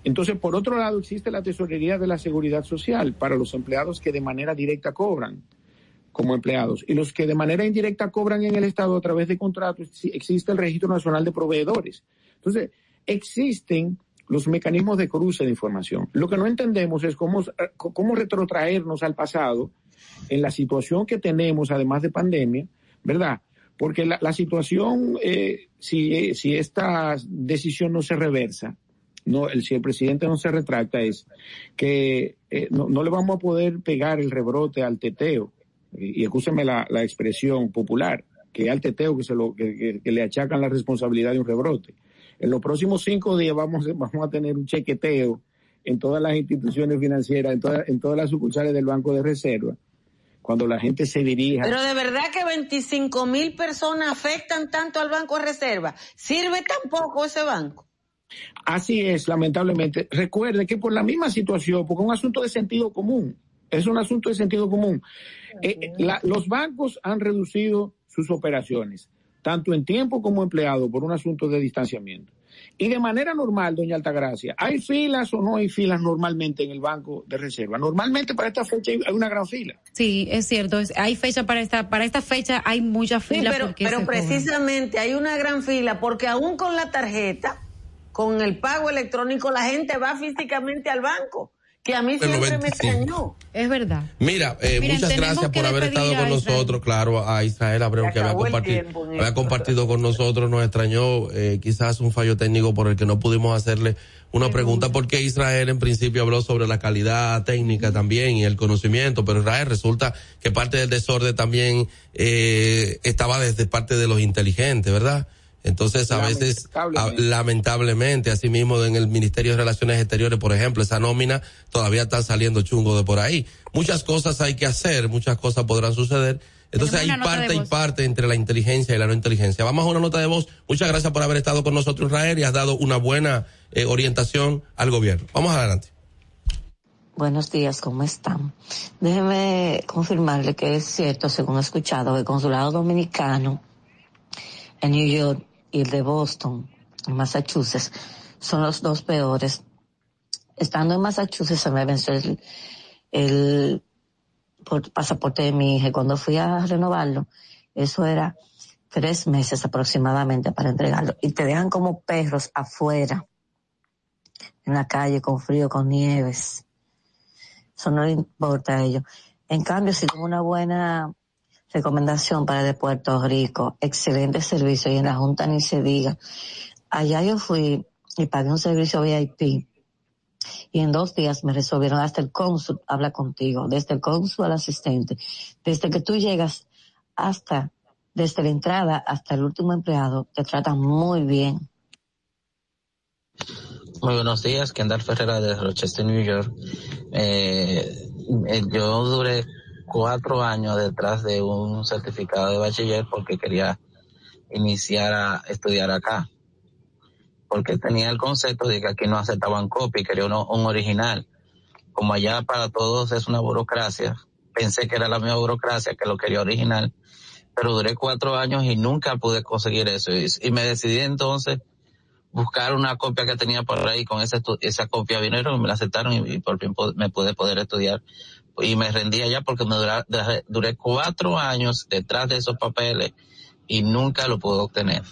Entonces, por otro lado, existe la tesorería de la seguridad social para los empleados que de manera directa cobran como empleados y los que de manera indirecta cobran en el Estado a través de contratos, existe el Registro Nacional de Proveedores. Entonces, existen los mecanismos de cruce de información. Lo que no entendemos es cómo, cómo retrotraernos al pasado en la situación que tenemos, además de pandemia, ¿verdad? Porque la, situación, eh, si, si esta decisión no se reversa, no, el, si el presidente no se retracta, es que eh, no, no, le vamos a poder pegar el rebrote al teteo, y, y la, la, expresión popular, que al teteo que, se lo, que, que, le achacan la responsabilidad de un rebrote. En los próximos cinco días vamos, vamos a tener un chequeteo en todas las instituciones financieras, en, toda, en todas las sucursales del Banco de Reserva, cuando la gente se dirija. Pero de verdad que 25 mil personas afectan tanto al Banco de Reserva. ¿Sirve tan poco ese banco? Así es, lamentablemente. Recuerde que por la misma situación, porque es un asunto de sentido común, es un asunto de sentido común. Eh, la, los bancos han reducido sus operaciones, tanto en tiempo como empleado, por un asunto de distanciamiento. Y de manera normal, doña Altagracia, ¿hay filas o no hay filas normalmente en el Banco de Reserva? Normalmente para esta fecha hay una gran fila. Sí, es cierto, hay fecha para esta, para esta fecha hay mucha fila. Sí, pero, pero precisamente hay una gran fila porque aún con la tarjeta, con el pago electrónico, la gente va físicamente al banco que a mí siempre me extrañó. Es verdad. Mira, eh, Miren, muchas gracias por haber estado con nosotros. Claro, a Israel Abreu que había compartido, había compartido con nosotros, nos extrañó eh, quizás un fallo técnico por el que no pudimos hacerle una pregunta porque Israel en principio habló sobre la calidad técnica también y el conocimiento, pero Israel resulta que parte del desorden también eh, estaba desde parte de los inteligentes, ¿verdad? Entonces, a veces, lamentablemente, así mismo en el Ministerio de Relaciones Exteriores, por ejemplo, esa nómina todavía está saliendo chungo de por ahí. Muchas cosas hay que hacer, muchas cosas podrán suceder. Entonces hay parte y parte entre la inteligencia y la no inteligencia. Vamos a una nota de voz. Muchas gracias por haber estado con nosotros, Israel, y has dado una buena eh, orientación al gobierno. Vamos adelante. Buenos días, ¿cómo están? Déjeme confirmarle que es cierto, según he escuchado, el consulado dominicano en New York y el de Boston, en Massachusetts, son los dos peores. Estando en Massachusetts se me venció el, el pasaporte de mi hija. Cuando fui a renovarlo, eso era tres meses aproximadamente para entregarlo. Y te dejan como perros afuera, en la calle, con frío, con nieves. Eso no le importa a ellos. En cambio, si tengo una buena recomendación para de Puerto Rico, excelente servicio y en la Junta ni se diga. Allá yo fui y pagué un servicio VIP y en dos días me resolvieron hasta el cónsul habla contigo, desde el cónsul al asistente, desde que tú llegas hasta, desde la entrada hasta el último empleado, te tratan muy bien. Muy buenos días, Kendall Ferrera de Rochester, New York. Eh, yo duré cuatro años detrás de un certificado de bachiller porque quería iniciar a estudiar acá. Porque tenía el concepto de que aquí no aceptaban copia y quería uno, un original. Como allá para todos es una burocracia, pensé que era la misma burocracia que lo quería original, pero duré cuatro años y nunca pude conseguir eso. Y, me decidí entonces buscar una copia que tenía por ahí, con esa, esa copia vinieron me la aceptaron y por fin me pude poder estudiar y me rendía ya porque me dura, duré cuatro años detrás de esos papeles y nunca lo pude obtener.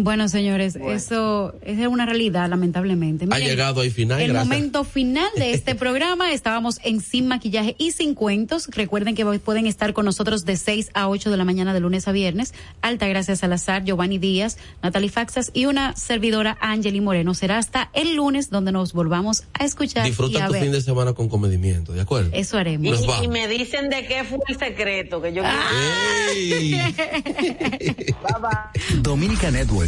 Bueno, señores, bueno. eso es una realidad, lamentablemente. Miren, ha llegado al final. El gracias. momento final de este programa, estábamos en Sin Maquillaje y Sin Cuentos. Recuerden que pueden estar con nosotros de 6 a 8 de la mañana de lunes a viernes. Alta gracias Salazar, Giovanni Díaz, Natalie Faxas y una servidora Angeli Moreno. Será hasta el lunes donde nos volvamos a escuchar. Disfruta y a tu ver. fin de semana con comedimiento, ¿de acuerdo? Eso haremos. Y, y, me dicen de qué fue el secreto que yo. Dominica Network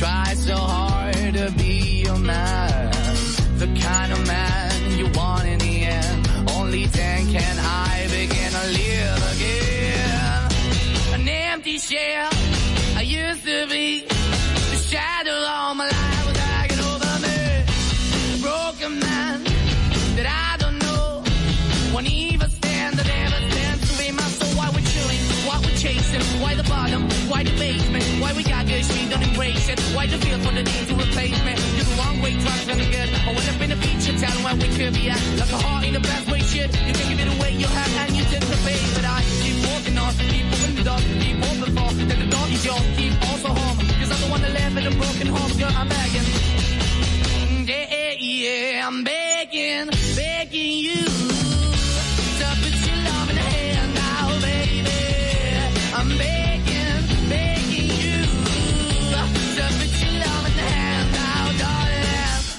Try so hard to be your man, the kind of man you want in the end. Only then can I begin to live again. An empty shell Why the feel for the need to replace me? You're the wrong way, trying to good. I went up in a feature town where we could be at. Like a heart in a best way, shit. You can give it away, you have, and you tend to pay. But I keep walking on, keep moving the door, keep open for. Then the door is yours, keep also home. Cause I'm the one that live in a broken home, girl, I'm begging. Yeah, yeah, yeah, I'm begging, begging you.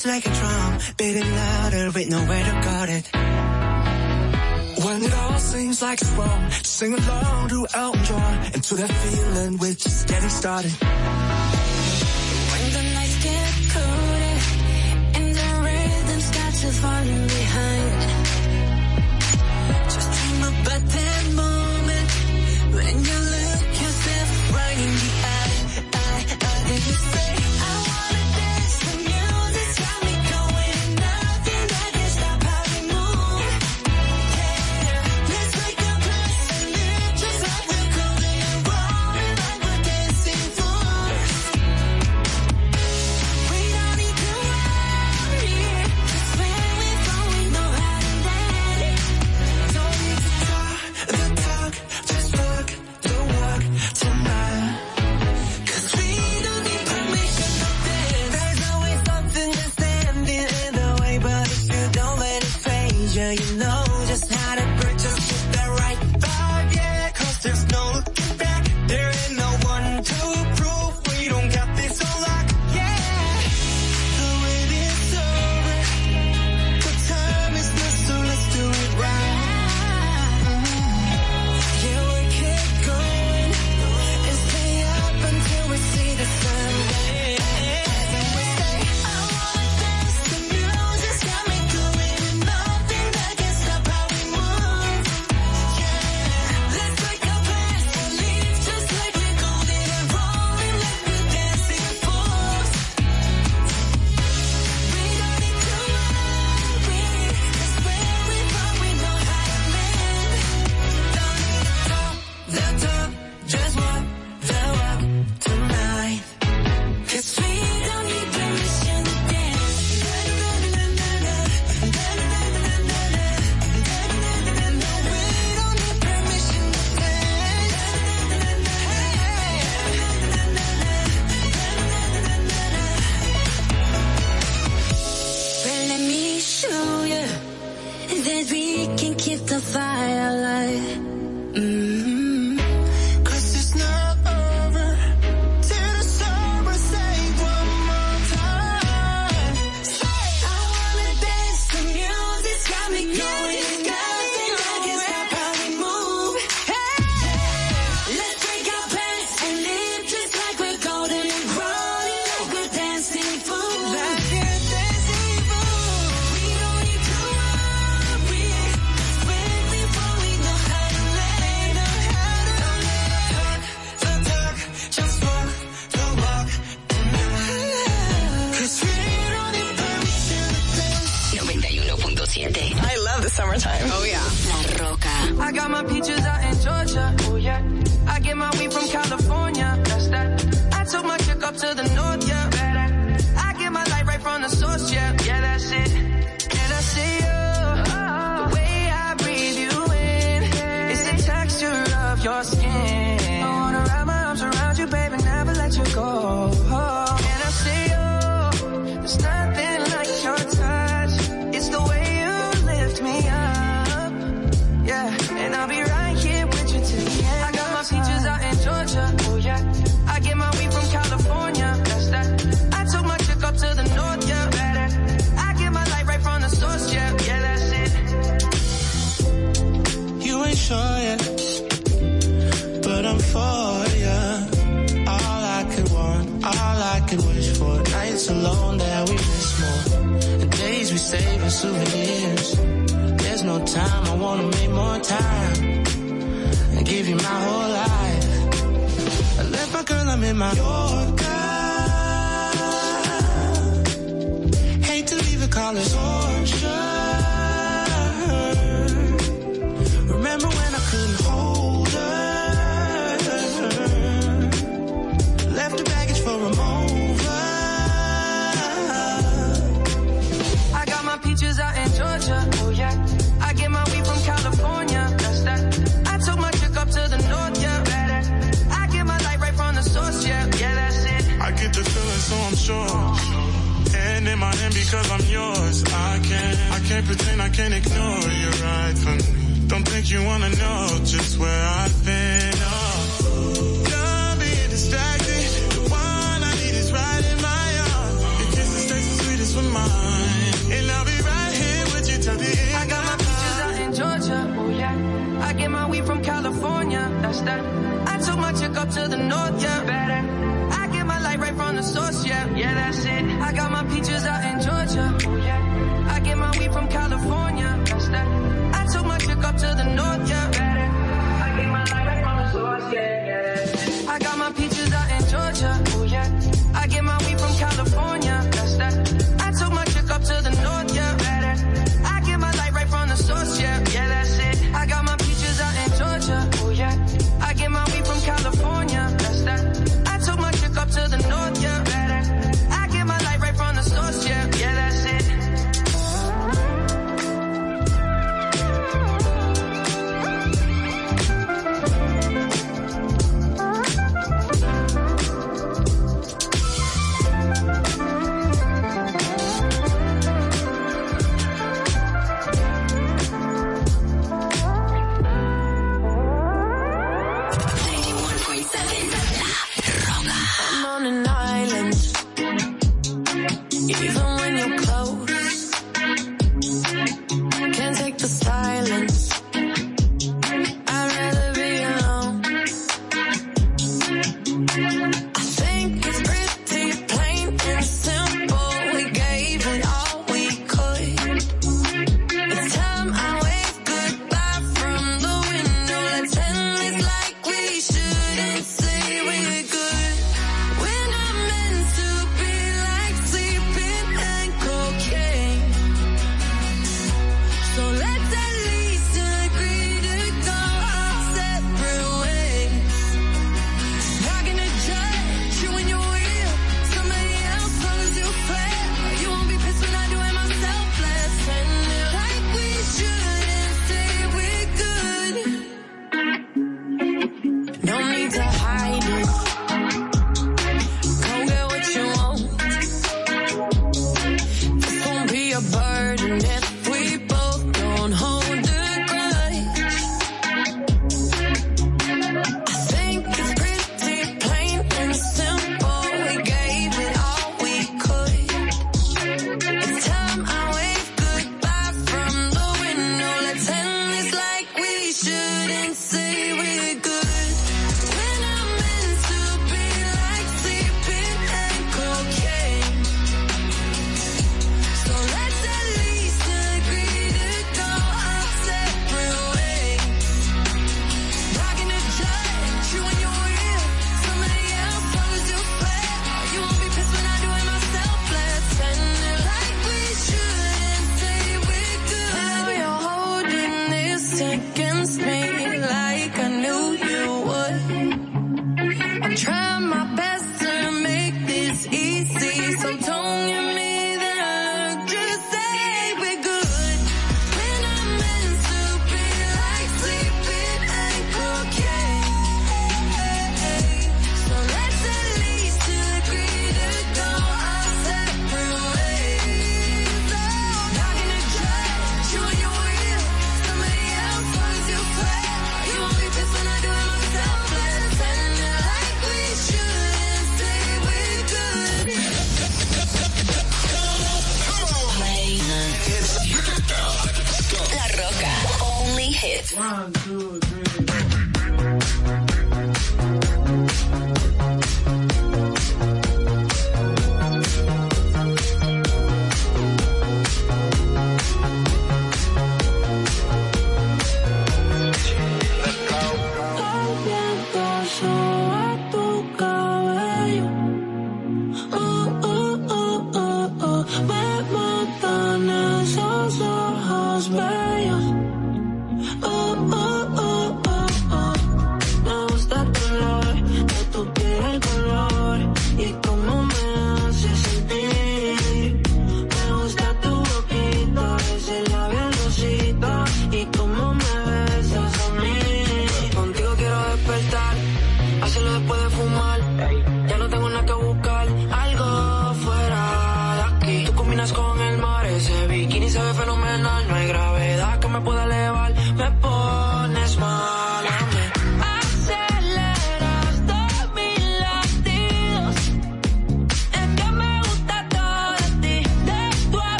just like a drum, beating louder with nowhere to guard it. When it all seems like it's wrong, sing along to Elton John and to that feeling we're just getting started. When the nights get colder and the rhythm starts to falling because I'm yours. I can't, I can't pretend I can't ignore you right from me. Don't think you wanna know just where I've been. Oh, don't be distracted. The one I need is right in my arms. Your kisses taste the sweetest with mine. And I'll be right here with you till the end. I got my peaches out in Georgia. Oh yeah. I get my weed from California. That's that.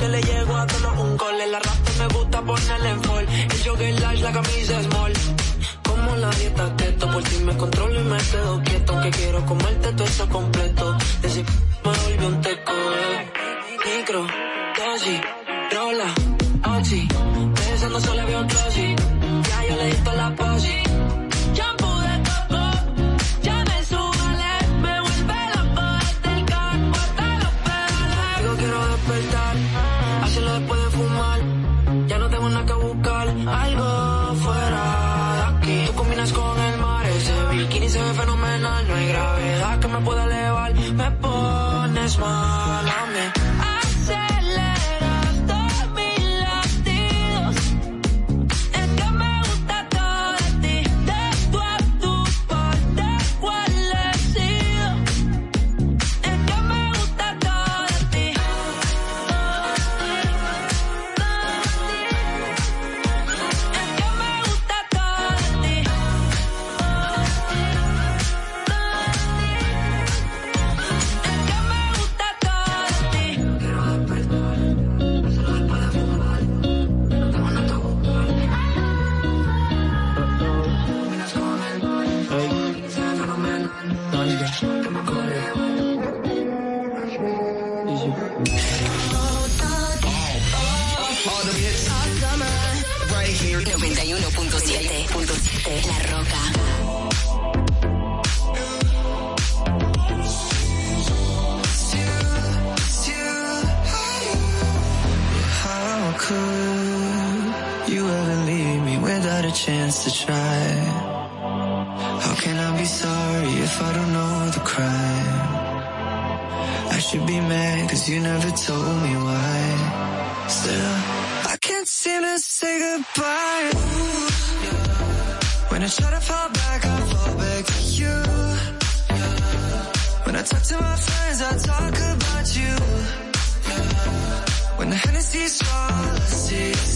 que le llego a tono un gol. El arrastre me gusta ponerle en fall. El jogger large, la camisa small. Como la dieta keto, por si me controlo y me quedo quieto. Que quiero comerte todo eso completo. Decir, me volvió un teco. Eh. Micro, dosis, rola, oxi. Pensando solo un Ya yo le di la. smile. try to fall back, I fall back to you. When I talk to my friends, I talk about you. When the Hennessy's all I see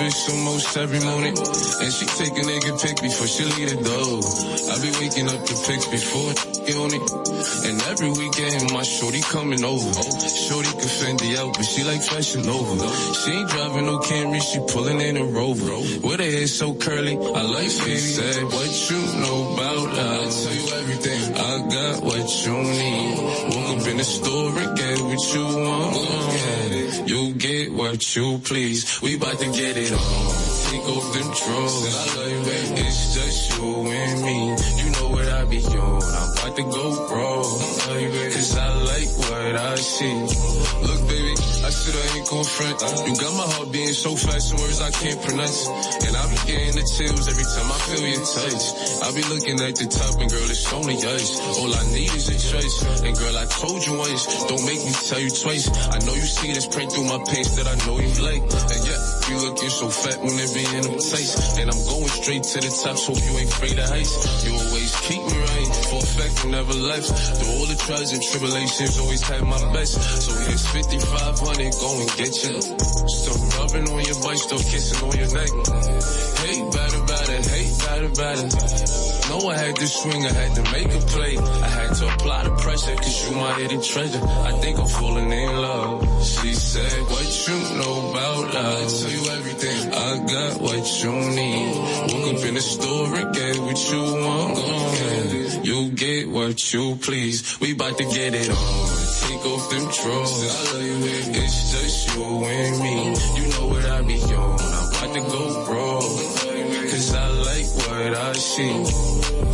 me almost every morning. And she take a nigga pic before she leave the door. I be waking up the pics before. unit. And every weekend, my shorty coming over. Shorty can Fendi out, but she like fashion over. She ain't driving no Camry, she pulling in a Rover. With her hair so curly, I like it. Said, what you know about? I tell you everything. I got what you need. Woke up in the store and get what you want. You what you please. We bout to get it on. Take off them drawers. It's just you and me. You know what I be on. I'm about to go raw. Cause I like what I see. Look, baby, I I ain't front. You got my heart beating so fast, some words I can't pronounce. And I be getting the chills every time I feel your touch. I be looking at the top and girl, it's only us. All I need is a choice. And girl, I told you once, don't make me tell you twice. I know you see this print through my pants that I know you like. And yeah, you looking so fat when it be in them tights. And I'm going straight to the top, so you ain't afraid of heights. You always keep me right, for a fact you never left. Through all the trials and tribulations, always had my best. So here's 5500, go and get you. Still rubbing on your butt, still kissing on your neck. Hey, better, better, hey, better, better. Know I had to swing, I had to make a play. I had to apply the pressure, cause you my hidden treasure. I think I'm falling in love. She said, what you know about love? I tell you everything. I got what you need. Woke up in the store and get what you want. You get what you please. We bout to get it on. Take off them drawers. It's just you and me. You know what I be on. I'm about to go raw. Cause I like what I see.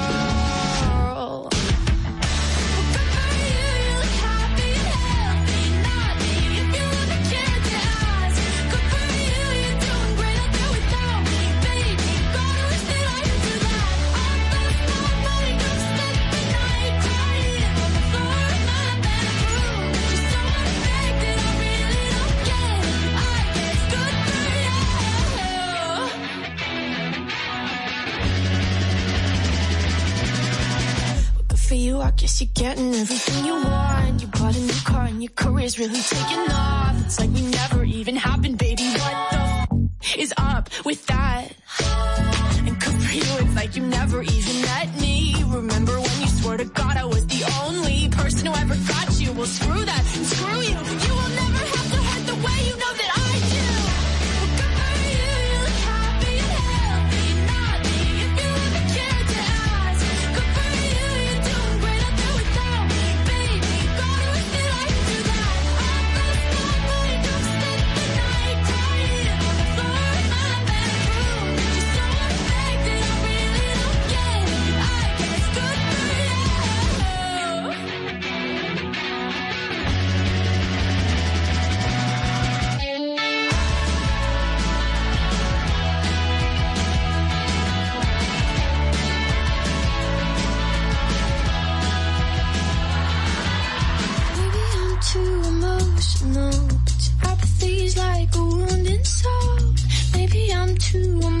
I guess you're getting everything you want. You bought a new car and your career's really taking off. It's like we never even happened, baby. What the f- is up with that? And good for you, it's like you never even met me. to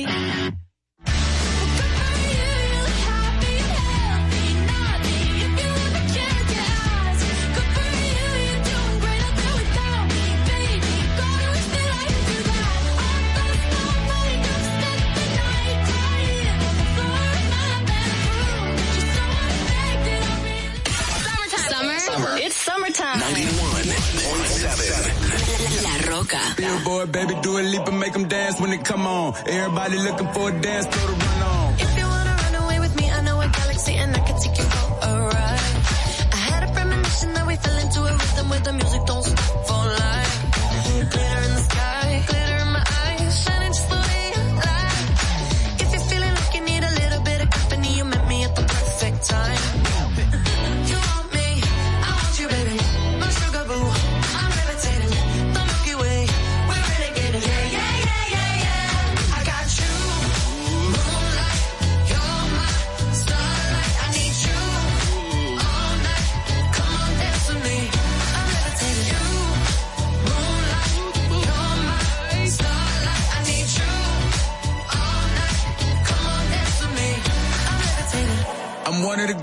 When it come on. Everybody looking for a dance, throw the run on. If you wanna run away with me, I know a galaxy and I can take you for a ride. I had a premonition that we fell into a rhythm where the music don't stop for life. Glitter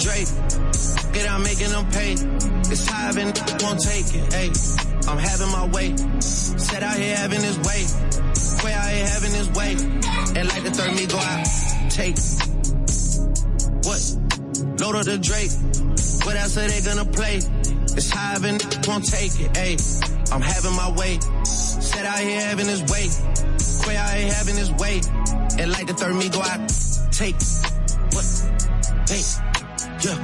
Drake. Get out making them pay. It's high and won't take it. Hey, I'm having my way. Set out here having his way. Way out here having his way. And like the third me go out. Take. What? Load up the Drake. What else are they gonna play? It's high and won't take it. Hey, I'm having my way. Set out here having his way. Quay out here having his way. And like the third me go out. Take. What? Hey, yeah.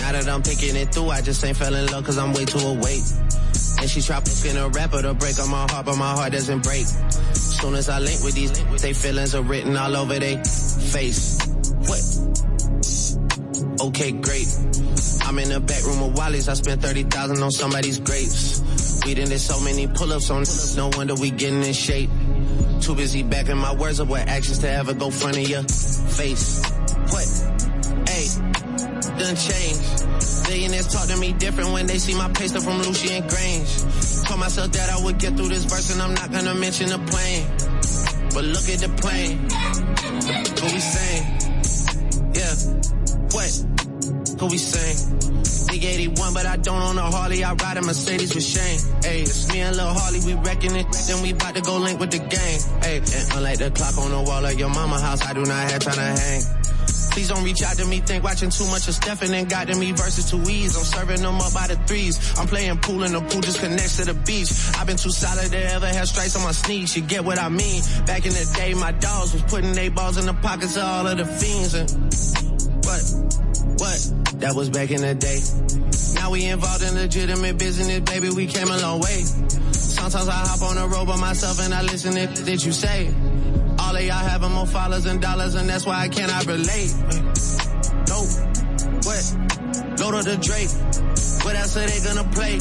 Now that I'm thinking it through, I just ain't fell in love cause I'm way too awake. And she tried fucking a rapper to break on my heart, but my heart doesn't break. Soon as I link with these, they feelings are written all over their face. What? Okay, great. I'm in the back room of Wally's. I spent 30,000 on somebody's grapes. We done did so many pull-ups on, no wonder we getting in shape. Too busy backing my words up with actions to ever go front of your face. Done changed. Billionaires talk to me different when they see my pay stuff from Lucian Grange. Told myself that I would get through this verse and I'm not gonna mention the plane. But look at the plane. What we saying? Yeah. What? Who we saying? Big 81, but I don't own a Harley. I ride a Mercedes with Shane. Hey, it's me and Lil Harley, we wrecking it. Then we about to go link with the gang. Hey, and unlike the clock on the wall of your mama house, I do not have time to hang. Please don't reach out to me, think watching too much of Stephen and got to me versus two E's. I'm serving them up by the threes. I'm playing pool and the pool just connects to the beach. I've been too solid to ever have stripes on my sneaks. You get what I mean? Back in the day, my dogs was putting their balls in the pockets of all of the fiends and what? What? That was back in the day. Now we involved in legitimate business, baby. We came a long way. Sometimes I hop on the road by myself and I listen to that you say. Of y'all having more followers and dollars, and that's why I cannot relate. No, what? Load up the Drake. What else are they gonna play?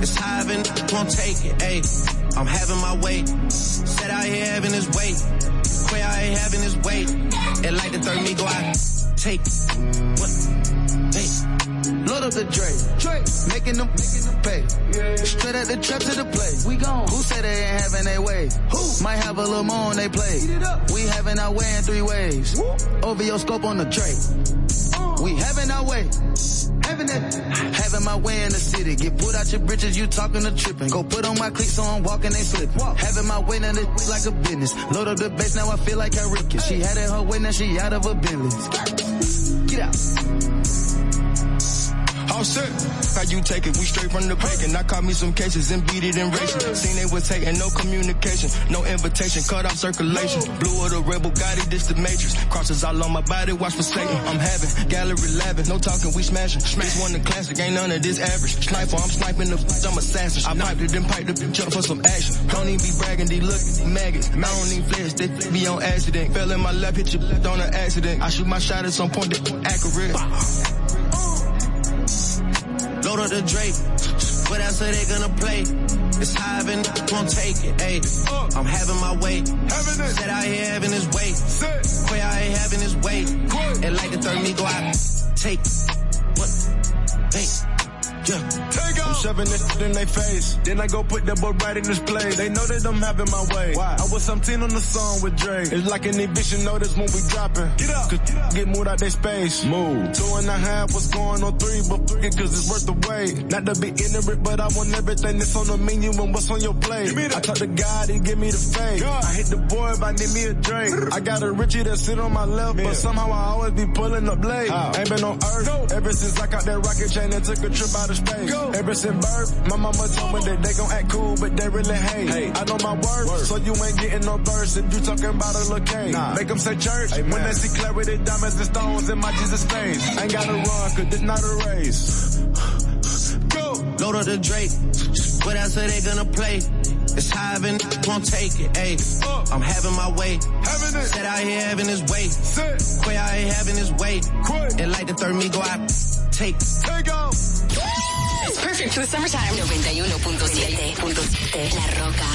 It's high and won't take it. Hey, I'm having my way. Set out here having his way. Quay out here having his way. And like the third me go out. Take what? Load up the Dre. Dre. Making them pay. Straight at the trap to the play. We gone. Who said they ain't having their way? Who? Might have a little more on they play. We having our way in three ways. Over your scope on the tray. Uh. We having our way. Having it. Having my way in the city. Get put out your britches, you talking to tripping. Go put on my cleats so I'm walking, they slipping. Having my way in it like a business. Load up the bass, now I feel like Enrique. She had it her way, now she out of her Bentley. Get out. All set. How you take it? We straight from the bacon. I caught me some cases and beat it in racing. Seen they was hating, no communication, no invitation, cut off circulation. Blue of the rebel, got it, this the matrix. Crosses all on my body, watch for Satan. I'm having gallery 11, no talking, we smashing. This one the classic, ain't none of this average. Sniper, I'm sniping the f- I'm assassin. I piped it, then piped the bitch up for some action. Don't even be bragging, these look maggots. I don't even flex, they be on accident. Fell in my lap, hit your left on an accident. I shoot my shot at some point that accurate. Load up the Drake. What else are they gonna play? It's high and won't take it. Ayy, I'm having my way. Said out here having his way. Quay out here having his way. And like the third me go out. Take what? Hey. Yeah. Take I'm shoving this in their face. Then I go put that boy right in this place. They know that I'm having my way. I was 17 on the song with Dre. It's like an eviction notice when we dropping. Get up. Cause get moved out their space. Move. Two and a half was going on three, but fuck it cause it's worth the wait. Not to be ignorant, but I want everything that's on the menu and what's on your plate. I talk to God, he give me the faith. I hit the boy if I need me a drink. I got a Richie that sit on my left, but somehow I always be pulling up late. Ain't been on earth ever since I got that rocket chain and took a trip out of space. Ever since birth, my mama told me that they gon' act cool, but they really hate. I know my worth, so you ain't getting no verse if you talking about a little cake. Make them say church when they see clarity, diamonds and stones in my Jesus face. Ain't gotta run, cause this not a race. Go. Load up the Drake. What else are they gonna play? It's high and won't take it. Ayy, I'm having my way. Having it. Said out here having his way. Quay out here having his way. And like the third me go out. Take. Take off. It's perfect for the summertime. 91.7.7 La Roca.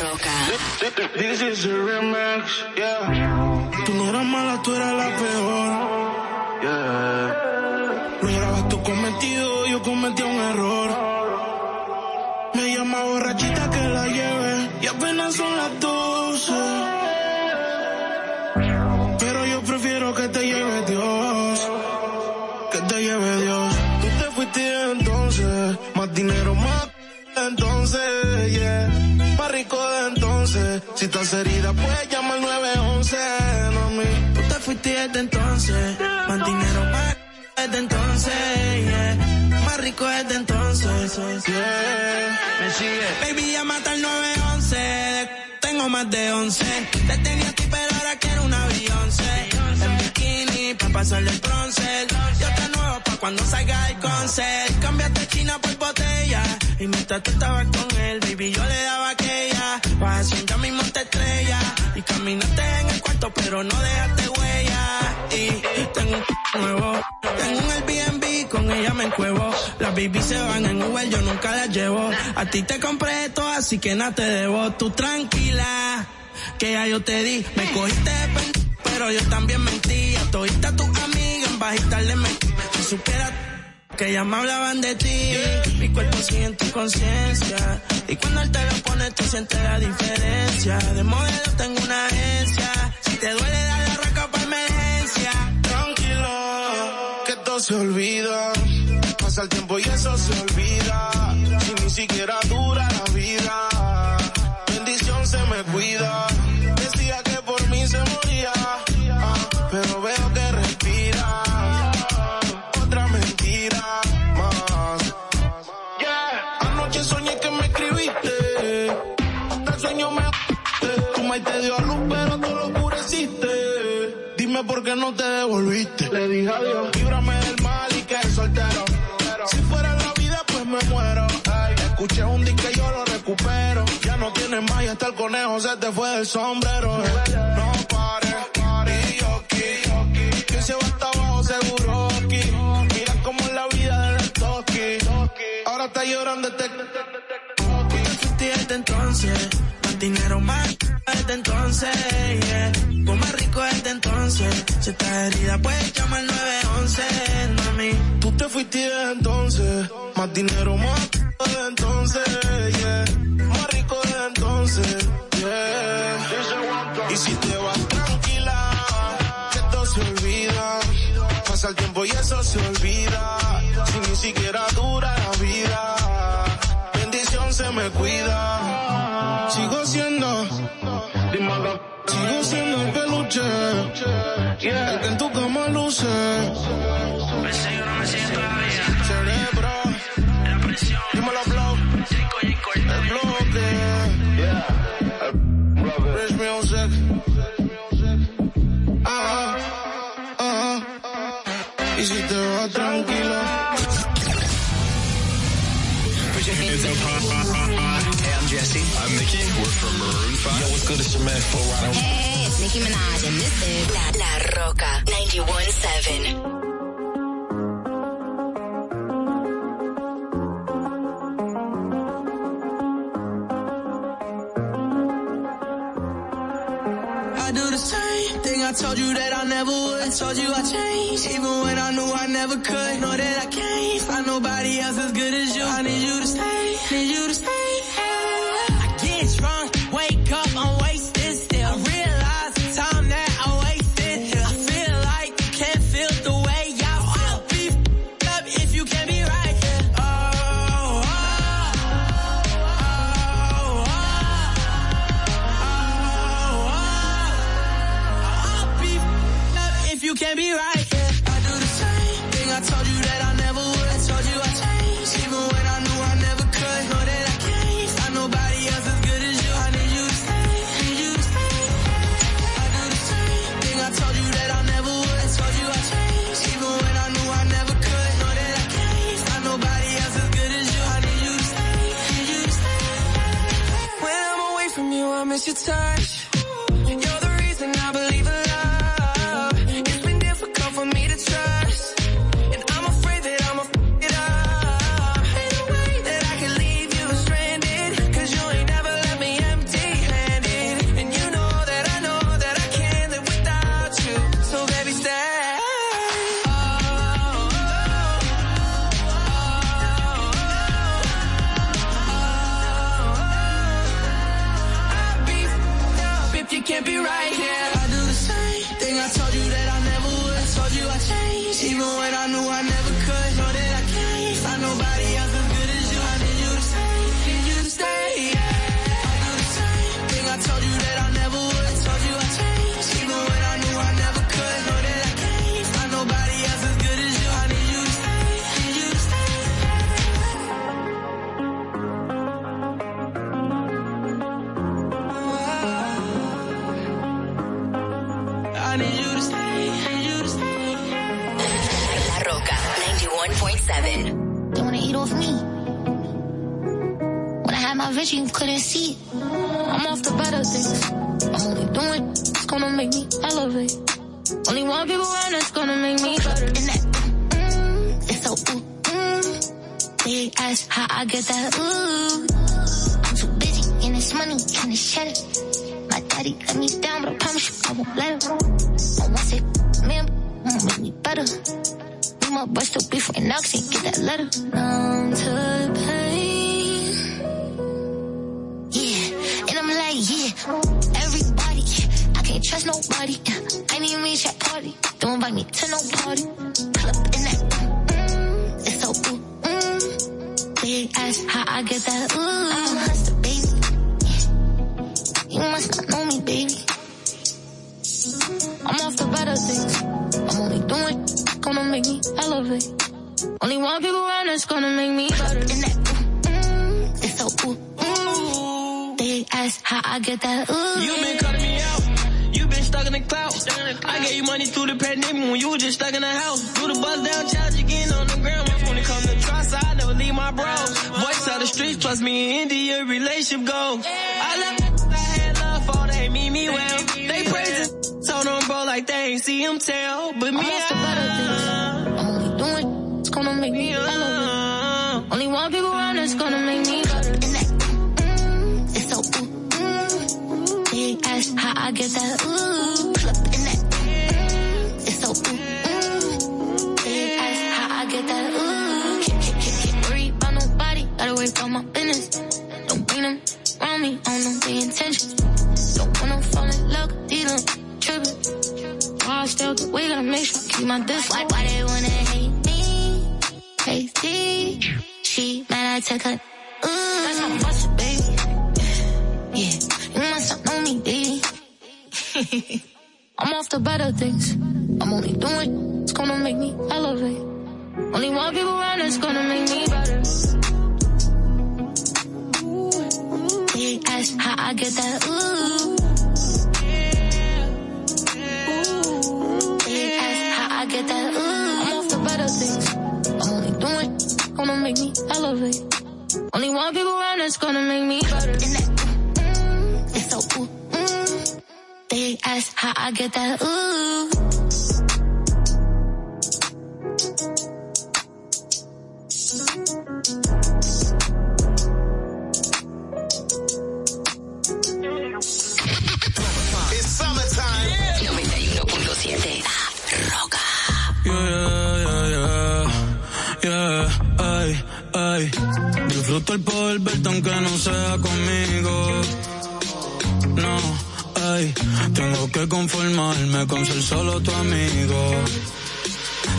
Roca. This is a remix, yeah. Tú no eras mala, tú eras la peor. Yeah. Lo grabas tú cometido, yo cometí un error. Me llama borrachita que la lleve y apenas son las 12. Entonces. Si estás herida, puedes llamar al 911, no me. Tú te fuiste desde entonces, más dinero, más desde entonces, yeah. Más rico desde entonces, yeah. Me sigue. Baby, ya mata el 911. Tengo más de 11. Te tenía a ti, pero ahora quiero una Beyoncé. En bikini, pa' pasarle el bronce. Yo te nuevo pa' cuando salga el concert. Cambiaste China por botella. Y mientras tú estabas con él, baby, yo le daba Y caminaste en el cuarto, pero no dejaste huella. Y tengo un nuevo. Tengo un Airbnb, con ella me encuevo. Las baby se van en Uber, yo nunca las llevo. A ti te compré esto, así que nada te debo. Tú tranquila, que ya yo te di. Me cogiste de pero yo también mentí. A tus amigas en bajita le metí. Si que ya me hablaban de ti. Mi cuerpo sigue en tu conciencia. Y cuando él te lo pone, tú sientes la diferencia. De modelo tengo una agencia. Si te duele, dale la raca para emergencia. Tranquilo, que todo se olvida. Pasa el tiempo y eso se olvida. Si ni siquiera Dime por qué no te devolviste. Le dije adiós. Líbrame del mal y que soltero. Si fuera la vida, pues me muero. Ay, escuché un disco y yo lo recupero. Ya no tienes más y hasta el conejo se te fue del sombrero. No pares, y yo aquí. Que se va hasta abajo seguro aquí. Mira cómo es la vida del toki. Ahora está llorando este desde entonces. Más dinero, más desde entonces. Yeah. Entonces. Si estás herida, puedes llamar al 911, mami. Tú te fuiste desde entonces, más dinero, más desde entonces, yeah. Más rico desde entonces, yeah. Y si te vas tranquila, que todo se olvida. Pasa el tiempo y eso se olvida. Si ni siquiera dura el peluche, el que en tu cama luce. Cerebro, dímelo blow, el bloque, el Rich Music. Ajá, ajá. Y si te vas tranquilo. Jesse. I'm Nikki. We're from Maroon 5. Yo, what's good? It's your man, Flo Rida. Hey, it's Nicki Minaj, and this is La, La Roca 91.7. I do the same thing I told you that I never would. I told you I changed, even when I knew I never could. Know that I can't find nobody else as good as you. I need you to stay, your touch. I need you to stay, need you to stay. La Roca 91.7. They wanna eat off me. When I had my vision, you couldn't see it. I'm off the better things. I'm only doing it's gonna make me elevate. Only one people around that's gonna make me better. And that, mm, it's so ooh, mm. Big ass, how I get that ooh. I'm too busy and this money, trying to shed My let me down, but I promise you I won't let him. I won't say, man, won't make me better. We my boy still beef with Knox and get that letter. Numb to pain. Yeah, and I'm like, yeah, everybody. I can't trust nobody. I need me chat party. Don't invite me to no party. Pull up in that, mm, it's so ooh, mm. Big ass, how I get that ooh. I'm a hustler, baby. You must not know baby. I'm off the better things. I'm only doing gonna make me elevate. Only one people around that's gonna make me better. And that ooh, mm, it's so ooh, mm. Big ass, how I get that ooh. You been cutting me out. You been stuck in the cloud. I gave you money through the pandemic when you was just stuck in the house. Do the buzz down challenge again on the ground. When it come to trust, I never leave my bros. Voice of the streets plus me India relationship go. I me well. They praise it, told them bro like they ain't see him tell. But me, the. I'm only doing it's gonna make me elevate. Only one people around that's gonna make me better. And that mm, it's so ooh, mm. Big ass, how I get that ooh. Up in that mm, it's so ooh, mm. Big ass, how I get that ooh. Can't, can't, can't, worry about nobody. Gotta worry about my business. Don't bring them around me. I don't know their intentions. Get we gotta make sure keep my distance. Why, why they wanna hate me? Crazy. She mad I take her. Ooh, that's my boss, baby. Yeah, you must not know me, baby. I'm off the better things. I'm only doing it's gonna make me elevate. Only one people around that's gonna make me better. Ass, how I get that ooh. Get that ooh. I'm off the better things. Only doing gonna make me elevate. Only one people around that's gonna make me better. And that mm, it's so ooh, mm. Big ass, how I get that ooh. Disfruto el poder verte aunque no sea conmigo. No, ay, tengo que conformarme con ser solo tu amigo.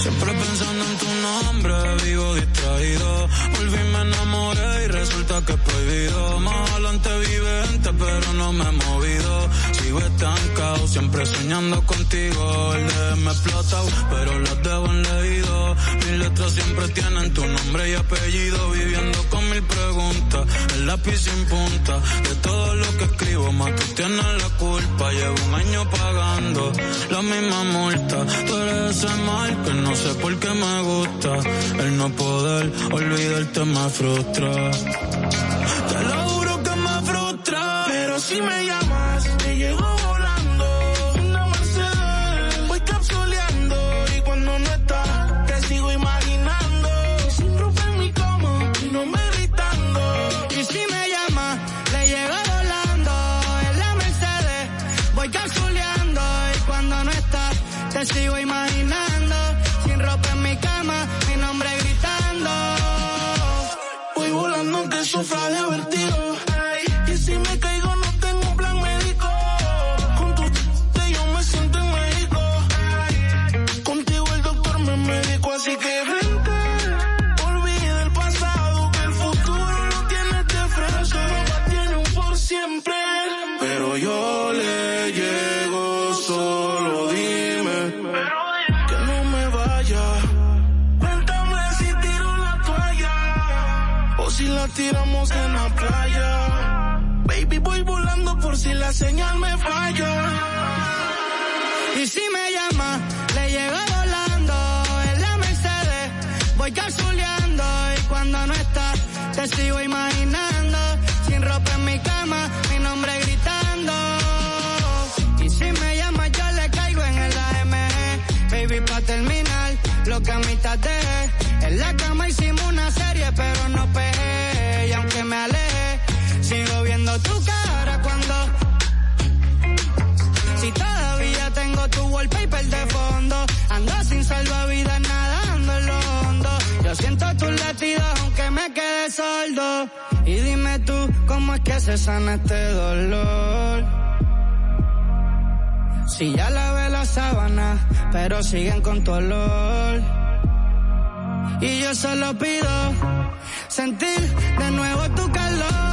Siempre pensando en tu nombre, vivo distraído. Volví, me enamoré y resulta que es prohibido. Más adelante vivente, pero no me he movido. Sigo estancado, siempre soñando contigo. El de me pero las debo en leído. Mis letras siempre tienen tu nombre y apellido. Viviendo con mil preguntas, el lápiz sin punta. De todo lo que escribo, más tú tienes la culpa. Llevo un año pagando la misma multa. Tú eres ese mal que no sé por qué me gusta. El no poder olvidarte me frustra. Te lo juro que me frustra. Pero si me llamas, te llego volando señal me. Y si me llama, le llego volando en la Mercedes. Voy calzuleando y cuando no estás, te sigo imaginando. Sin ropa en mi cama, mi nombre gritando. Y si me llama, yo le caigo en el AMG. Baby, pa' terminar, lo que a mitad dejé. En la cama hicimos una serie, pero no pegué. Y aunque me aleje, sigo viendo tu cara tu wallpaper de fondo, ando sin salvavidas nadando en lo hondo. Yo siento tus latidos aunque me quede sordo. Y dime tú, ¿cómo es que se sana este dolor? Si ya lavé la sábana, pero siguen con tu olor. Y yo solo pido sentir de nuevo tu calor.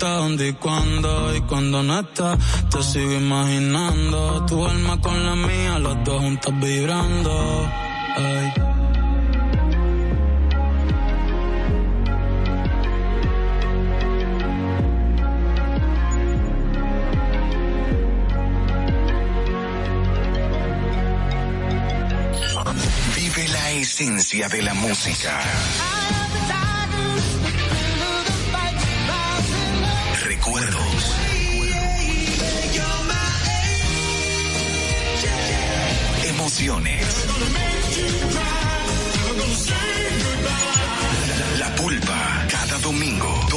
importa dónde y cuándo. Y cuando no estás, te sigo imaginando. Tu alma con la mía, los dos juntos vibrando. Vive la esencia de la música. Emociones.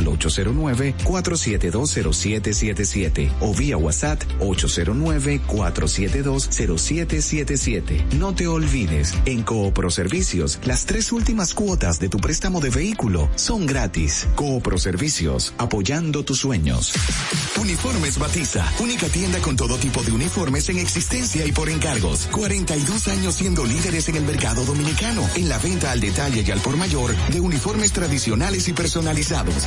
al 809-4720777 o vía WhatsApp 809-4720777. No te olvides, en Coopro Servicios, las tres últimas cuotas de tu préstamo de vehículo son gratis. Coopro Servicios, apoyando tus sueños. Uniformes Batiza, única tienda con todo tipo de uniformes en existencia y por encargos. 42 años siendo líderes en el mercado dominicano, en la venta al detalle y al por mayor de uniformes tradicionales y personalizados,